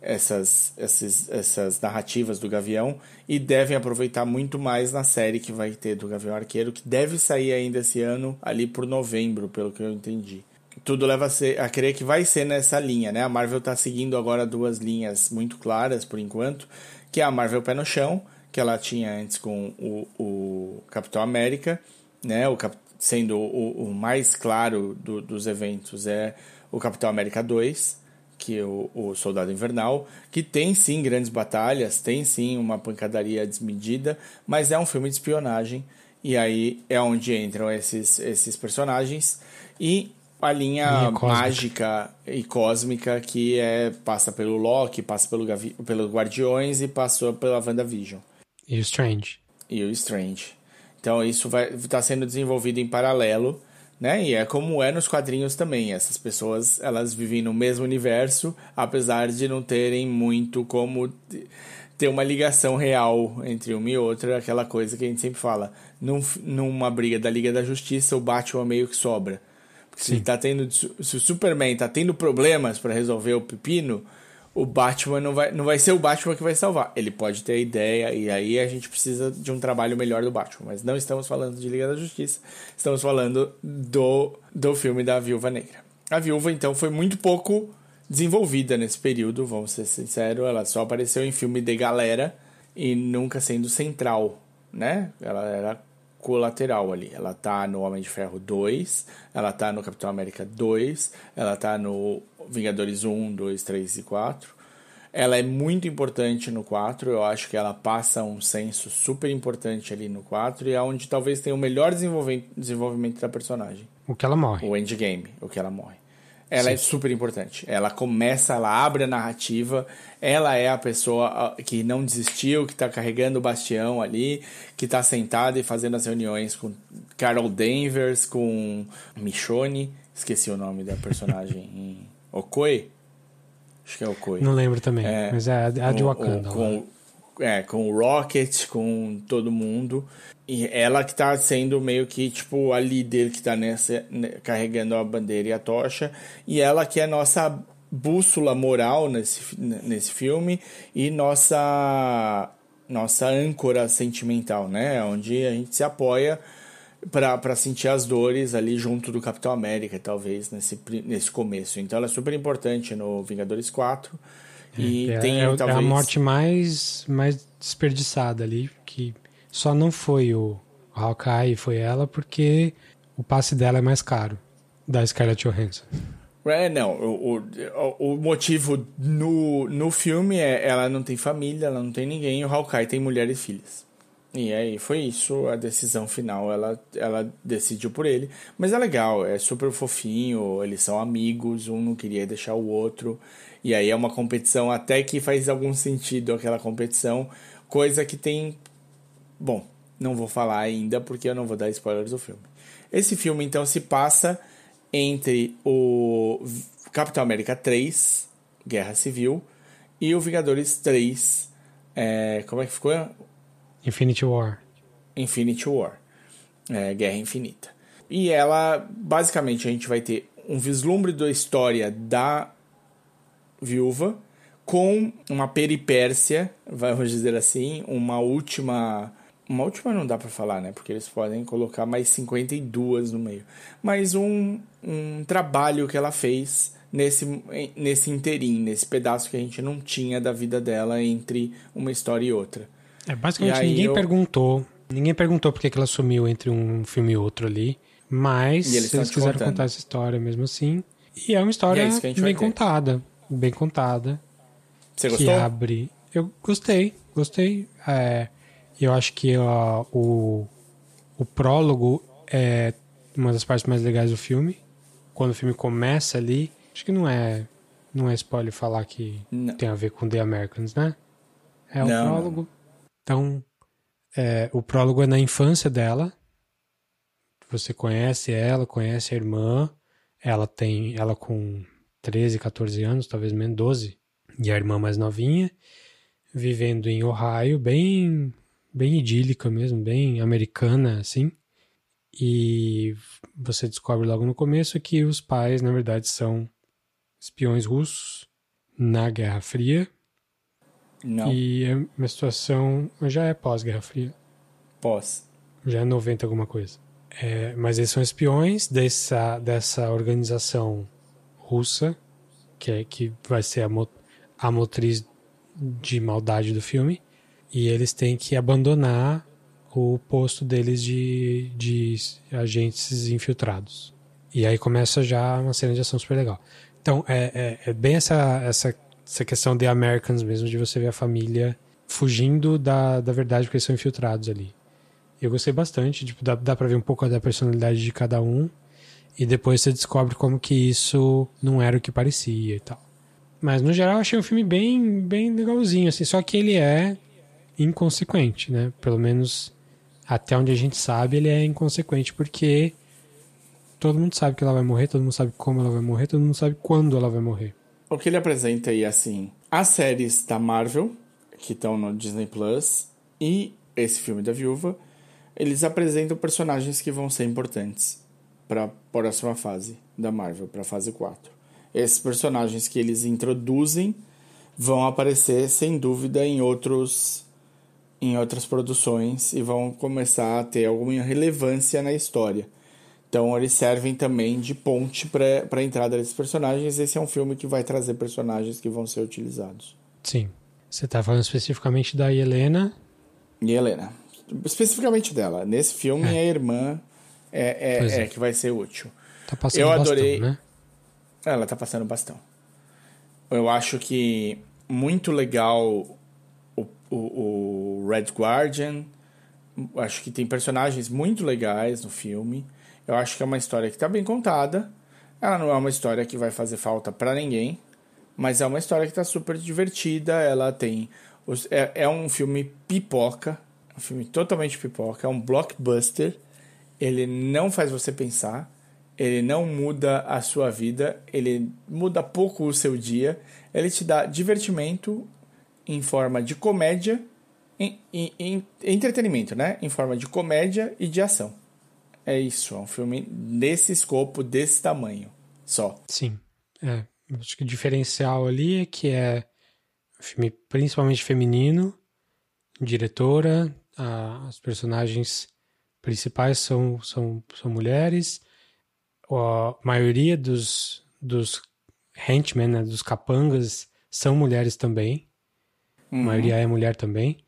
essas, esses, essas narrativas do Gavião, e devem aproveitar muito mais na série que vai ter do Gavião Arqueiro, que deve sair ainda esse ano, ali por novembro, pelo que eu entendi. Tudo leva a, ser, a crer que vai ser nessa linha, né? A Marvel está seguindo agora duas linhas muito claras, por enquanto, que é a Marvel Pé no Chão, que ela tinha antes com o, o Capitão América, né? O Cap- sendo o, o mais claro do- dos eventos é o Capitão América 2, que é o, o Soldado Invernal, que tem sim grandes batalhas, tem sim uma pancadaria desmedida, mas é um filme de espionagem, e aí é onde entram esses, esses personagens, e a linha, mágica e cósmica que é, passa pelo Loki, passa pelo, Gavi, pelo Guardiões e passou pela WandaVision E o Strange. e o Strange. Então isso vai estar sendo desenvolvido em paralelo, né? E é como é nos quadrinhos também. Essas pessoas elas vivem no mesmo universo, apesar de não terem muito como ter uma ligação real entre uma e outra, aquela coisa que a gente sempre fala. Num, numa briga da Liga da Justiça, o Batman meio que sobra. Porque se, tá tendo, se o Superman tá tendo problemas para resolver o pepino, o Batman não vai, não vai ser o Batman que vai salvar. Ele pode ter a ideia, e aí a gente precisa de um trabalho melhor do Batman. Mas não estamos falando de Liga da Justiça, estamos falando do, do filme da Viúva Negra. A Viúva, então, foi muito pouco desenvolvida nesse período, vamos ser sinceros. Ela só apareceu em filme de galera e nunca sendo central, né? Ela era colateral ali. Ela tá no Homem de Ferro 2, ela tá no Capitão América 2, ela tá no Vingadores 1, 2, 3 e 4. Ela é muito importante no 4, eu acho que ela passa um senso super importante ali no 4 e é onde talvez tenha o melhor desenvolvimento, desenvolvimento da personagem. O que ela morre. O endgame, o que ela morre. Ela é super importante. Ela começa, ela abre a narrativa. Ela é a pessoa que não desistiu, que tá carregando o bastião ali, que tá sentada e fazendo as reuniões com Carol Danvers, com Michonne. Esqueci o nome da personagem em Okoi. Acho que é Okoi. Não lembro também, É, mas é a, a de com- Wakanda. lá. Com, é, com o Rocket, com todo mundo. E ela que tá sendo meio que, tipo, a líder que tá nessa, né, carregando a bandeira e a tocha. E ela que é nossa bússola moral nesse, nesse filme e nossa, nossa âncora sentimental, né? Onde a gente se apoia para sentir as dores ali junto do Capitão América, talvez, nesse, nesse começo. Então ela é super importante no Vingadores 4. E é, tem, é, talvez... é a morte mais, mais desperdiçada ali, que só não foi o Hawkeye, foi ela, porque o passe dela é mais caro, da Scarlett Johansson. É, não, o, o, o motivo no, no filme é ela não tem família, ela não tem ninguém, o Hawkeye tem mulher e filhas. E aí foi isso, a decisão final, ela, ela decidiu por ele. Mas é legal, é super fofinho, eles são amigos, um não queria deixar o outro. E aí é uma competição até que faz algum sentido aquela competição, coisa que tem. Bom, não vou falar ainda porque eu não vou dar spoilers do filme. Esse filme então se passa entre o Capitão América 3, Guerra Civil, e o Vingadores 3, é, como é que ficou? Infinity War. Infinity War, é, Guerra Infinita. E ela, basicamente, a gente vai ter um vislumbre da história da viúva com uma peripécia, vamos dizer assim, uma última. Uma última não dá para falar, né? Porque eles podem colocar mais 52 no meio. Mas um, um trabalho que ela fez nesse, nesse interim, nesse pedaço que a gente não tinha da vida dela entre uma história e outra. É, basicamente ninguém eu- perguntou. Ninguém perguntou por que ela sumiu entre um filme e outro ali. Mas E eles eles, quiseram contando. contar essa história mesmo assim. E é uma história é isso que a gente vai bem contada. Bem contada. Você que gostou? abre. Eu gostei, gostei. É, eu acho que ó, o, o prólogo é uma das partes mais legais do filme. Quando o filme começa ali, acho que não é não é spoiler falar que Não. tem a ver com The Americans, né? É o não. prólogo. Então, é, o prólogo é na infância dela. Você conhece ela, conhece a irmã. Ela tem, ela com 13, 14 anos, talvez menos 12, e a irmã mais novinha, vivendo em Ohio, bem, bem idílica mesmo, bem americana assim. E você descobre logo no começo que os pais, na verdade, são espiões russos na Guerra Fria. Não, E é uma situação. Já é pós-Guerra Fria. pós. Já é 90 alguma coisa. É, mas eles são espiões dessa, dessa organização russa, que, é, que vai ser a, mo- a motriz de maldade do filme. E eles têm que abandonar o posto deles de, de agentes infiltrados. E aí começa já uma cena de ação super legal. Então, é, é, é bem essa, essa, essa questão de Americans mesmo, de você ver a família fugindo da, da verdade porque eles são infiltrados ali. Eu gostei bastante, tipo, dá, dá pra ver um pouco da personalidade de cada um. E depois você descobre como que isso não era o que parecia e tal. Mas no geral eu achei um filme bem, bem legalzinho, assim, só que ele é inconsequente, né? Pelo menos até onde a gente sabe, ele é inconsequente, porque todo mundo sabe que ela vai morrer, todo mundo sabe como ela vai morrer, todo mundo sabe quando ela vai morrer. O que ele apresenta aí, assim, as séries da Marvel, que estão no Disney Plus, e esse filme da Viúva, eles apresentam personagens que vão ser importantes para a próxima fase da Marvel, para a fase 4. Esses personagens que eles introduzem vão aparecer, sem dúvida, em outros em outras produções e vão começar a ter alguma relevância na história. Então eles servem também de ponte para a entrada desses personagens. Esse é um filme que vai trazer personagens que vão ser utilizados. Sim. Você tá falando especificamente da Helena. E Helena, especificamente dela. Nesse filme É. a irmã é, é, é. é que vai ser útil. Tá passando Eu bastão, adorei. né? Ela tá passando bastão. Eu acho que muito legal o, o, o Red Guardian. Acho que tem personagens muito legais no filme. Eu acho que é uma história que tá bem contada. Ela não é uma história que vai fazer falta pra ninguém. Mas é uma história que tá super divertida. Ela tem. os- É, é um filme pipoca. Um filme totalmente pipoca. É um blockbuster. Ele não faz você pensar. Ele não muda a sua vida. Ele muda pouco o seu dia. Ele te dá divertimento em forma de comédia em, em- em entretenimento, né? Em forma de comédia e de ação. É isso, é um filme desse escopo, desse tamanho, só. Sim. É, acho que o diferencial ali é que é um filme principalmente feminino, diretora, a- as personagens principais são, são, são mulheres, a maioria dos, dos henchmen, né, dos capangas, são mulheres também, a maioria é mulher também.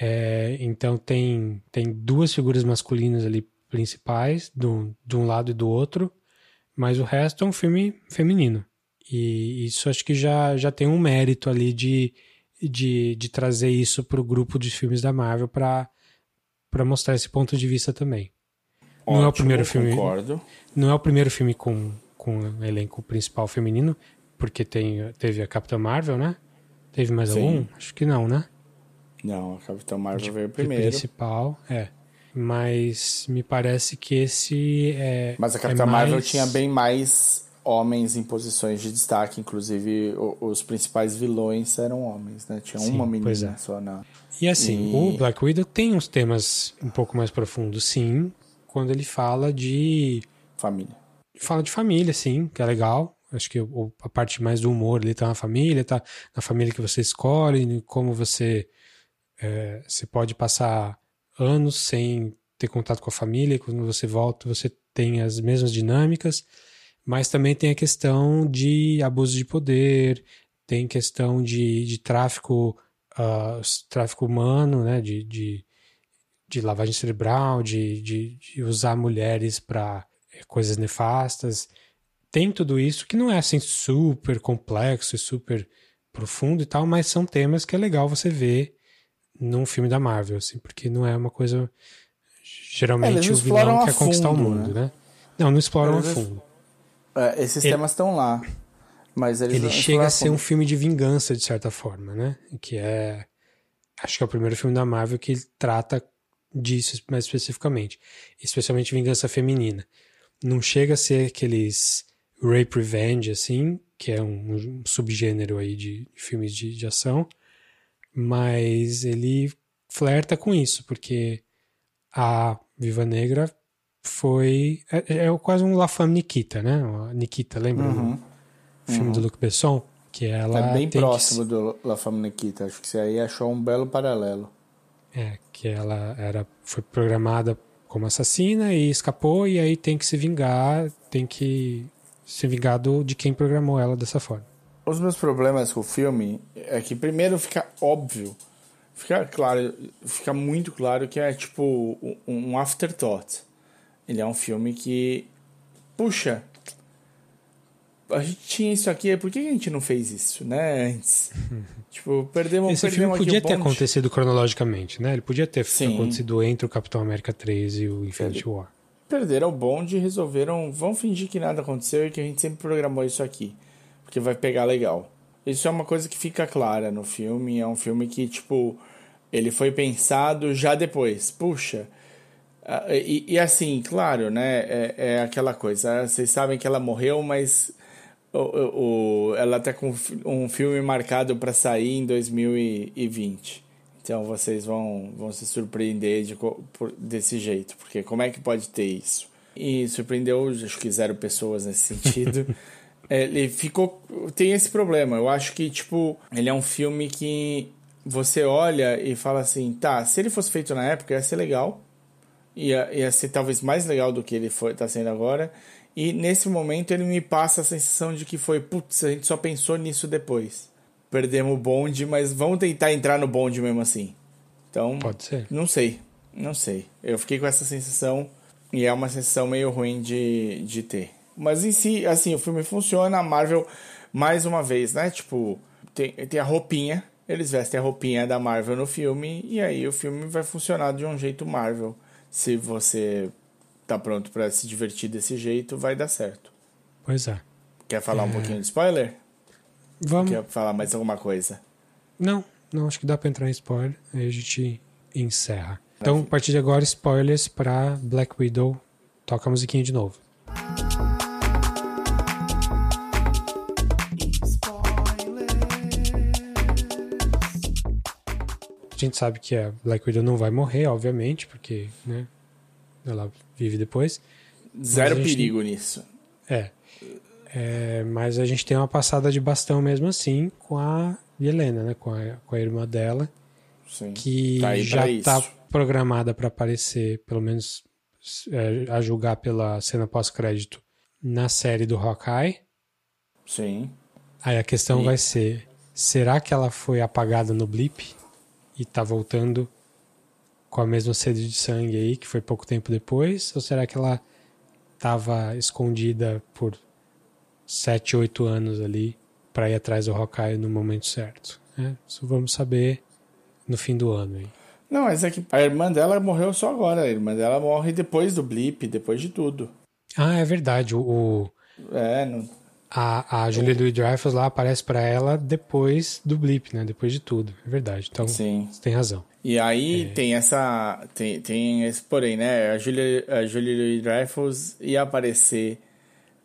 É, então tem, tem duas figuras masculinas ali principais, do, de um lado e do outro, mas o resto é um filme feminino. E isso acho que já, já tem um mérito ali de, de, de trazer isso para o grupo de filmes da Marvel para mostrar esse ponto de vista também. Não é o Ótimo, primeiro filme. Concordo. Não é o primeiro filme com, com o elenco principal feminino, porque tem, teve a Capitã Marvel, né? Teve mais Sim. algum? Acho que não, né? Não, a Capitão Marvel veio De primeiro. principal, é. Mas me parece que esse é. Mas a é Capitã Marvel mais- tinha bem mais homens em posições de destaque, inclusive os principais vilões eram homens, né? Tinha Sim, uma menina é. só na. E assim, E- o Black Widow tem uns temas um pouco mais profundos, sim, quando ele fala de. família. Fala de família, sim, que é legal. Acho que a parte mais do humor ali tá na família, tá na família que você escolhe, como você. é, você pode passar anos sem ter contato com a família, e quando você volta, você tem as mesmas dinâmicas, mas também tem a questão de abuso de poder, tem questão de, de tráfico, s- tráfico humano, né, de, de, de lavagem cerebral, de, de, de usar mulheres para coisas nefastas. Tem tudo isso que não é assim super complexo e super profundo e tal, mas são temas que é legal você ver num filme da Marvel, assim, porque não é uma coisa. É, Geralmente eles o vilão a quer conquistar o fundo, mundo, né? Não, não exploram a Eles- fundo. É, esses Ele- temas estão lá. Mas Ele chega a ser um fundo. filme de vingança, de certa forma, né? Que é. Acho que é o primeiro filme da Marvel que trata disso mais especificamente. Especialmente vingança feminina. Não chega a ser aqueles rape revenge, assim, que é um, um subgênero aí de, de filmes de, de ação. Mas ele flerta com isso, porque a Viva Negra foi. É, é quase um La Femme Nikita, né? Nikita, lembra? Uhum. O filme do Luc Besson? Que ela É bem tem que próximo do La Femme Nikita. Acho que você aí achou um belo paralelo. É, que ela era, foi programada como assassina e escapou, e aí tem que se vingar, tem que se vingar do, de quem programou ela dessa forma. Os meus problemas com o filme é que primeiro fica óbvio, fica claro, fica muito claro que é tipo um afterthought. Ele é um filme que, puxa, a gente tinha isso aqui, por que a gente não fez isso, né, antes? tipo, perdemos, Esse filme perdemos aqui podia ter acontecido cronologicamente, né? Ele podia ter Sim. acontecido entre o Capitão América 3 e o Infinity War. Perderam o bonde e resolveram, vamos fingir que nada aconteceu e que a gente sempre programou isso aqui, porque vai pegar legal. Isso é uma coisa que fica clara no filme, é um filme que, tipo, ele foi pensado já depois. Puxa, e, e assim, claro, né, é, é aquela coisa, ah, vocês sabem que ela morreu, mas o, o, ela tá com um filme marcado para sair em 2020. Então vocês vão, vão se surpreender de, por- desse jeito, porque como é que pode ter isso? E surpreendeu, acho que zero pessoas nesse sentido. É, ele ficou. Tem esse problema. Eu acho que, tipo, ele é um filme que você olha e fala assim: tá, se ele fosse feito na época ia ser legal, ia, ia ser talvez mais legal do que ele foi, tá sendo agora. E nesse momento ele me passa a sensação de que foi, putz, a gente só pensou nisso depois. Perdemos o bonde, mas vamos tentar entrar no bonde mesmo assim. Então, Pode ser. não sei, não sei. Eu fiquei com essa sensação e é uma sensação meio ruim de, de ter. Mas em si, assim, o filme funciona, a Marvel, mais uma vez, né? Tipo, tem, tem a roupinha, eles vestem a roupinha da Marvel no filme, e aí o filme vai funcionar de um jeito Marvel. Se você tá pronto pra se divertir desse jeito, vai dar certo. Pois é. Quer falar um pouquinho de spoiler? Vamos. Quer falar mais alguma coisa? Não, não, acho que dá pra entrar em spoiler. Aí a gente encerra. Então, a partir de agora, spoilers pra Black Widow. Toca a musiquinha de novo. Gente sabe que a Black Widow não vai morrer, obviamente, porque, né, ela vive depois. Zero perigo nisso. É. É, mas a gente tem uma passada de bastão mesmo assim com a Helena, né? Com a, com a irmã dela, Sim. que Tá já pra isso. tá programada para aparecer, pelo menos é, a julgar pela cena pós-crédito, na série do Hawkeye. Sim. Aí a questão E- vai ser: será que ela foi apagada no blip e tá voltando com a mesma sede de sangue aí, que foi pouco tempo depois? Ou será que ela tava escondida por 7, 8 anos ali pra ir atrás do Hawkeye no momento certo? né? Isso vamos saber no fim do ano aí. Não, mas é que a irmã dela morreu só agora. A irmã dela morre depois do blip, depois de tudo. Ah, é verdade. O, o- É, não... a, a Julia Louis-Dreyfus lá aparece pra ela depois do blip, né? Depois de tudo. É verdade. Então, Sim. você tem razão. E aí É. tem essa. Tem, tem esse porém, né? A Julia, a Julia Louis-Dreyfus ia aparecer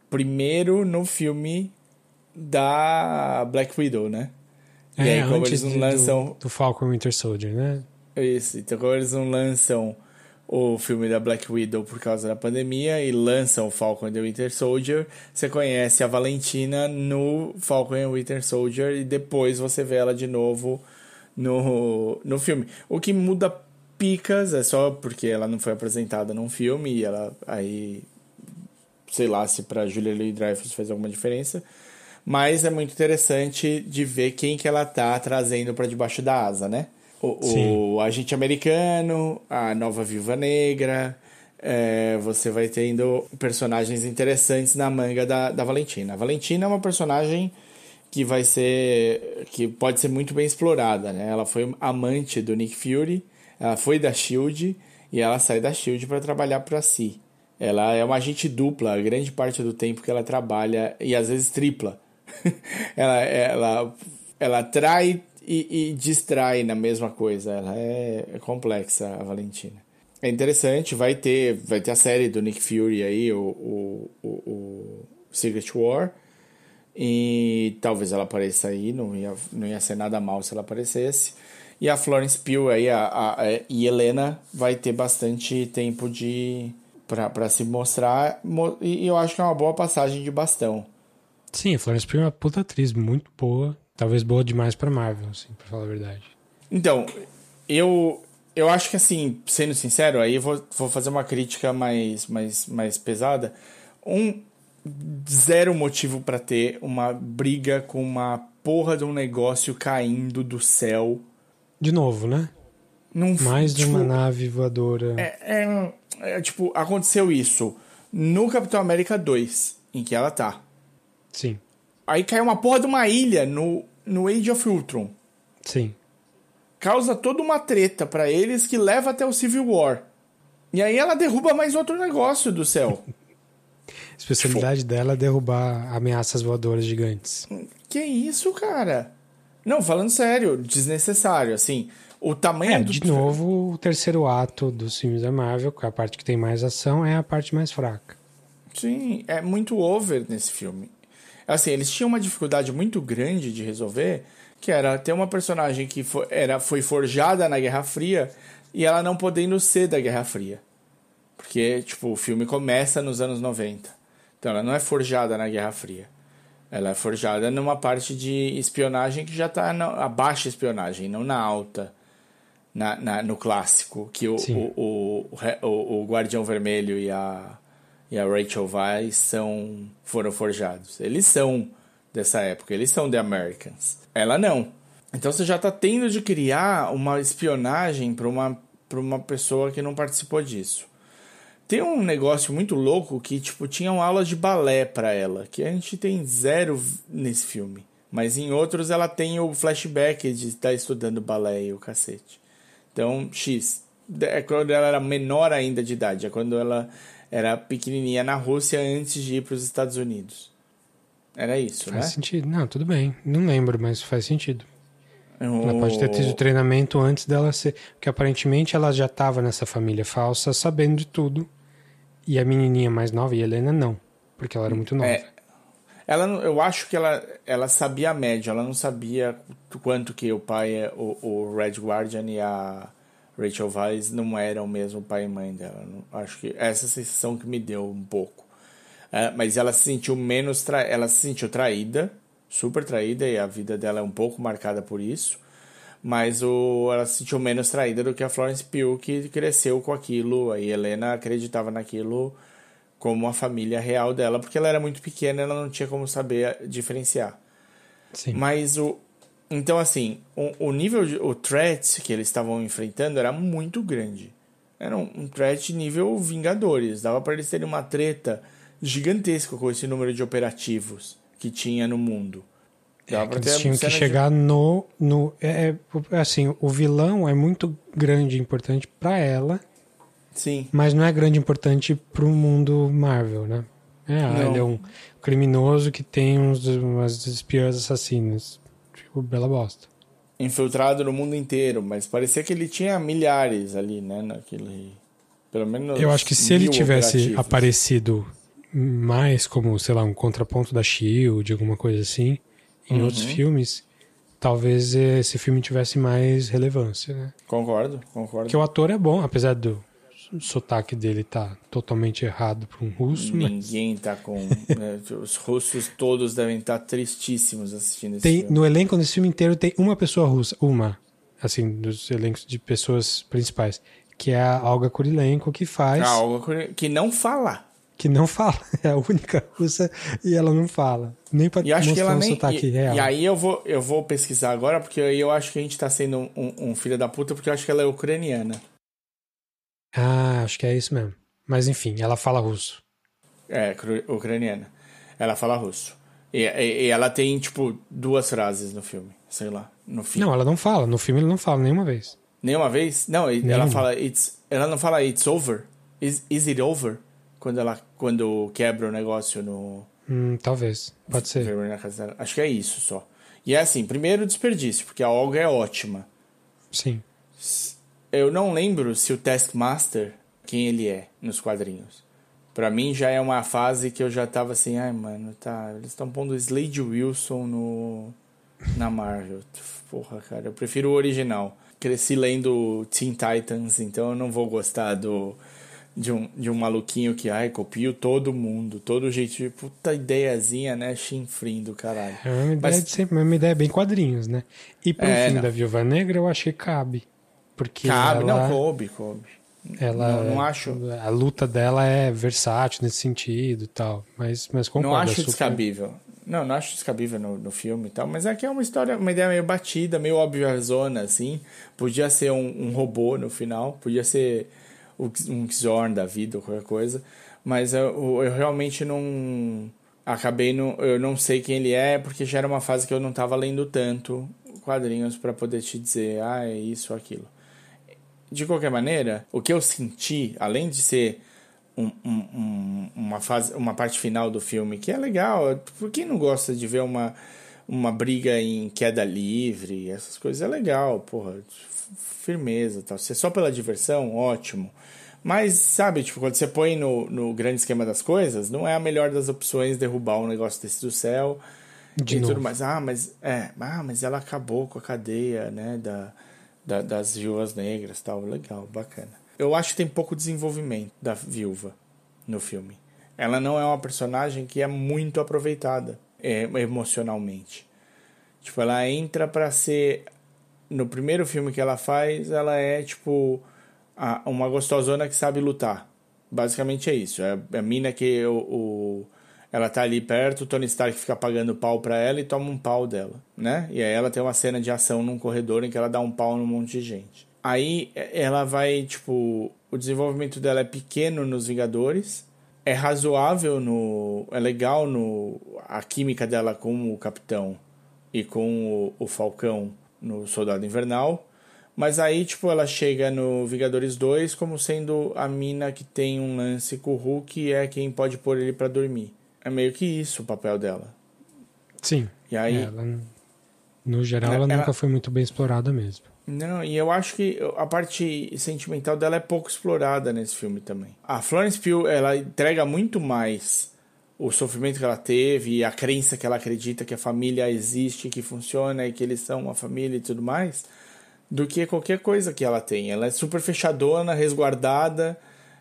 primeiro no filme da Black Widow, né? E aí, como eles não lançam. do, do Falcon Winter Soldier, né? Isso, então como eles não lançam o filme da Black Widow por causa da pandemia e lançam o Falcon and the Winter Soldier, você conhece a Valentina no Falcon and Winter Soldier e depois você vê ela de novo no, no filme. O que muda picas é só porque ela não foi apresentada num filme e ela aí sei lá se pra Julia Louis-Dreyfus fez alguma diferença, mas é muito interessante de ver quem que ela tá trazendo pra debaixo da asa, né? O, o agente americano, a nova viúva negra, é, você vai tendo personagens interessantes na manga da, da Valentina. A Valentina é uma personagem que vai ser que pode ser muito bem explorada, né? Ela foi amante do Nick Fury, ela foi da Shield e ela sai da Shield para trabalhar para si. Ela é uma agente dupla, a grande parte do tempo que ela trabalha e às vezes tripla. ela, ela, ela trai e, e distrai na mesma coisa. Ela é, é complexa, a Valentina. É interessante, vai ter, vai ter a série do Nick Fury aí, o, o, o, o Secret War. E talvez ela apareça aí, não ia, não ia ser nada mal se ela aparecesse. E a Florence Pugh aí, a, a, a- e Helena vai ter bastante tempo de para se mostrar. mo- E eu acho que é uma boa passagem de bastão. Sim, a Florence Pugh é uma puta atriz muito boa. Talvez boa demais pra Marvel, assim, pra falar a verdade. Então, eu, eu acho que assim, sendo sincero, aí eu vou, vou fazer uma crítica mais, mais, mais pesada. Um zero motivo pra ter uma briga com uma porra de um negócio caindo do céu. De novo, né? Num, Mais de tipo, uma nave voadora. É, é, é, tipo, aconteceu isso no Capitão América 2, em que ela tá. Sim, Aí caiu uma porra de uma ilha no, no Age of Ultron. sim. Causa toda uma treta pra eles que leva até o Civil War. E aí ela derruba mais outro negócio do céu. A especialidade dela é derrubar ameaças voadoras gigantes. que isso, cara? Não, falando sério, desnecessário, assim. O tamanho É, do. de novo, o terceiro ato dos filmes da Marvel, que é a parte que tem mais ação, é a parte mais fraca. Sim, é muito over nesse filme. Assim, eles tinham uma dificuldade muito grande de resolver, que era ter uma personagem que foi, era, foi forjada na Guerra Fria e ela não podendo ser da Guerra Fria. Porque, tipo, o filme começa nos anos 90. Então ela não é forjada na Guerra Fria. Ela é forjada numa parte de espionagem que já tá na baixa espionagem, não na alta. Na, na- no clássico, que o, o, o, o, o Guardião Vermelho e a, e a Rachel Weisz são, foram forjados. Eles são dessa época, eles são The Americans. Ela não. Então você já tá tendo de criar uma espionagem para uma, pra uma pessoa que não participou disso. Tem um negócio muito louco que, tipo, tinham aulas de balé pra ela, que a gente tem zero nesse filme. Mas em outros ela tem o flashback de estar estudando balé e o cacete. Então, X. É quando ela era menor ainda de idade, é quando ela era pequenininha na Rússia antes de ir para os Estados Unidos. Era isso, Faz né? sentido. Não, tudo bem. Não lembro, mas faz sentido. Ela O- pode ter tido treinamento antes dela ser. Porque aparentemente ela já estava nessa família falsa sabendo de tudo. E a menininha mais nova, e a Helena, não. Porque ela era muito nova. É, Ela, eu acho que ela, ela sabia a média, ela não sabia quanto que o pai, é- o, o Red Guardian e a Rachel Weisz não eram mesmo pai e mãe dela. Acho que essa é a sensação que me deu um pouco. É, mas ela se sentiu menos tra... ela se sentiu traída, super traída, e a vida dela é um pouco marcada por isso. Mas o... ela se sentiu menos traída do que a Florence Pugh, que cresceu com aquilo. A Helena acreditava naquilo como a família real dela, porque ela era muito pequena, ela não tinha como saber diferenciar. Sim. Mas o. Então, assim, o, o nível, de, o threat que eles estavam enfrentando era muito grande. Era um, um threat nível Vingadores. Dava para eles terem uma treta gigantesca com esse número de operativos que tinha no mundo. Dava pra Eles tinham que cena de- chegar no. no é, é, assim, o vilão é muito grande e importante pra ela, Sim. mas não é grande e importante pro mundo Marvel, né? É, ah, Não. ele é um criminoso que tem uns, umas espiãs assassinas. Tipo, bela bosta. Infiltrado no mundo inteiro, mas parecia que ele tinha milhares ali, né? Naquele. Pelo menos. Eu acho que se ele tivesse operativos. aparecido mais como, sei lá, um contraponto da Shield, alguma coisa assim, em outros Uhum. filmes, talvez esse filme tivesse mais relevância, né? Concordo, concordo. Porque o ator é bom, apesar do sotaque dele tá totalmente errado para um russo, mas Ninguém tá com. né, os russos todos devem estar tristíssimos assistindo esse tem, filme. no elenco desse filme inteiro tem uma pessoa russa, uma, assim, dos elencos de pessoas principais, que é a Olga Kurilenko, que faz, Ah, algo que não fala. que não fala, é a única russa e ela não fala, nem para E acho que mostrar ela um nem. sotaque E, real. e aí eu vou, eu vou pesquisar agora, porque aí eu acho que a gente tá sendo um, um- um filho da puta, porque eu acho que ela é ucraniana. Ah, acho que é isso mesmo. Mas enfim, ela fala russo. É, ucraniana. Ela fala russo. E, e- e ela tem, tipo, duas frases no filme. Sei lá. No fim. Não, ela não fala, no filme ele não fala nenhuma vez. Nenhuma vez? Não, e- ela Nenhuma. fala it's, ela não fala it's over. Is, is it over? Quando ela quando quebra o negócio no Hum, talvez, pode ser. Acho que é isso só. E é assim, primeiro desperdício, porque a Olga é ótima. Sim. Eu não lembro se o Taskmaster quem ele é nos quadrinhos. Pra mim já é uma fase que eu já tava assim, ai mano, tá, eles estão pondo Slade Wilson no na Marvel. Porra, cara, eu prefiro o original. Cresci lendo Teen Titans, então eu não vou gostar do de um, de um maluquinho que, ai, copio todo mundo, todo jeito de puta ideiazinha, né, chinfrim do caralho. É uma ideia, Mas- de sempre, uma ideia bem quadrinhos, né? E pro É, filme não. da Viúva Negra eu achei que cabe. Porque Cabe, ela, não, coube, coube. ela não- não acho. A luta dela é versátil nesse sentido e tal. Mas, mas concordo. Não é acho super- descabível. Não, não acho descabível no, no filme e tal, mas aqui é uma história, uma ideia meio batida, meio óbvia zona, assim. Podia ser um, um robô no final, podia ser um Xorn da vida ou qualquer coisa, mas eu, eu realmente não. Acabei no. Eu não sei quem ele é, porque já era uma fase que eu não tava lendo tanto quadrinhos para poder te dizer, ah, é isso ou aquilo. De qualquer maneira, o que eu senti, além de ser um- um- um- uma, fase, uma parte final do filme que é legal, por quem não gosta de ver uma, uma briga em queda livre, essas coisas é legal, porra, firmeza tal. Se é só pela diversão, ótimo. Mas, sabe, tipo, quando você põe no, no grande esquema das coisas, não é a melhor das opções derrubar um negócio desse do céu De e novo. tudo mais. Ah, mas é, ah, mas ela acabou com a cadeia, né, da, da- das viúvas negras, tal, legal, bacana. Eu acho que tem pouco desenvolvimento da viúva no filme. Ela não é uma personagem que é muito aproveitada é, emocionalmente. Tipo, ela entra pra ser no primeiro filme que ela faz, ela é tipo a- uma gostosona que sabe lutar. Basicamente é isso. É a mina que o, o- ela tá ali perto, o Tony Stark fica pagando pau pra ela e toma um pau dela, né? E aí ela tem uma cena de ação num corredor em que ela dá um pau num monte de gente. Aí é, ela vai, tipo, o desenvolvimento dela é pequeno nos Vingadores, é razoável no, é legal no a química dela com o Capitão e com o, o Falcão no Soldado Invernal. Mas aí, tipo, ela chega no Vingadores 2 como sendo a mina que tem um lance com o Hulk e é quem pode pôr ele pra dormir. É meio que isso o papel dela. Sim. E aí- Ela, no geral, ela, Ela- nunca foi muito bem explorada mesmo. Não, e eu acho que a parte sentimental dela é pouco explorada nesse filme também. A Florence Pugh, ela entrega muito mais o sofrimento que ela teve e a crença que ela acredita que a família existe, que funciona e que eles são uma família e tudo mais, do que qualquer coisa que ela tem. Ela é super fechadona, resguardada,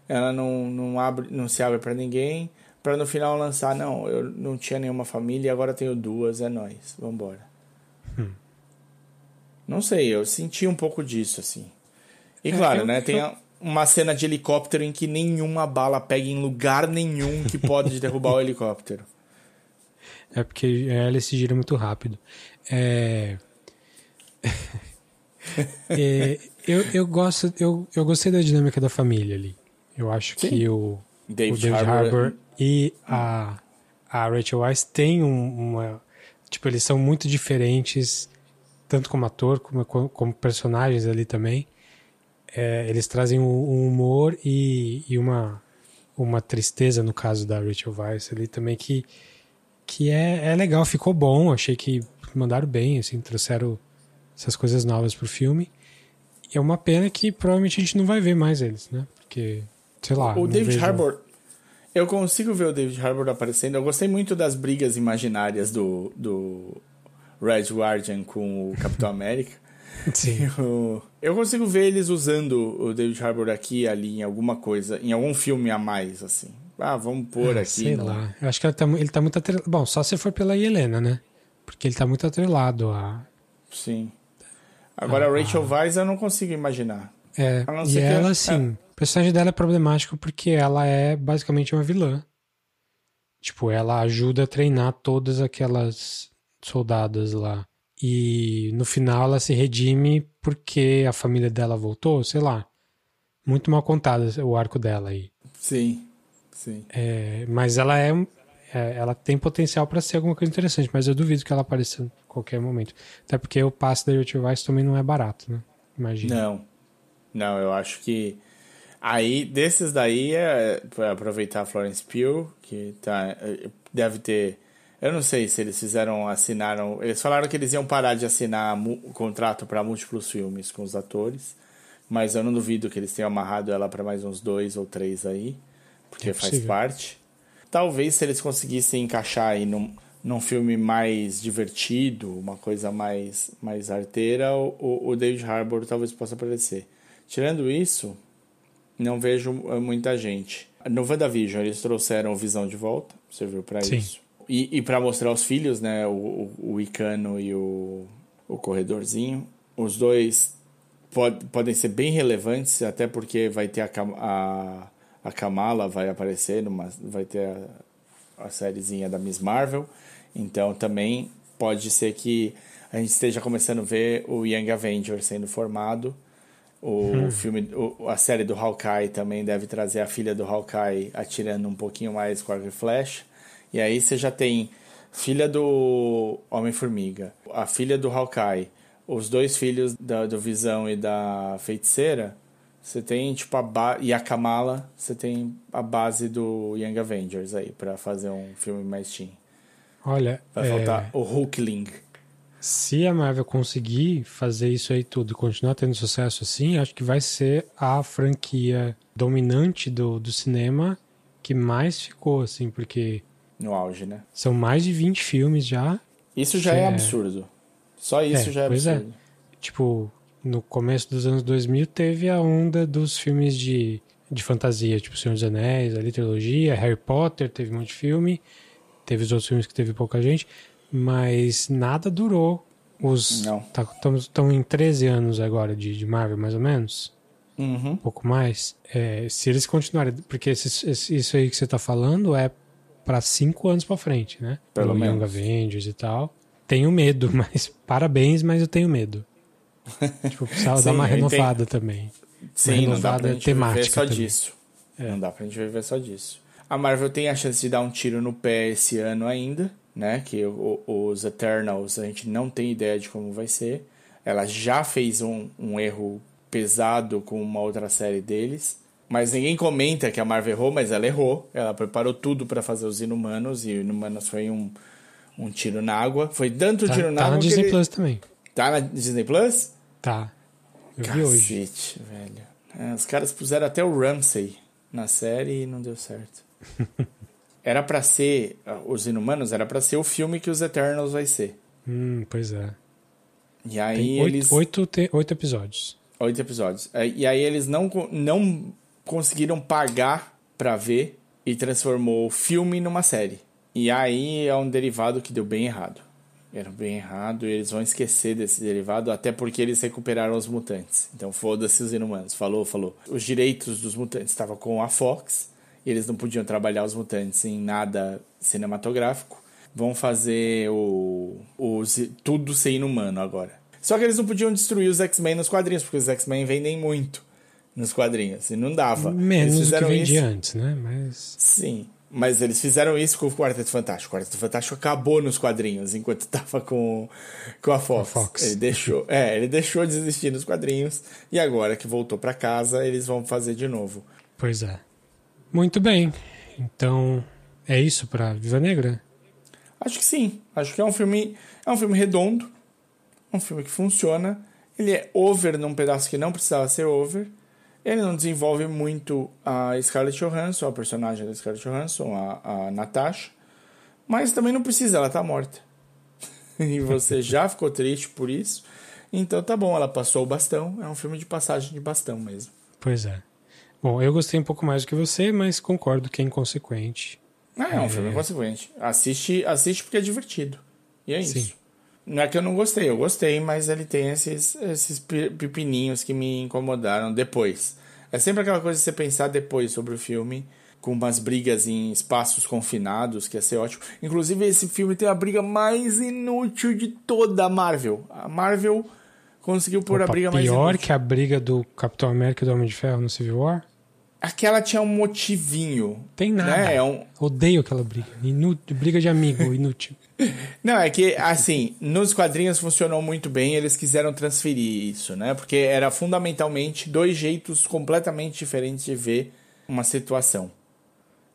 ela não, não, abre, não se abre para ninguém, para no final lançar, não, eu não tinha nenhuma família, agora tenho duas, é nós, vambora. Hum. Não sei, eu senti um pouco disso, assim. E claro, eu- né, tem eu- a- uma cena de helicóptero em que nenhuma bala pega em lugar nenhum que pode derrubar o helicóptero. É porque ela se gira muito rápido. É... É, eu, eu gosto, eu, eu gostei da dinâmica da família ali. Eu acho Sim. que o David o David Harbour- Harbour e a, a Rachel Weisz têm um- uma. Tipo, eles são muito diferentes, tanto como ator, como, como personagens ali também. É, eles trazem um, um humor e, e uma, uma tristeza, no caso da Rachel Weisz ali também, que, que é, é legal, ficou bom. Achei que mandaram bem, assim, trouxeram essas coisas novas pro filme. E é uma pena que provavelmente a gente não vai ver mais eles, né? Porque, sei lá. o David vejo- Harbour. Eu consigo ver o David Harbour aparecendo. Eu gostei muito das brigas imaginárias do, do Red Guardian com o Capitão América. Sim. Eu, eu consigo ver eles usando o David Harbour aqui e ali em alguma coisa, em algum filme a mais, assim. Ah, vamos pôr Ah, aqui. Sei lá. Eu acho que ele tá, ele tá muito atrelado. Bom, só se for pela Helena, né? Porque ele tá muito atrelado a. Sim. Agora Ah, a Rachel Weisz eu não consigo imaginar. É, A não e que- ela, assim, o personagem dela é problemático porque ela é basicamente uma vilã. Tipo, ela ajuda a treinar todas aquelas soldadas lá. E no final ela se redime porque a família dela voltou, sei lá. Muito mal contado o arco dela aí. Sim, sim. É, mas ela é, é, ela tem potencial pra ser alguma coisa interessante, mas eu duvido que ela apareça em qualquer momento. Até porque o passe da Weisz também não é barato, né? Imagina. Não. Não, eu acho que. Aí, desses daí, é pra aproveitar a Florence Pugh, que tá, eh, deve ter. Eu não sei se eles fizeram, assinaram. Eles falaram que eles iam parar de assinar o contrato para múltiplos filmes com os atores, mas eu não duvido que eles tenham amarrado ela para mais uns dois ou três aí, porque É faz parte. Talvez se eles conseguissem encaixar aí num, num filme mais divertido, uma coisa mais, mais arteira, o, o David Harbour talvez possa aparecer. Tirando isso, não vejo eh, muita gente. No WandaVision eles trouxeram o Visão de volta, serviu Sim. isso. E, e para mostrar os filhos, né, o, o, o Icano e o, o Corredorzinho. Os dois pod, podem ser bem relevantes, até porque vai ter a, a, a Kamala vai aparecer, numa, vai ter a, a sériezinha da Miss Marvel. Então também pode ser que a gente esteja começando a ver o Young Avenger sendo formado. O filme, o- a série do Hawkeye também deve trazer a filha do Hawkeye atirando um pouquinho mais com arco e flecha. E aí você já tem filha do Homem-Formiga, a filha do Hawkeye, os dois filhos da, do Visão e da Feiticeira. Você tem tipo a ba e a Kamala, você tem a base do Young Avengers aí pra fazer um filme mais teen. Olha, Vai é, faltar o Hulkling. Se a Marvel conseguir fazer isso aí tudo e continuar tendo sucesso assim, acho que vai ser a franquia dominante do, do cinema que mais ficou, assim, porque no auge, né? são mais de 20 filmes já. Isso já é, é- absurdo. Só isso É, já é pois é. absurdo. Tipo, no começo dos anos 2000 teve a onda dos filmes de, de fantasia, tipo Senhor dos Anéis, ali trilogia, Harry Potter, teve um monte de filme, teve os outros filmes que teve pouca gente, mas nada durou. Os Não. estão em 13 anos agora de, de Marvel, mais ou menos, Uhum. um pouco mais. É, se eles continuarem, porque esse- esse- isso aí que você tá falando é para cinco anos para frente, né? Pelo O Young menos. Avengers e tal. Tenho medo, mas parabéns, mas eu tenho medo. Tipo, precisava Sim, dar uma renovada também. Sim, não dá renovada pra gente temática viver só também. disso. Não dá pra gente viver só disso. A Marvel tem a chance de dar um tiro no pé esse ano ainda, né? Que o- os Eternals a gente não tem ideia de como vai ser. Ela já fez um, um erro pesado com uma outra série deles. Mas ninguém comenta que a Marvel errou, mas ela errou. Ela preparou tudo pra fazer os Inumanos e o Inumanos foi um, um tiro na água. Foi tanto Tá, tiro na tá água na que Disney ele- Plus também. Tá na Disney Plus? Tá. Eu vi hoje. Cacete, velho. É, os caras puseram até o Ramsey na série e não deu certo. era pra ser. Os Inumanos era pra ser o filme que os Eternals vai ser. Hum, pois é. E aí Tem oito, eles. oito, te- oito episódios. Oito episódios. É, E aí eles não, não conseguiram pagar pra ver e transformou o filme numa série. E aí é um derivado que deu bem errado. Era bem errado e eles vão esquecer desse derivado, até porque eles recuperaram os mutantes. Então foda-se os inumanos. Falou, falou. Os direitos dos mutantes estavam com a Fox eles não podiam trabalhar os mutantes em nada cinematográfico. Vão fazer o, os, tudo ser inumano agora. Só que eles não podiam destruir os X-Men nos quadrinhos, porque os X-Men vendem muito nos quadrinhos. E não dava. eles Menos do que vendia isso. antes, né? Mas. Sim. Mas eles fizeram isso com o Quarteto Fantástico. O Quarteto Fantástico acabou nos quadrinhos enquanto tava com, com a Fox. A Fox. Ele deixou, é, ele deixou de existir nos quadrinhos e agora que voltou pra casa, eles vão fazer de novo. Pois é. Muito bem. Então, é isso pra Viva Negra? Acho que sim. Acho que é um filme, é um filme redondo, um filme que funciona. Ele é over num pedaço que não precisava ser over. Ele não desenvolve muito a Scarlett Johansson, a personagem da Scarlett Johansson, a, a Natasha. Mas também não precisa, ela tá morta. e você já ficou triste por isso. Então tá bom, ela passou o bastão. É um filme de passagem de bastão mesmo. Pois é. Bom, eu gostei um pouco mais do que você, mas concordo que é inconsequente. Ah, é um filme consequente. Assiste, assiste porque é divertido. E é Sim. isso. Não é que eu não gostei, eu gostei, mas ele tem esses, esses pi- pepininhos que me incomodaram depois. É sempre aquela coisa de você pensar depois sobre o filme, com umas brigas em espaços confinados, que ia ser ótimo. Inclusive, esse filme tem a briga mais inútil de toda a Marvel. A Marvel conseguiu pôr a Opa, briga mais pior inútil. que a briga do Capitão América e do Homem de Ferro no Civil War? Aquela tinha um motivinho. Tem nada. Né? É um, Odeio aquela briga. Inútil, briga de amigo, inútil. Não, é que, assim, nos quadrinhos funcionou muito bem, eles quiseram transferir isso, né? Porque era fundamentalmente dois jeitos completamente diferentes de ver uma situação.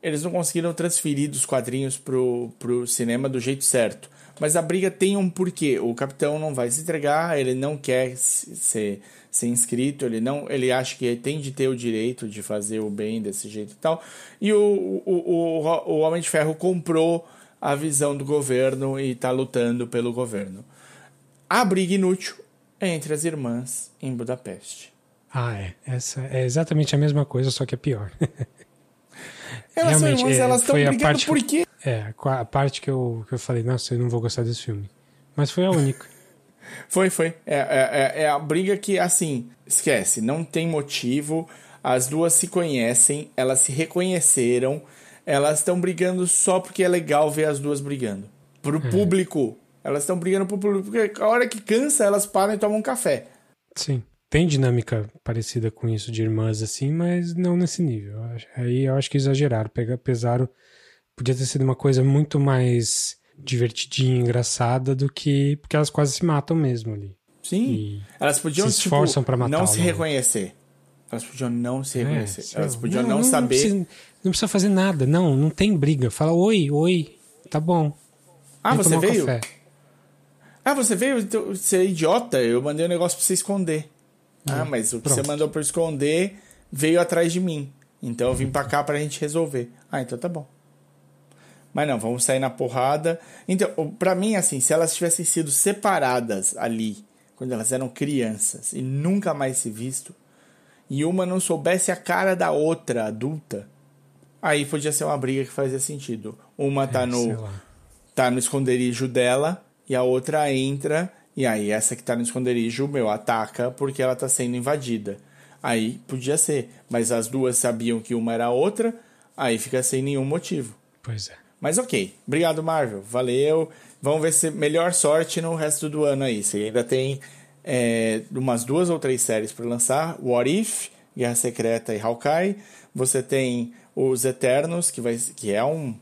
Eles não conseguiram transferir dos quadrinhos pro, pro cinema do jeito certo. Mas a briga tem um porquê. O capitão não vai se entregar, ele não quer se- ser, ser inscrito, ele não, ele acha que tem de ter o direito de fazer o bem desse jeito e tal. E o, o, o, o Homem de Ferro comprou a visão do governo e está lutando pelo governo. A briga inútil é entre as irmãs em Budapeste. Ah, é. Essa é exatamente a mesma coisa, só que é pior. Elas são Realmente, irmãs, é, elas estão brigando parte- por quê? É, a parte que eu, que eu falei, nossa, eu não vou gostar desse filme. Mas foi a única. Foi, foi. É, é, é- é a briga que, assim, esquece, não tem motivo. As duas se conhecem, elas se reconheceram, elas estão brigando só porque é legal ver as duas brigando. Pro público. Elas estão brigando pro público, porque a hora que cansa, elas param e tomam um café. Sim. Tem dinâmica parecida com isso de irmãs assim, mas não nesse nível. Aí eu acho que exageraram, pega- pesaram. Podia ter sido uma coisa muito mais divertidinha, engraçada do que. Porque elas quase se matam mesmo ali. Sim. E Elas podiam se esforçam tipo, pra matar não se reconhecer. Elas podiam não se É, reconhecer. sei Elas podiam não, saber. precisa, não precisa fazer nada, não, não tem briga. Fala oi, oi, tá bom. ah, Vem você um veio? Ah, você veio? Então, Você é idiota? Eu mandei um negócio pra você esconder. Ah, mas o que você pronto. mandou pra eu esconder veio atrás de mim. Então eu vim pra cá pra gente resolver. Ah, então tá bom. Mas não, vamos sair na porrada. Então, pra mim, assim, se elas tivessem sido separadas ali, quando elas eram crianças, e nunca mais se visto, e uma não soubesse a cara da outra adulta, aí podia ser uma briga que fazia sentido. Uma tá É, no tá no esconderijo dela e a outra entra e aí essa que tá no esconderijo, meu, ataca porque ela tá sendo invadida. Aí podia ser, mas as duas sabiam que uma era a outra, aí fica sem nenhum motivo. Pois é. Mas ok, obrigado Marvel, valeu. Vamos ver se melhor sorte no resto do ano aí. Você ainda tem é, umas duas ou três séries para lançar: What If, Guerra Secreta e Hawkeye. Você tem os Eternos, que, vai, que é um,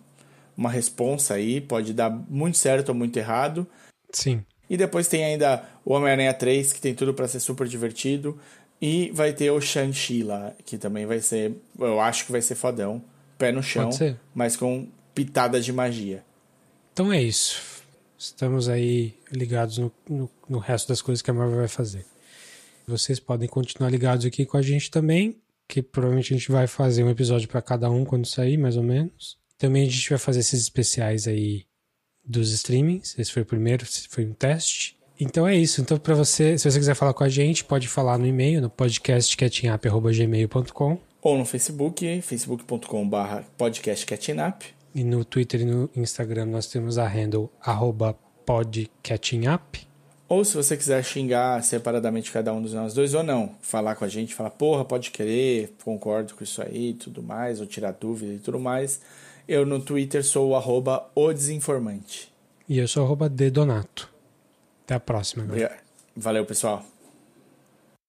uma responsa aí, pode dar muito certo ou muito errado. Sim. E depois tem ainda o Homem-Aranha 3, que tem tudo para ser super divertido. E vai ter o Shang-Chi lá, que também vai ser. Eu acho que vai ser fodão. Pé no chão, mas com pitadas de magia. Então é isso. Estamos aí ligados no, no, no resto das coisas que a Marvel vai fazer. Vocês podem continuar ligados aqui com a gente também, que provavelmente a gente vai fazer um episódio para cada um quando sair, mais ou menos. Também a gente vai fazer esses especiais aí dos streamings. Esse foi o primeiro, foi um teste. Então é isso. Então, para você, se você quiser falar com a gente, pode falar no e-mail, no podcastcatchingup.gmail.com Ou no Facebook, facebook.com.br podcastcatchingup. E no Twitter e no Instagram nós temos a handle arroba podcatchingup. Ou se você quiser xingar separadamente cada um dos nós dois ou não, falar com a gente, falar, porra, pode querer, concordo com isso aí e tudo mais, ou tirar dúvida e tudo mais. Eu no Twitter sou o arroba o desinformante. E eu sou arroba dedonato. Até a próxima. galera. Valeu, pessoal.